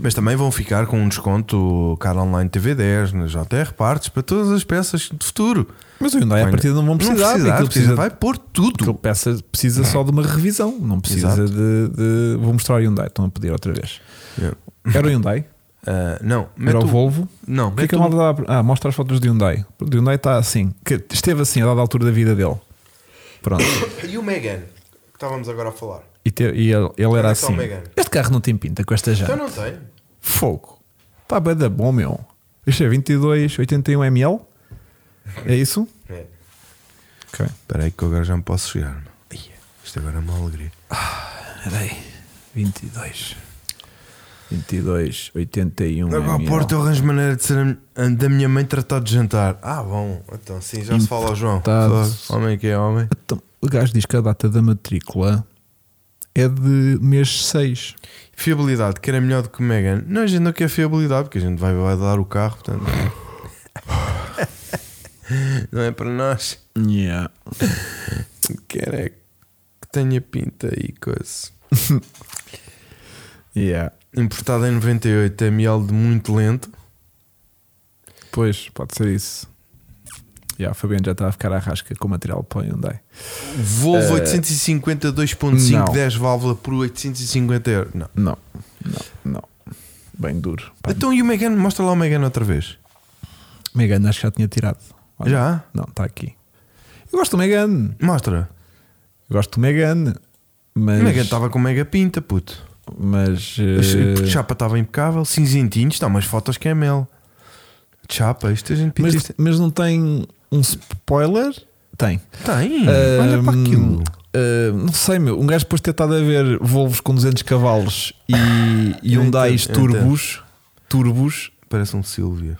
Mas também vão ficar com um desconto cara online TV10 na JR Partes para todas as peças de futuro. Mas o Hyundai a Vai- partir não vão precisar, não precisar, precisa, vai pôr tudo. aquilo peça precisa só de uma revisão, não precisa de, de- Vou mostrar o Hyundai, estão a pedir outra vez. Yeah. Era o Hyundai? Ah, não, Era o Volvo? Não, O que é que a malta dá? Ah, mostra as fotos do Hyundai. O Hyundai está assim, que esteve assim a dada altura da vida dele. Pronto. E o Megane, que estávamos agora a falar. E, te- e ele, ele era é o assim. Este carro não tem pinta com esta janta. Então não tem. Fogo. Está bem da bom, meu. Isto é 22, 81 ml? É isso? É. Ok. Espera aí que eu agora já me posso chegar. Isto agora é uma alegria. Espera aí. 22. 22, 81 Agora ao ml. Porto eu arranjo maneira de ser a- da minha mãe tratar de jantar. Ah, bom, então sim, já se fala ao João. Homem que é homem. Então, o gajo diz que a data da matrícula é de mês 6. Fiabilidade, que era melhor do que o Megan. Não, a gente não quer fiabilidade, porque a gente vai, vai dar o carro, portanto. não é para nós. Yeah. Quer é que tenha pinta e coisa. Yeah. Importada em 98, ml de muito lento. Pois, pode ser isso. Yeah, Fabiano já está a ficar à rasca com o material para o Hyundai. Volvo Eh, 850 2.5, não. 10 válvula por 850 euros. Não. Não, não, não. Bem duro. Pá, Então e o Megan? Mostra lá o Megan outra vez. Megane acho que já tinha tirado. Olha, Já? Não, está aqui. Eu gosto do Megane. Mostra. Eu gosto do Megane. Mas. O Megan estava com mega pinta, puto. Mas. A eh, chapa estava impecável, cinzentinho. Está umas fotos que é mel. Chapa, isto a gente pinta mas, isto. mas não tem um spoiler? Tem. Tem, Ah, olha para aquilo. Uh, não sei, meu. Um gajo depois de ter estado a ver Volvos com 200 cavalos e, Hyundais eu turbos, turbos Parece um Silvia.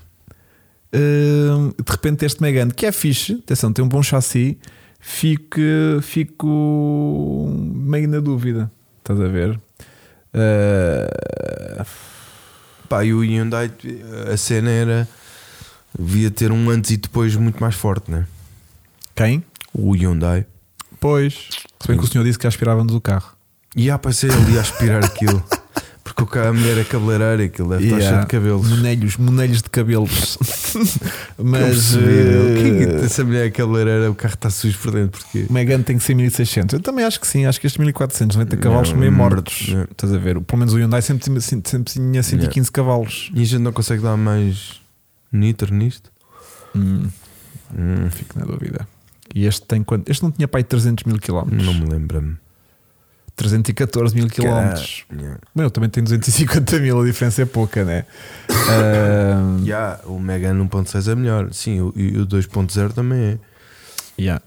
uh, de repente este Megane, que é fixe, atenção, tem um bom chassi, fico, fico meio na dúvida. Estás a ver? Uh, Pá, e o Hyundai, a cena era. Devia ter um antes e depois muito mais forte, né? quem? O Hyundai. Pois. Se bem que o senhor disse que aspirávamos o carro. E a passei ali a aspirar aquilo. Porque o ca- a mulher é cabeleireira e aquilo deve estar cheio de cabelos. Monelhos, monelhos de cabelos. Mas. Uh, essa mulher é cabeleireira, o carro está sujo por dentro. Porque. O Megane tem que ser 1600. Eu também acho que sim. Acho que estes 1490 Não, cavalos são meio mortos. não. Estás a ver? Pelo menos o Hyundai sempre, tinha- sempre tinha 115 cavalos. E a gente não consegue dar mais nitro nisto? Hum, Hum, fico na dúvida. E este tem quanto? Este não tinha para aí 300 mil quilómetros. não me lembro-me. 314 mil quilómetros. Meu, também tem 250 mil. A diferença é pouca, né? Ah, Yeah, o Megane 1.6 é melhor. Sim, o, e o 2.0 também é. Yeah.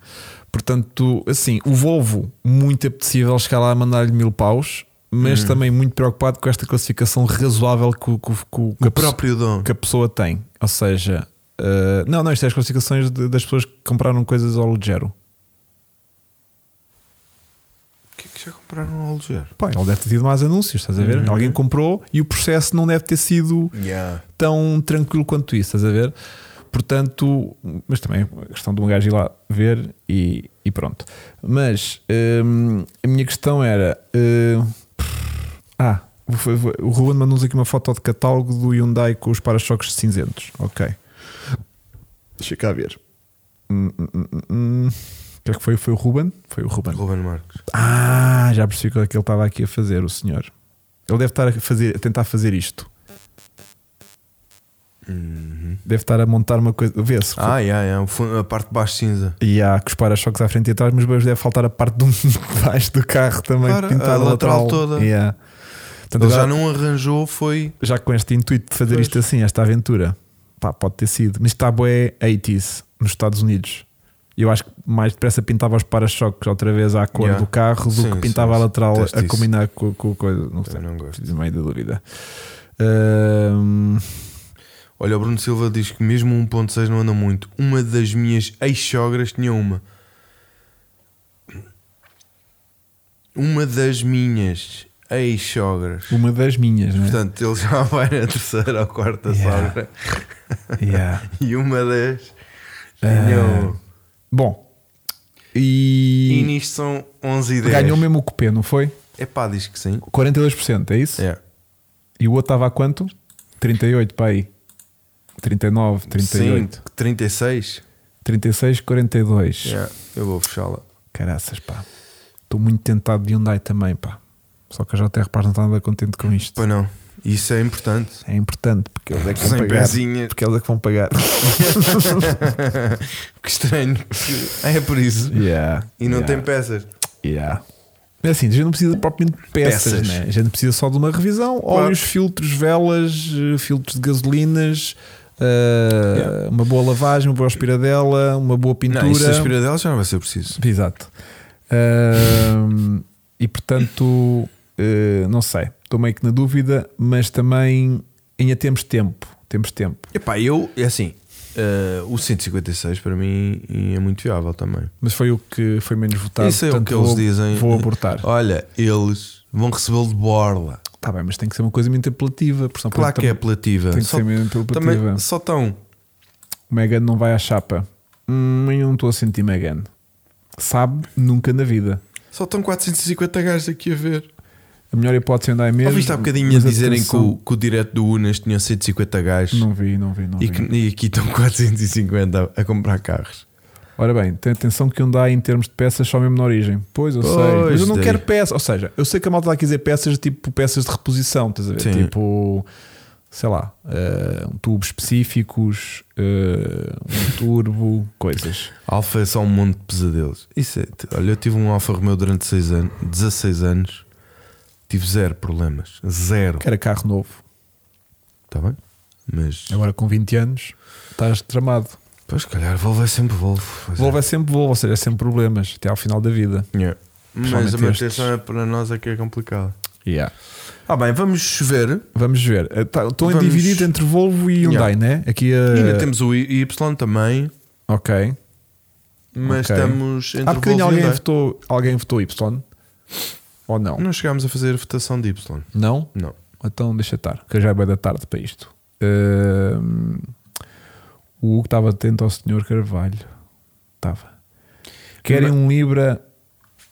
Portanto, assim, o Volvo, muito apetecível chegar lá a mandar-lhe mil paus, mas Hum. também muito preocupado com esta classificação razoável que, o- que, o- que, o- que O a pessoa- próprio dono. que a pessoa tem. Ou seja, uh, não, não, isto é as classificações de- das pessoas que compraram coisas ao ligeiro. O que é que já compraram ao ligeiro? Pá, ele deve ter tido mais anúncios, estás a ver? Uhum. Alguém comprou e o processo não deve ter sido Yeah. tão tranquilo quanto isso, estás a ver? Portanto, mas também é uma questão de um gajo ir lá ver e, e pronto. Mas hum, a minha questão era: hum, ah, o Ruben mandou-nos aqui uma foto de catálogo do Hyundai com os para-choques cinzentos. Ok, deixa cá ver. Hum, hum, hum, hum. O que é que foi? Foi o Ruben? Foi o Ruben. Ruben Marques. Ah, já percebi o que é que ele estava aqui a fazer, o senhor. Ele deve estar a, fazer, a tentar fazer isto. Uhum. Deve estar a montar uma coisa. Vê-se. Ah, yeah, yeah, a parte de baixo cinza. E há com os para-choques à frente e atrás, mas deve faltar a parte do de baixo do carro também Claro, pintada a lateral toda. Yeah. Portanto, Ele já agora, não arranjou, foi. já com este intuito de fazer Pois. isto assim, esta aventura, pá, pode ter sido. Mas está bué 80s nos Estados Unidos. Eu acho que mais depressa pintava os para-choques outra vez à cor Yeah. do carro do Sim, que pintava sim, a lateral a combinar com, com coisa. Não sei. Não gosto. Meio da dúvida. Ahm, Olha, o Bruno Silva diz que mesmo o 1.6 não anda muito. Uma das minhas ex-sogras tinha uma. Uma das minhas ex-sogras. uma das minhas, né? Portanto, ele já vai na terceira ou quarta Yeah. sogra. Yeah. E uma das. Ah, tinha um- Bom, E e, nisto são 11 e 10. ganhou mesmo o cupê, não foi? É pá, diz que sim. 42%, é isso? É. E o outro estava a quanto? 38 para aí. 39, 38. Sim, 36. 36, 42. É, eu vou fechá-la. Caraças, pá. Estou muito tentado de Hyundai também, pá. Só que a JR Paz não está nada contente com isto. Pois não. Isso é importante. É importante porque eles é que vão Sem pagar. pezinhas. Porque eles é que vão pagar. que estranho. É por isso. yeah, E não yeah, tem peças. Yeah. É assim, a gente não precisa propriamente de peças, Peças. Né? a gente precisa só de uma revisão, óleos, filtros, velas, eh, filtros de gasolinas, eh, Yeah. uma boa lavagem, uma boa aspiradela, uma boa pintura. Não, isso aspira dela já não vai ser preciso. Exato. Ahm, e portanto, eh, não sei, estou meio que na dúvida, mas também ainda temos tempo. Temos tempo. Epá, eu, é assim, eh, o 156 para mim é muito viável também. Mas foi o que foi menos votado. Isso é o que eles vou, dizem. Vou abortar. Olha, eles vão recebê-lo de borla. Tá bem, mas tem que ser uma coisa muito apelativa. senão Claro que é apelativa. Tem que Só, ser muito apelativa. também, só tão. O Megan não vai à chapa. Hum, eu não estou a sentir Megan. Sabe? Nunca na vida. Só estão 450 gajos aqui a ver. A melhor hipótese é mesmo. Ouviste há bocadinho a dizerem que o, que o direto do Unas tinha 150 gajos Não vi, não vi, não e, vi. que- e aqui estão 450 a, a comprar carros. Ora bem, tem atenção que Hyundai em termos de peças só mesmo na origem. Pois, eu sei. Pois, Mas eu não daí. quero peças. Ou seja, eu sei que a malta está a dizer peças tipo peças de reposição, estás a ver? Sim. Tipo, sei lá, eh, um tubos específicos, eh, um turbo, coisas. Alfa é só um monte de pesadelos. Isso é, olha, eu tive um Alfa Romeo durante 6 anos, 16 anos, tive zero problemas. Zero. Que era carro novo. Está bem? Mas, Agora com 20 anos estás tramado. pois, se calhar, Volvo é sempre Volvo. Pois é. Volvo é sempre Volvo, ou seja, é sempre problemas até ao final da vida. Yeah. Mas a manutenção é para nós é que é complicado. Yeah. Ah, bem, vamos ver. Vamos ver. Eh, tá- Estão Vamos- divididos entre Volvo e Hyundai, Yeah. né? Aqui E a. ainda temos o Y também, Ok. mas Ok. estamos entre Há bocadinho Volvo e alguém votou, alguém votou Y? Ou não? Não chegámos a fazer votação de Y. Não? Não. Então deixa estar, que já é bem da tarde para isto. Ahm, o Hugo estava atento ao Sr. Carvalho. Estava. Querem um Libra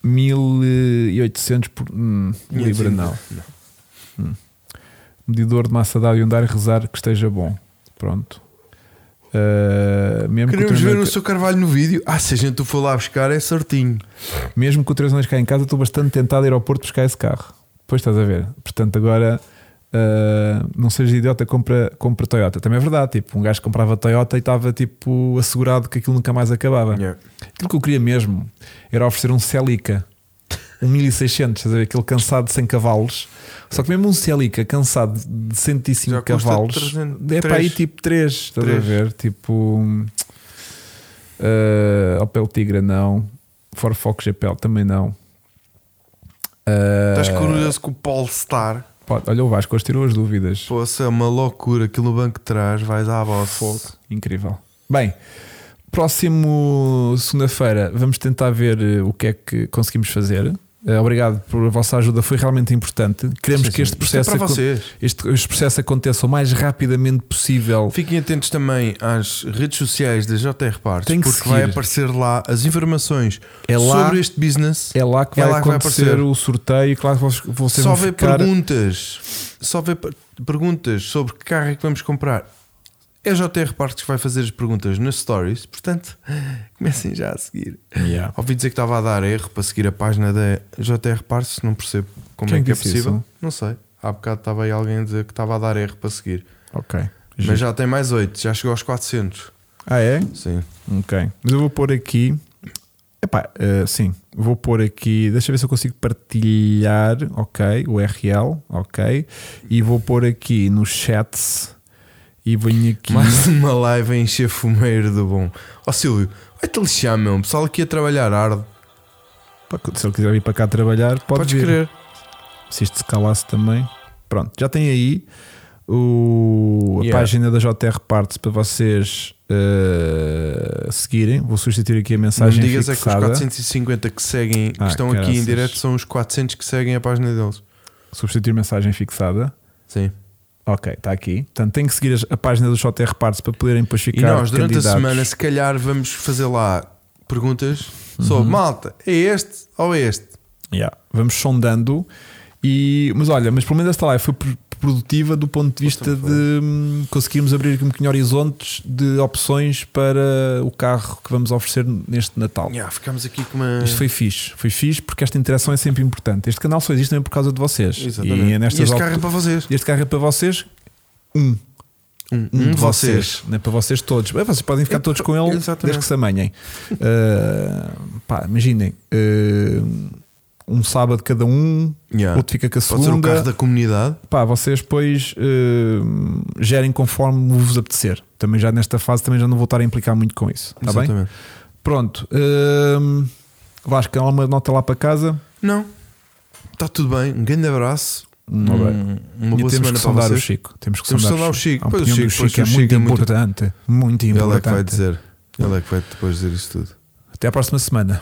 1800 por. Hum, um Libra não. Medidor de massa dada e andar rezar que esteja bom. Pronto. Ah, mesmo, que o Queremos ver o seu Carvalho no vídeo. Ah, se a gente o for lá buscar, é certinho. mesmo que o 3 anos cá em casa, estou bastante tentado a ir ao Porto buscar esse carro. Depois estás a ver. Portanto, agora ah, não seja idiota, compra, compra Toyota. Também é verdade. Tipo, um gajo comprava Toyota e estava tipo assegurado que aquilo nunca mais acabava. Aquilo que eu queria mesmo era oferecer um Celica, um 1600, estás a ver? Aquele cansado de 100 cavalos. Só que mesmo um Celica cansado de 105 Já custa cavalos 300, é para aí tipo 3, estás a Três. ver? Tipo uh, Opel Tigra, não. Ford Focus GPL também não. Uh, Estás curioso com o Polestar? pode- olha, o Vasco hoje tirou as dúvidas. Poxa, é uma loucura. Aquilo no banco de trás, vais à. Fogo. Incrível. Bem, próximo segunda-feira vamos tentar ver eh, o que é que conseguimos fazer. Eh, Obrigado por a vossa ajuda, foi realmente importante. Queremos Sim, que este é processo, vocês. este, este processo aconteça o mais rapidamente possível. Fiquem atentos também às redes sociais da JR Parts, Tem que porque vai seguir. aparecer lá as informações É lá- sobre este business. É lá que É vai lá que vai acontecer aparecer. o sorteio. Claro que vocês, Só vão vê ficar. perguntas. Só vê per- perguntas sobre que carro é que vamos comprar. É JR Parts que vai fazer as perguntas nas stories, portanto, comecem já a seguir. Yeah. Ouvi dizer que estava a dar erro para seguir a página da JR Parts, não percebo como Quem é que é possível. isso? Não sei. Há bocado estava aí alguém a dizer que estava a dar erro para seguir. Ok. Mas já tem mais 8, já chegou aos 400. Ah, é? Sim. Ok. Mas eu vou pôr aqui. Epá, eh, sim, vou pôr aqui. Deixa eu ver se eu consigo partilhar. Ok. O URL. Ok. E vou pôr aqui no chat. E venho aqui. Mais uma live a encher fumeiro do bom. Ó Silvio, vai-te lixar, meu. O pessoal aqui a trabalhar arde. Se ele quiser vir para cá trabalhar, pode Podes vir. querer. Se isto se calasse também. Pronto, já tem aí o, a Yeah. página da JR Parts para vocês eh, seguirem. Vou substituir aqui a Não mensagem me digas é que os fixada. 450 que seguem, que Ah, estão aqui em caraças. direto, são os 400 que seguem a página deles. Substituir mensagem fixada. Sim. Ok, está aqui. Portanto, tem que seguir a página do JR Parts para poderem depois E ficar nós, durante candidatos. a semana, se calhar, vamos fazer lá perguntas Uhum. sobre malta. É este ou é este? Yeah, Vamos sondando. E, mas olha, mas pelo menos esta live foi produtiva do ponto de vista de hum, conseguirmos abrir um bocadinho horizontes de opções para o carro que vamos oferecer neste Natal. Yeah, ficamos aqui com uma. Isto foi fixe, foi fixe porque esta interação é sempre importante. Este canal só existe também por causa de vocês. Exatamente. E, E, nestas este altu- carro é para vocês. este carro é para vocês. Um, Um, um de vocês, não é para vocês todos. Vocês podem ficar É todos com ele Exatamente. desde que se amanhem. Uh, pá, imaginem, uh, um sábado cada um, Yeah. outro fica com a Pode ser o segunda. carro da comunidade. Pá, vocês depois uh, gerem conforme vos apetecer. Também já nesta fase também já não vou estar a implicar muito com isso. Está bem? Pronto. Uh, Vasco, há uma nota lá para casa. Não. Está tudo bem. Um grande abraço. Uma, Hum, boa- uma boa temos semana que sondar o. Chico. Temos que Temos sondar o Chico. Pois o Chico, pois Chico é o Chico muito é muito- importante. Muito Ele é que vai importante. dizer. Ele é que vai depois dizer isso tudo. Até à próxima semana.